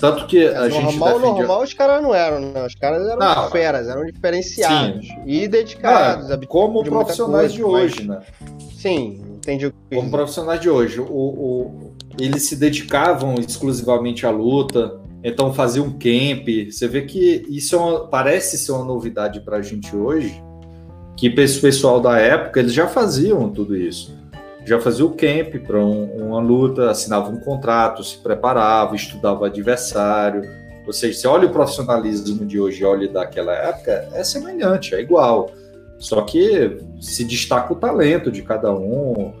Tanto que a gente. Normal, defende... normal os caras não eram, né? Os caras eram não, feras, eram diferenciados sim. e dedicados. Ah, como profissionais coisa, de hoje, mas... né? Sim, entendi o que Como profissionais de hoje. O, o, eles se dedicavam exclusivamente à luta, então fazer um camp, você vê que isso é uma, parece ser uma novidade para a gente hoje, que esse pessoal da época eles já faziam tudo isso, já fazia o camp para um, uma luta, assinava um contrato, se preparava, estudava adversário. Ou seja, você olha o profissionalismo de hoje, olha daquela época, é semelhante, é igual. Só que se destaca o talento de cada um,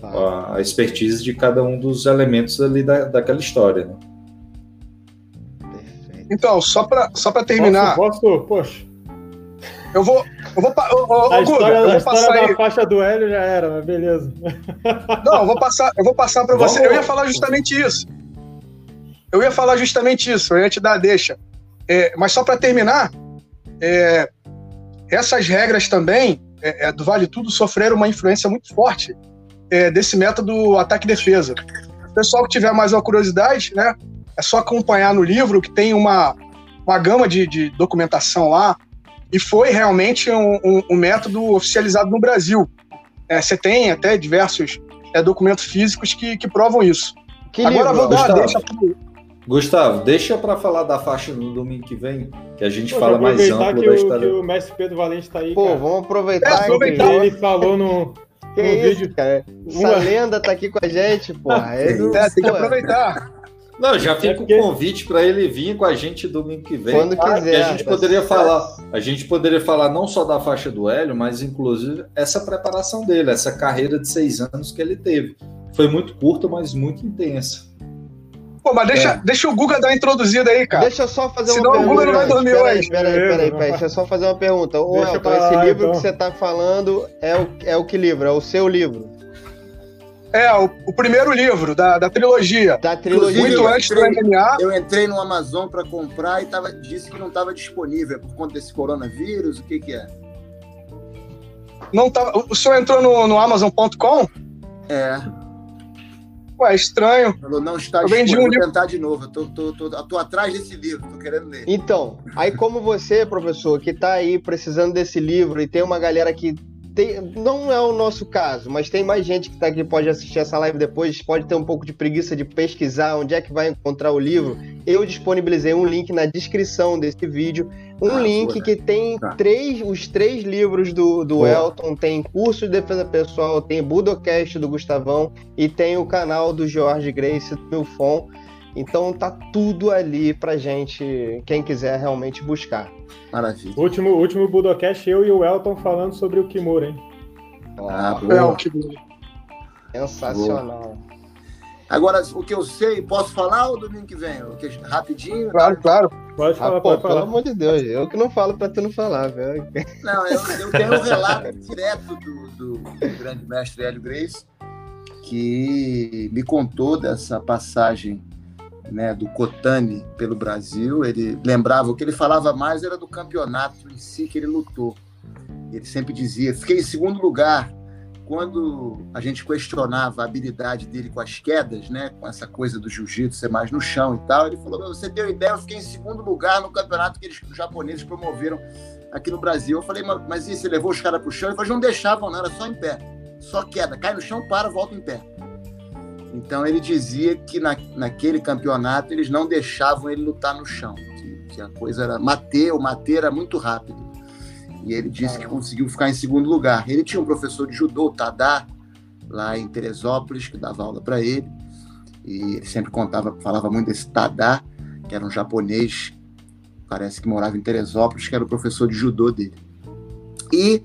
a, a expertise de cada um dos elementos ali da, daquela história, né? Então, só para só pra terminar. Posso, posso, poxa. Eu vou. Eu vou, eu, eu, a história, eu vou a história da aí. faixa do Hélio já era, mas beleza. <laughs> Não, eu vou passar, eu vou passar para você. Eu ia falar justamente isso. Eu ia falar justamente isso, eu ia te dar deixa. É, mas só para terminar, é, essas regras também é, é, do Vale Tudo sofreram uma influência muito forte é, desse método ataque-defesa. O pessoal que tiver mais uma curiosidade, né, é só acompanhar no livro que tem uma, uma gama de, de documentação lá e foi realmente um, um, um método oficializado no Brasil. É, você tem até diversos é, documentos físicos que, que provam isso. Que Agora livro, vou dar, Gustavo, deixa pro... Gustavo, deixa para falar da faixa no domingo que vem, que a gente Pô, fala mais amplo que da história. O, que o mestre Pedro Valente está aí. Pô, cara. vamos aproveitar. É, aproveitar. Ele <laughs> falou no, que no isso, vídeo. Cara? Essa Uma... lenda tá aqui com a gente, porra. <laughs> É, é, tem que aproveitar. Não, já fica é porque... o convite para ele vir com a gente domingo que vem. Quando quiser. a gente poderia falar, a gente poderia falar não só da faixa do Hélio, mas inclusive essa preparação dele, essa carreira de seis anos que ele teve. Foi muito curta, mas muito intensa. Pô, mas deixa, é. deixa o Guga dar a introduzida aí, cara. Deixa eu só fazer Senão uma pergunta. Senão o Guga não vai dormir pera hoje. Peraí, peraí, peraí. Deixa eu só fazer uma pergunta. Ô, Elton, esse livro então. que você tá falando é o, é o que livro? É o seu livro? É, o, o, primeiro livro da, da trilogia. Da trilogia. Muito antes do MMA. Eu entrei no Amazon para comprar e tava, disse que não estava disponível por conta desse coronavírus. O que, que é? Não tá, o senhor entrou no, no Amazon.com? É. Ué, estranho. Falou, não está eu vendi um livro. tentar de novo. Eu tô, tô, tô, tô, atrás desse livro, tô querendo ler. Então, aí como você, professor, que está aí precisando desse livro e tem uma galera que tem, não é o nosso caso, mas tem mais gente que está aqui pode assistir essa live depois, pode ter um pouco de preguiça de pesquisar onde é que vai encontrar o livro. Eu disponibilizei um link na descrição desse vídeo, um ah, link boa, né? que tem tá. três, os três livros do, do Elton, tem curso de defesa pessoal, tem Budocast do Gustavão e tem o canal do Jorge Grace do Milfon. Então tá tudo ali pra gente, quem quiser realmente buscar. Maravilha. Último, último Budocast, eu e o Elton falando sobre o Kimura, hein? Ah, boa. É, o Kimura. Sensacional. Boa. Agora, o que eu sei, posso falar ou domingo que vem? Rapidinho? Claro, claro. Pode falar, ah, pô, pode falar. Pelo amor de Deus, eu que não falo pra tu não falar, velho. Não, eu, <laughs> eu tenho um relato direto do, do, do grande mestre Hélio Grace, que me contou dessa passagem né, do Cotani pelo Brasil. Ele lembrava, o que ele falava mais era do campeonato em si que ele lutou. Ele sempre dizia: fiquei em segundo lugar. Quando a gente questionava a habilidade dele com as quedas, né, com essa coisa do jiu-jitsu ser mais no chão e tal, ele falou: Você deu ideia, eu fiquei em segundo lugar no campeonato que eles, os japoneses promoveram aqui no Brasil. Eu falei: Mas e você levou os caras para o chão? Ele falou: Não deixavam, não, era só em pé. Só queda, cai no chão, para, volta em pé. Então ele dizia que na, naquele campeonato eles não deixavam ele lutar no chão, que, que a coisa era mater, o mater era muito rápido. E ele disse que conseguiu ficar em segundo lugar. Ele tinha um professor de judô, Tadá, lá em Teresópolis, que dava aula para ele. E ele sempre contava, falava muito desse Tadá, que era um japonês, parece que morava em Teresópolis, que era o professor de judô dele. E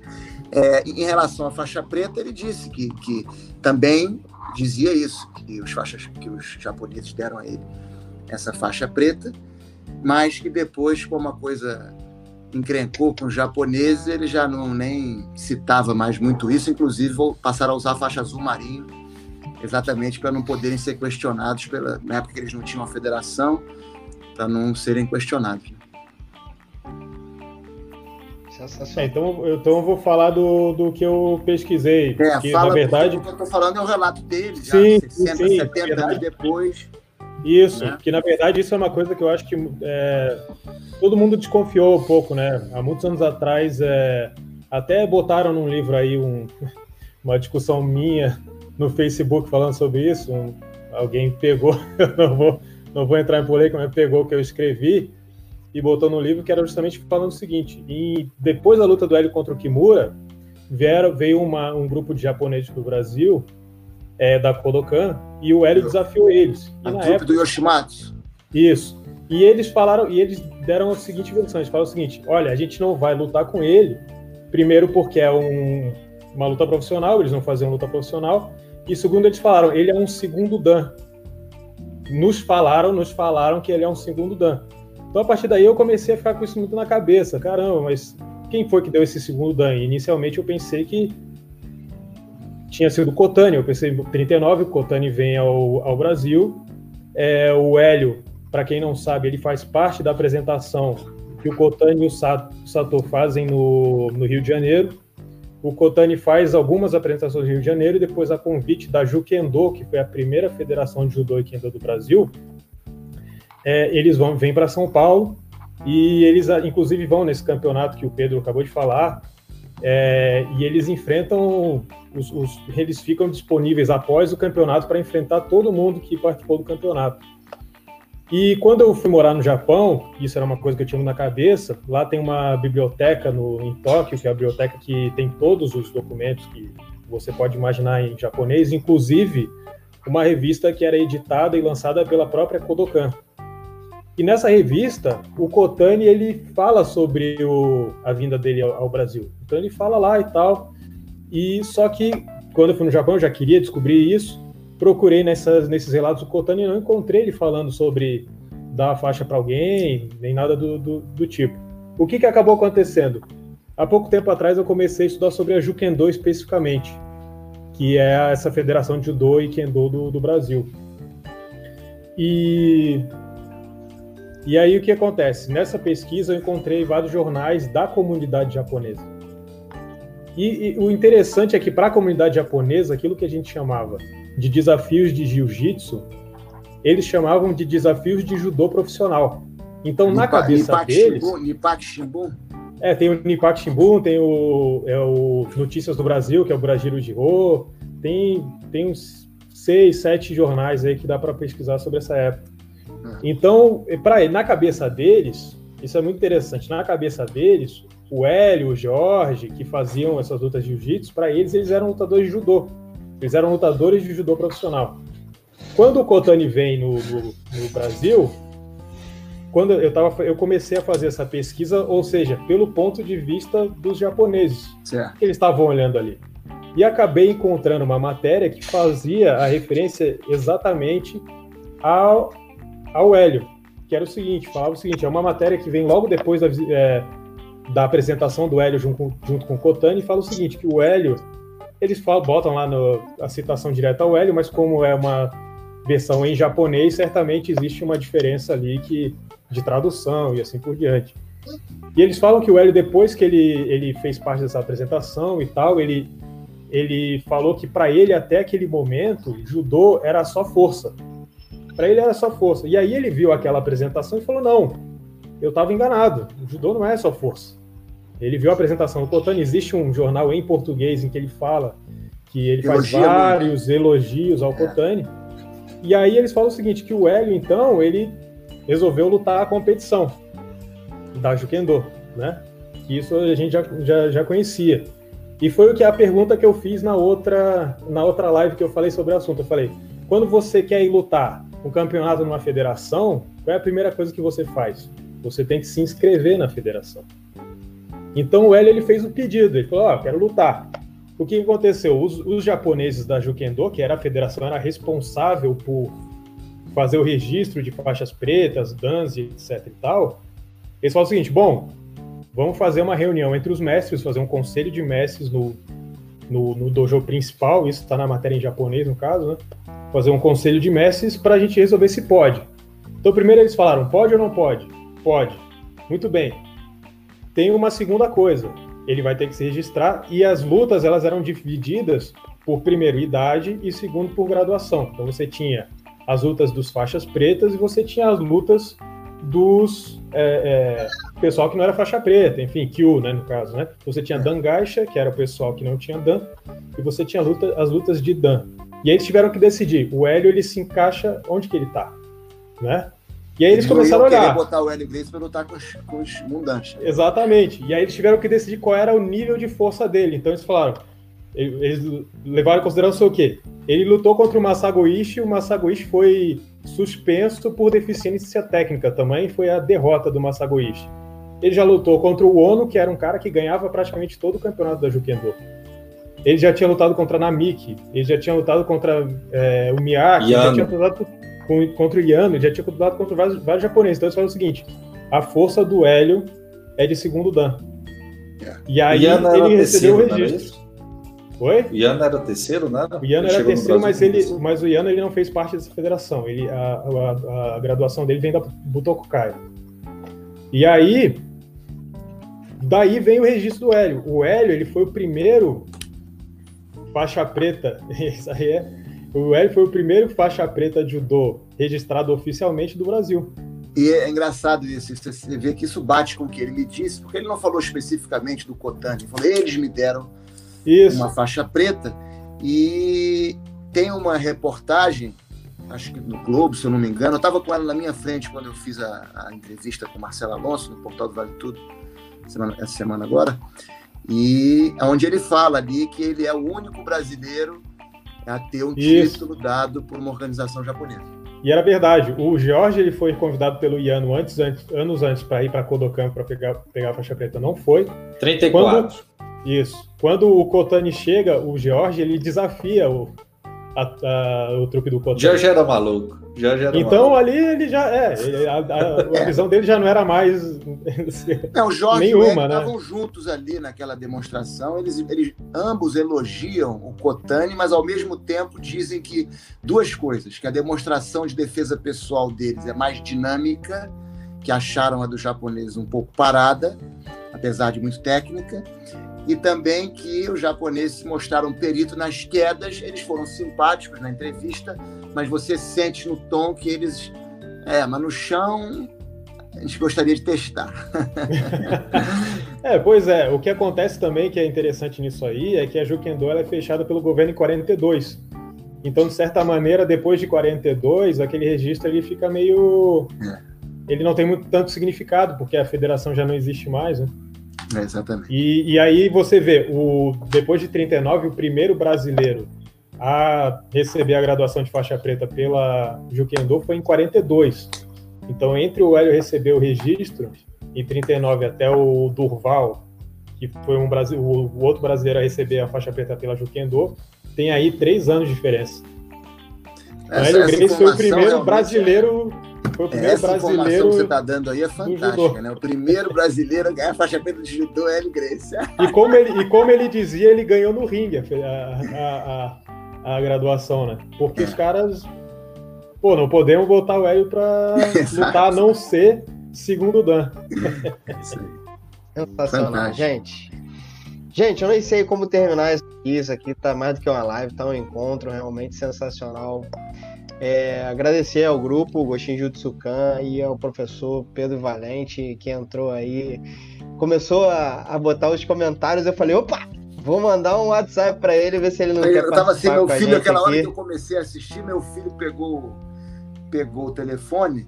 é, em relação à faixa preta, ele disse que, que também dizia isso, que os faixas que os japoneses deram a ele essa faixa preta, mas que depois, como a coisa encrencou com os japoneses, ele já não nem citava mais muito isso, inclusive passaram a usar a faixa azul marinho, exatamente para não poderem ser questionados pela na época que eles não tinham uma federação, para não serem questionados. Né? É, então, então eu vou falar do, do que eu pesquisei. É, que, fala, na verdade. O que eu estou falando é o relato dele, já sim, 60, sim, 70 verdade, anos depois. Isso, né? que na verdade isso é uma coisa que eu acho que é, todo mundo desconfiou um pouco, né? Há muitos anos atrás, é, até botaram num livro aí um, <laughs> uma discussão minha no Facebook falando sobre isso. Um, alguém pegou, <laughs> eu não vou, não vou entrar em polêmica, mas pegou o que eu escrevi e botou no livro que era justamente falando o seguinte: e depois da luta do Hélio contra o Kimura, vieram, veio uma, um grupo de japoneses do Brasil, é, da Kodokan, e o Hélio desafiou eles. E a na época, do Yoshimatsu. Isso. E eles falaram, e eles deram a seguinte versão: eles falaram o seguinte: olha, a gente não vai lutar com ele, primeiro porque é um, uma luta profissional, eles não faziam luta profissional, e segundo, eles falaram, ele é um segundo Dan. Nos falaram, nos falaram que ele é um segundo Dan. Então, a partir daí, eu comecei a ficar com isso muito na cabeça. Caramba, mas quem foi que deu esse segundo dano? Inicialmente, eu pensei que tinha sido o Cotani. Eu pensei em 39, o Cotani vem ao, ao Brasil. É, o Hélio, para quem não sabe, ele faz parte da apresentação que o Cotani e o Sato fazem no, no Rio de Janeiro. O Cotani faz algumas apresentações no Rio de Janeiro e depois a convite da Jukendo, que foi a primeira federação de judô e kendo do Brasil, é, eles vão vêm para São Paulo E eles, inclusive, vão nesse campeonato que o Pedro acabou de falar, é, e eles enfrentam, os, os, eles ficam disponíveis após o campeonato para enfrentar todo mundo que participou do campeonato. E quando eu fui morar no Japão, isso era uma coisa que eu tinha na cabeça, lá tem uma biblioteca no, em Tóquio, que é a biblioteca que tem todos os documentos que você pode imaginar em japonês, inclusive uma revista que era editada e lançada pela própria Kodokan. E nessa revista, o Kotani ele fala sobre o, a vinda dele ao, ao, Brasil. Então ele fala lá e tal. E só que quando eu fui no Japão, eu já queria descobrir isso procurei nessas, nesses relatos do Kotani e não encontrei ele falando sobre dar a faixa para alguém, nem nada do, do, do, tipo. O que, que acabou acontecendo? Há pouco tempo atrás eu comecei a estudar sobre a Jukendo especificamente, que é essa federação de judô e kendo do, do Brasil. E, e aí o que acontece? Nessa pesquisa eu encontrei vários jornais da comunidade japonesa. E, e o interessante é que para a comunidade japonesa, aquilo que a gente chamava de desafios de jiu-jitsu, eles chamavam de desafios de judô profissional. Então, Nipa, na cabeça Nipak deles. Shimbun, Nipak Shimbun? É, tem o Nipak Shimbun, tem o, é o Notícias do Brasil, que é o Bragiro de Rô, tem, tem uns seis, sete jornais aí que dá para pesquisar sobre essa época. Então, para na cabeça deles, isso é muito interessante. Na cabeça deles, o Hélio, o Jorge, que faziam essas lutas de jiu-jitsu, para eles, eles eram lutadores de judô. Eles eram lutadores de judô profissional. Quando o Kotani vem no, no, no Brasil, quando eu, tava, eu comecei a fazer essa pesquisa, ou seja, pelo ponto de vista dos japoneses, certo. que eles estavam olhando ali. E acabei encontrando uma matéria que fazia a referência exatamente ao, ao Hélio, que era o seguinte, falava o seguinte, é uma matéria que vem logo depois da, é, da apresentação do Hélio junto, junto com o Kotani, e fala o seguinte, que o Hélio eles falam, botam lá no, a citação direta ao Hélio, mas como é uma versão em japonês, certamente existe uma diferença ali que, de tradução e assim por diante. E eles falam que o Hélio, depois que ele, ele fez parte dessa apresentação e tal, ele, ele falou que para ele, até aquele momento, judô era só força. Para ele era só força. E aí ele viu aquela apresentação e falou: não, eu estava enganado, o judô não é só força. Ele viu a apresentação do Cotani, existe um jornal em português em que ele fala que ele Elogia faz vários muito. elogios ao é. Cotani. E aí eles falam o seguinte, que o Hélio, então, ele resolveu lutar a competição da Jukendo, né? Que isso a gente já, já, já conhecia. E foi o que a pergunta que eu fiz na outra, na outra live que eu falei sobre o assunto. Eu falei, quando você quer ir lutar um campeonato numa federação, qual é a primeira coisa que você faz? Você tem que se inscrever na federação. Então o Hélio ele fez o pedido, ele falou, ó, oh, quero lutar. O que aconteceu? Os, os, japoneses da Jukendo, que era a federação, era responsável por fazer o registro de faixas pretas, dans e etc e tal. Eles falaram o seguinte, bom, vamos fazer uma reunião entre os mestres, fazer um conselho de mestres no, no, no dojo principal, isso está na matéria em japonês no caso, né? Fazer um conselho de mestres para a gente resolver se pode. Então primeiro eles falaram, pode ou não pode? Pode. Muito bem tem uma segunda coisa. Ele vai ter que se registrar e as lutas elas eram divididas por primeiro idade e segundo por graduação. Então você tinha as lutas dos faixas pretas e você tinha as lutas dos é, é, pessoal que não era faixa preta, enfim, Kyu, né, no caso, né? Você tinha Dan Gaisha, que era o pessoal que não tinha Dan, e você tinha luta, as lutas de Dan. E aí eles tiveram que decidir, o Hélio ele se encaixa onde que ele tá, né? E aí eles, eles começaram a olhar. botar o Hélio Grace para lutar com os, com os mundantes. Exatamente. E aí eles tiveram que decidir qual era o nível de força dele. Então eles falaram, eles levaram em consideração o quê? Ele lutou contra o Masagoishi, o Masagoishi foi suspenso por deficiência técnica também, foi a derrota do Masagoishi. Ele já lutou contra o Ono, que era um cara que ganhava praticamente todo o campeonato da Jukendo. Ele já tinha lutado contra a Namiki, ele já tinha lutado contra é, o Miyake, ele já tinha lutado contra o Yano, já tinha lutado contra vários, vários japoneses. Então eles falam o seguinte: a força do Hélio é de segundo Dan. É. E aí ele recebeu o registro. Oi? O Yano era terceiro, né? O Yano era terceiro, mas, ele, mas o Yano ele não fez parte dessa federação. Ele, a, a, a graduação dele vem da Butokukai. E aí, daí vem o registro do Hélio. O Hélio ele foi o primeiro faixa preta. <laughs> Isso aí é o Hélio foi o primeiro faixa preta de judô registrado oficialmente do Brasil. E é engraçado isso, você vê que isso bate com o que ele me disse, porque ele não falou especificamente do Cotani, ele falou, eles me deram isso. uma faixa preta, e tem uma reportagem, acho que no Globo, se eu não me engano, eu estava com ela na minha frente quando eu fiz a, a entrevista com Marcelo Alonso, no Portal do Vale Tudo, semana, essa semana agora, e onde ele fala ali que ele é o único brasileiro a ter um Isso. título dado por uma organização japonesa. E era verdade. O Jorge ele foi convidado pelo Iano antes, antes anos antes para ir para Kodokan para pegar, pegar a faixa preta. Não foi. 34. Quando, isso. Quando o Kotani chega, o Jorge ele desafia o, a, a, o trupe do Kotani. Já era maluco. Já, já era então maluco. ali ele já é, <laughs> a, a, a, visão dele já não era mais não, o Jorge nenhuma, né? estavam juntos ali naquela demonstração. Eles, eles ambos elogiam o Kotani, mas ao mesmo tempo dizem que duas coisas: que a demonstração de defesa pessoal deles é mais dinâmica, que acharam a do japonês um pouco parada, apesar de muito técnica, e também que os japoneses se mostraram perito nas quedas, eles foram simpáticos na entrevista, mas você sente no tom que eles. É, mas no chão a gente gostaria de testar. <laughs> é, pois é. O que acontece também, que é interessante nisso aí, é que a Juquendo é fechada pelo governo em 42. Então, de certa maneira, depois de 42, aquele registro ele fica meio. É. Ele não tem muito tanto significado, porque a federação já não existe mais, né? É, exatamente. E, e aí você vê, o, depois de 39, o primeiro brasileiro a receber a graduação de faixa preta pela Juquendô foi em 42. Então, entre o Hélio receber o registro, em 39 até o Durval, que foi um Brasil, o, outro brasileiro a receber a faixa preta pela Juquendô, tem aí três anos de diferença. Essa, o Hélio Grace foi o primeiro brasileiro foi o primeiro Essa brasileiro. informação que você está dando aí é fantástica, né? O primeiro brasileiro a ganhar a faixa preta de judô é Hélio Grace. E como ele, e como ele dizia, ele ganhou no ringue a, a, a, a graduação, né? Porque é. os caras. Pô, não podemos botar o Hélio para <laughs> lutar a não ser segundo Dan. Sensacional, gente. Gente, eu nem sei como terminar isso aqui. Tá mais do que uma live, tá um encontro realmente sensacional. É, agradecer ao grupo Goshin Jutsukan e ao professor Pedro Valente que entrou aí, começou a, a botar os comentários. Eu falei, opa, vou mandar um WhatsApp para ele ver se ele não eu quer Eu tava assim, meu filho, aquela aqui. hora que eu comecei a assistir, meu filho pegou, pegou o telefone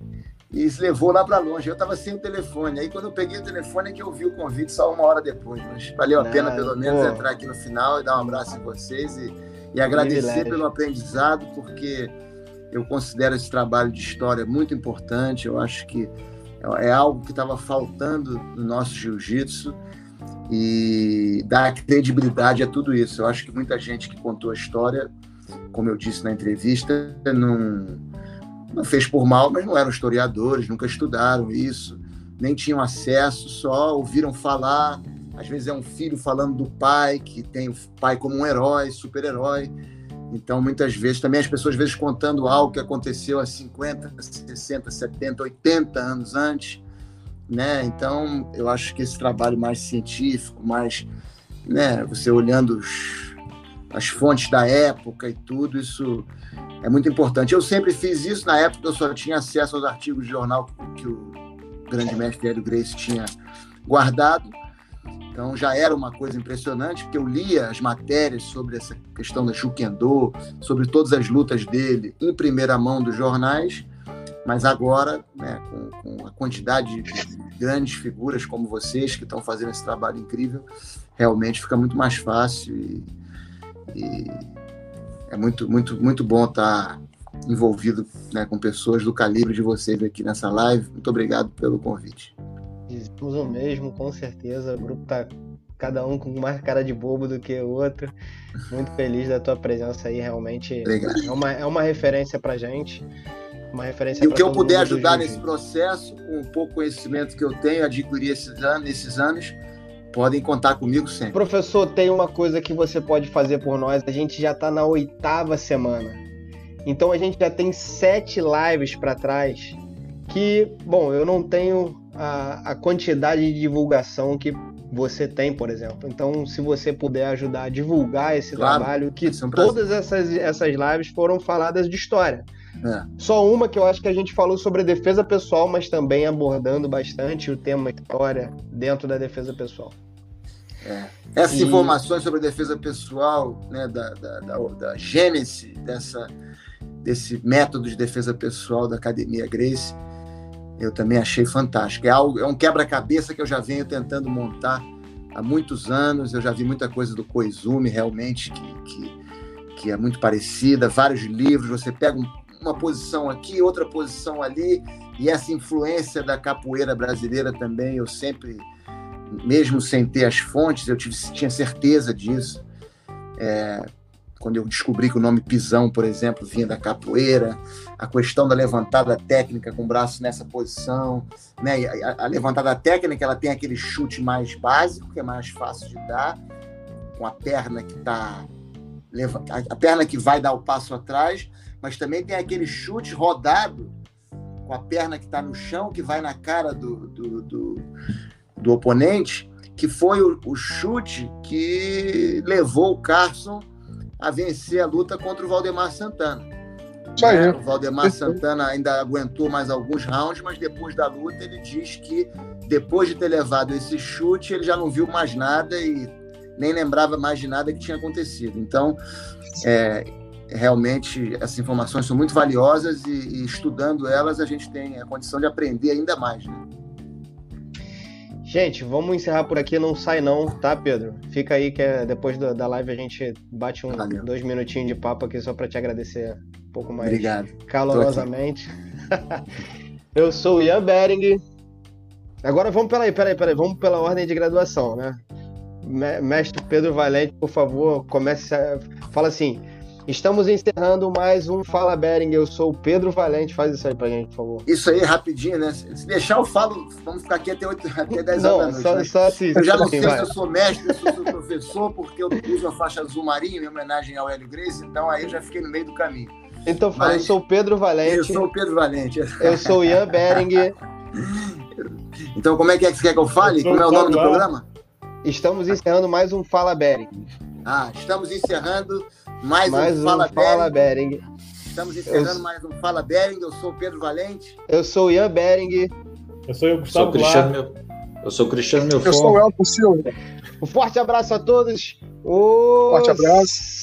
e se levou lá para longe. Eu estava sem o telefone. Aí quando eu peguei o telefone é que eu vi o convite só uma hora depois. Mas valeu a pena pelo menos pô. entrar aqui no final e dar um abraço em vocês e, e agradecer pelo aprendizado, porque eu considero esse trabalho de história muito importante. Eu acho que é algo que estava faltando no nosso jiu-jitsu e dar credibilidade a tudo isso. Eu acho que muita gente que contou a história, como eu disse na entrevista, não, não fez por mal, mas não eram historiadores, nunca estudaram isso, nem tinham acesso, só ouviram falar. Às vezes é um filho falando do pai, que tem o pai como um herói, super-herói então, muitas vezes, também as pessoas, às vezes, contando algo que aconteceu há 50, 60, 70, 80 anos antes. Né? Então, eu acho que esse trabalho mais científico, mais né, você olhando os, as fontes da época e tudo, isso é muito importante. Eu sempre fiz isso, na época eu só tinha acesso aos artigos de jornal que, o grande mestre Hélio Grace tinha guardado, então já era uma coisa impressionante, porque eu lia as matérias sobre essa questão da Shukendo, sobre todas as lutas dele em primeira mão dos jornais, mas agora, né, com, com a quantidade de grandes figuras como vocês que estão fazendo esse trabalho incrível, realmente fica muito mais fácil e, e é muito, muito, muito bom estar envolvido né, com pessoas do calibre de vocês aqui nessa live. Muito obrigado pelo convite. O mesmo, com certeza. O grupo tá cada um com mais cara de bobo do que o outro. Muito feliz da tua presença aí, realmente. Obrigado. É uma, é uma referência pra gente. Uma referência E o que eu puder ajudar nesse processo, com o pouco conhecimento que eu tenho, adquiri esses anos, esses anos, podem contar comigo sempre. Professor, tem uma coisa que você pode fazer por nós. A gente já está na oitava semana. Então a gente já tem sete lives para trás que, bom, eu não tenho a, a quantidade de divulgação que você tem, por exemplo. Então, se você puder ajudar a divulgar esse claro, trabalho, que é um todas essas, essas lives foram faladas de história. É. Só uma que eu acho que a gente falou sobre a defesa pessoal, mas também abordando bastante o tema história dentro da defesa pessoal. É. Essas e... informações sobre a defesa pessoal, né, da, da, da, da gênese dessa, desse método de defesa pessoal da Academia Grace, eu também achei fantástico. É, algo, é um quebra-cabeça que eu já venho tentando montar há muitos anos. Eu já vi muita coisa do Koizumi, realmente, que, que, que é muito parecida. Vários livros, você pega uma posição aqui, outra posição ali, e essa influência da capoeira brasileira também, eu sempre, mesmo sem ter as fontes, eu tive, tinha certeza disso. É, quando eu descobri que o nome pisão, por exemplo, vinha da capoeira, a questão da levantada técnica com o braço nessa posição, né? A, a, levantada técnica ela tem aquele chute mais básico, que é mais fácil de dar, com a perna que está a perna que vai dar o passo atrás, mas também tem aquele chute rodado com a perna que está no chão, que vai na cara do, do, do, do oponente, que foi o, o, chute que levou o Carson a vencer a luta contra o Valdemar Santana. Né? O Valdemar Santana ainda aguentou mais alguns rounds, mas depois da luta ele diz que depois de ter levado esse chute, ele já não viu mais nada e nem lembrava mais de nada que tinha acontecido. Então, é, realmente, essas informações são muito valiosas e, e, estudando elas a gente tem a condição de aprender ainda mais. Né? Gente, vamos encerrar por aqui, não sai não, tá, Pedro? Fica aí que é, depois do, da live a gente bate um, dois minutinhos de papo aqui só para te agradecer um pouco mais Obrigado. calorosamente. <laughs> Eu sou o Ian Bering. Agora vamos pela aí, peraí, peraí, vamos pela ordem de graduação, né? Mestre Pedro Valente, por favor, comece a... fala assim, Estamos encerrando mais um Fala Bering. Eu sou o Pedro Valente. Faz isso aí pra gente, por favor. Isso aí, rapidinho, né? Se deixar, eu falo. Vamos ficar aqui até, 8, até 10 não, horas da noite. Só, né? só assim, eu já não assim, sei vai. se eu sou mestre, se eu sou professor, porque eu uso a faixa azul marinho em homenagem ao Hélio Grace, então aí eu já fiquei no meio do caminho. Então fala, Mas, eu sou o Pedro Valente. Eu sou o Pedro Valente. Eu sou o Ian Bering. <laughs> então, como é que, é que você quer que eu fale? Como é o nome do programa? Estamos encerrando mais um Fala Bering. Ah, estamos encerrando mais, mais um, Fala, um Fala Bering. Estamos encerrando eu... mais um Fala Bering. Eu sou o Pedro Valente. Eu sou o Ian Bering. Eu sou o Gustavo eu sou Cristiano, meu... Eu sou o Cristiano Eu sou o Elton Silva. Um forte abraço a todos. O... Forte abraço.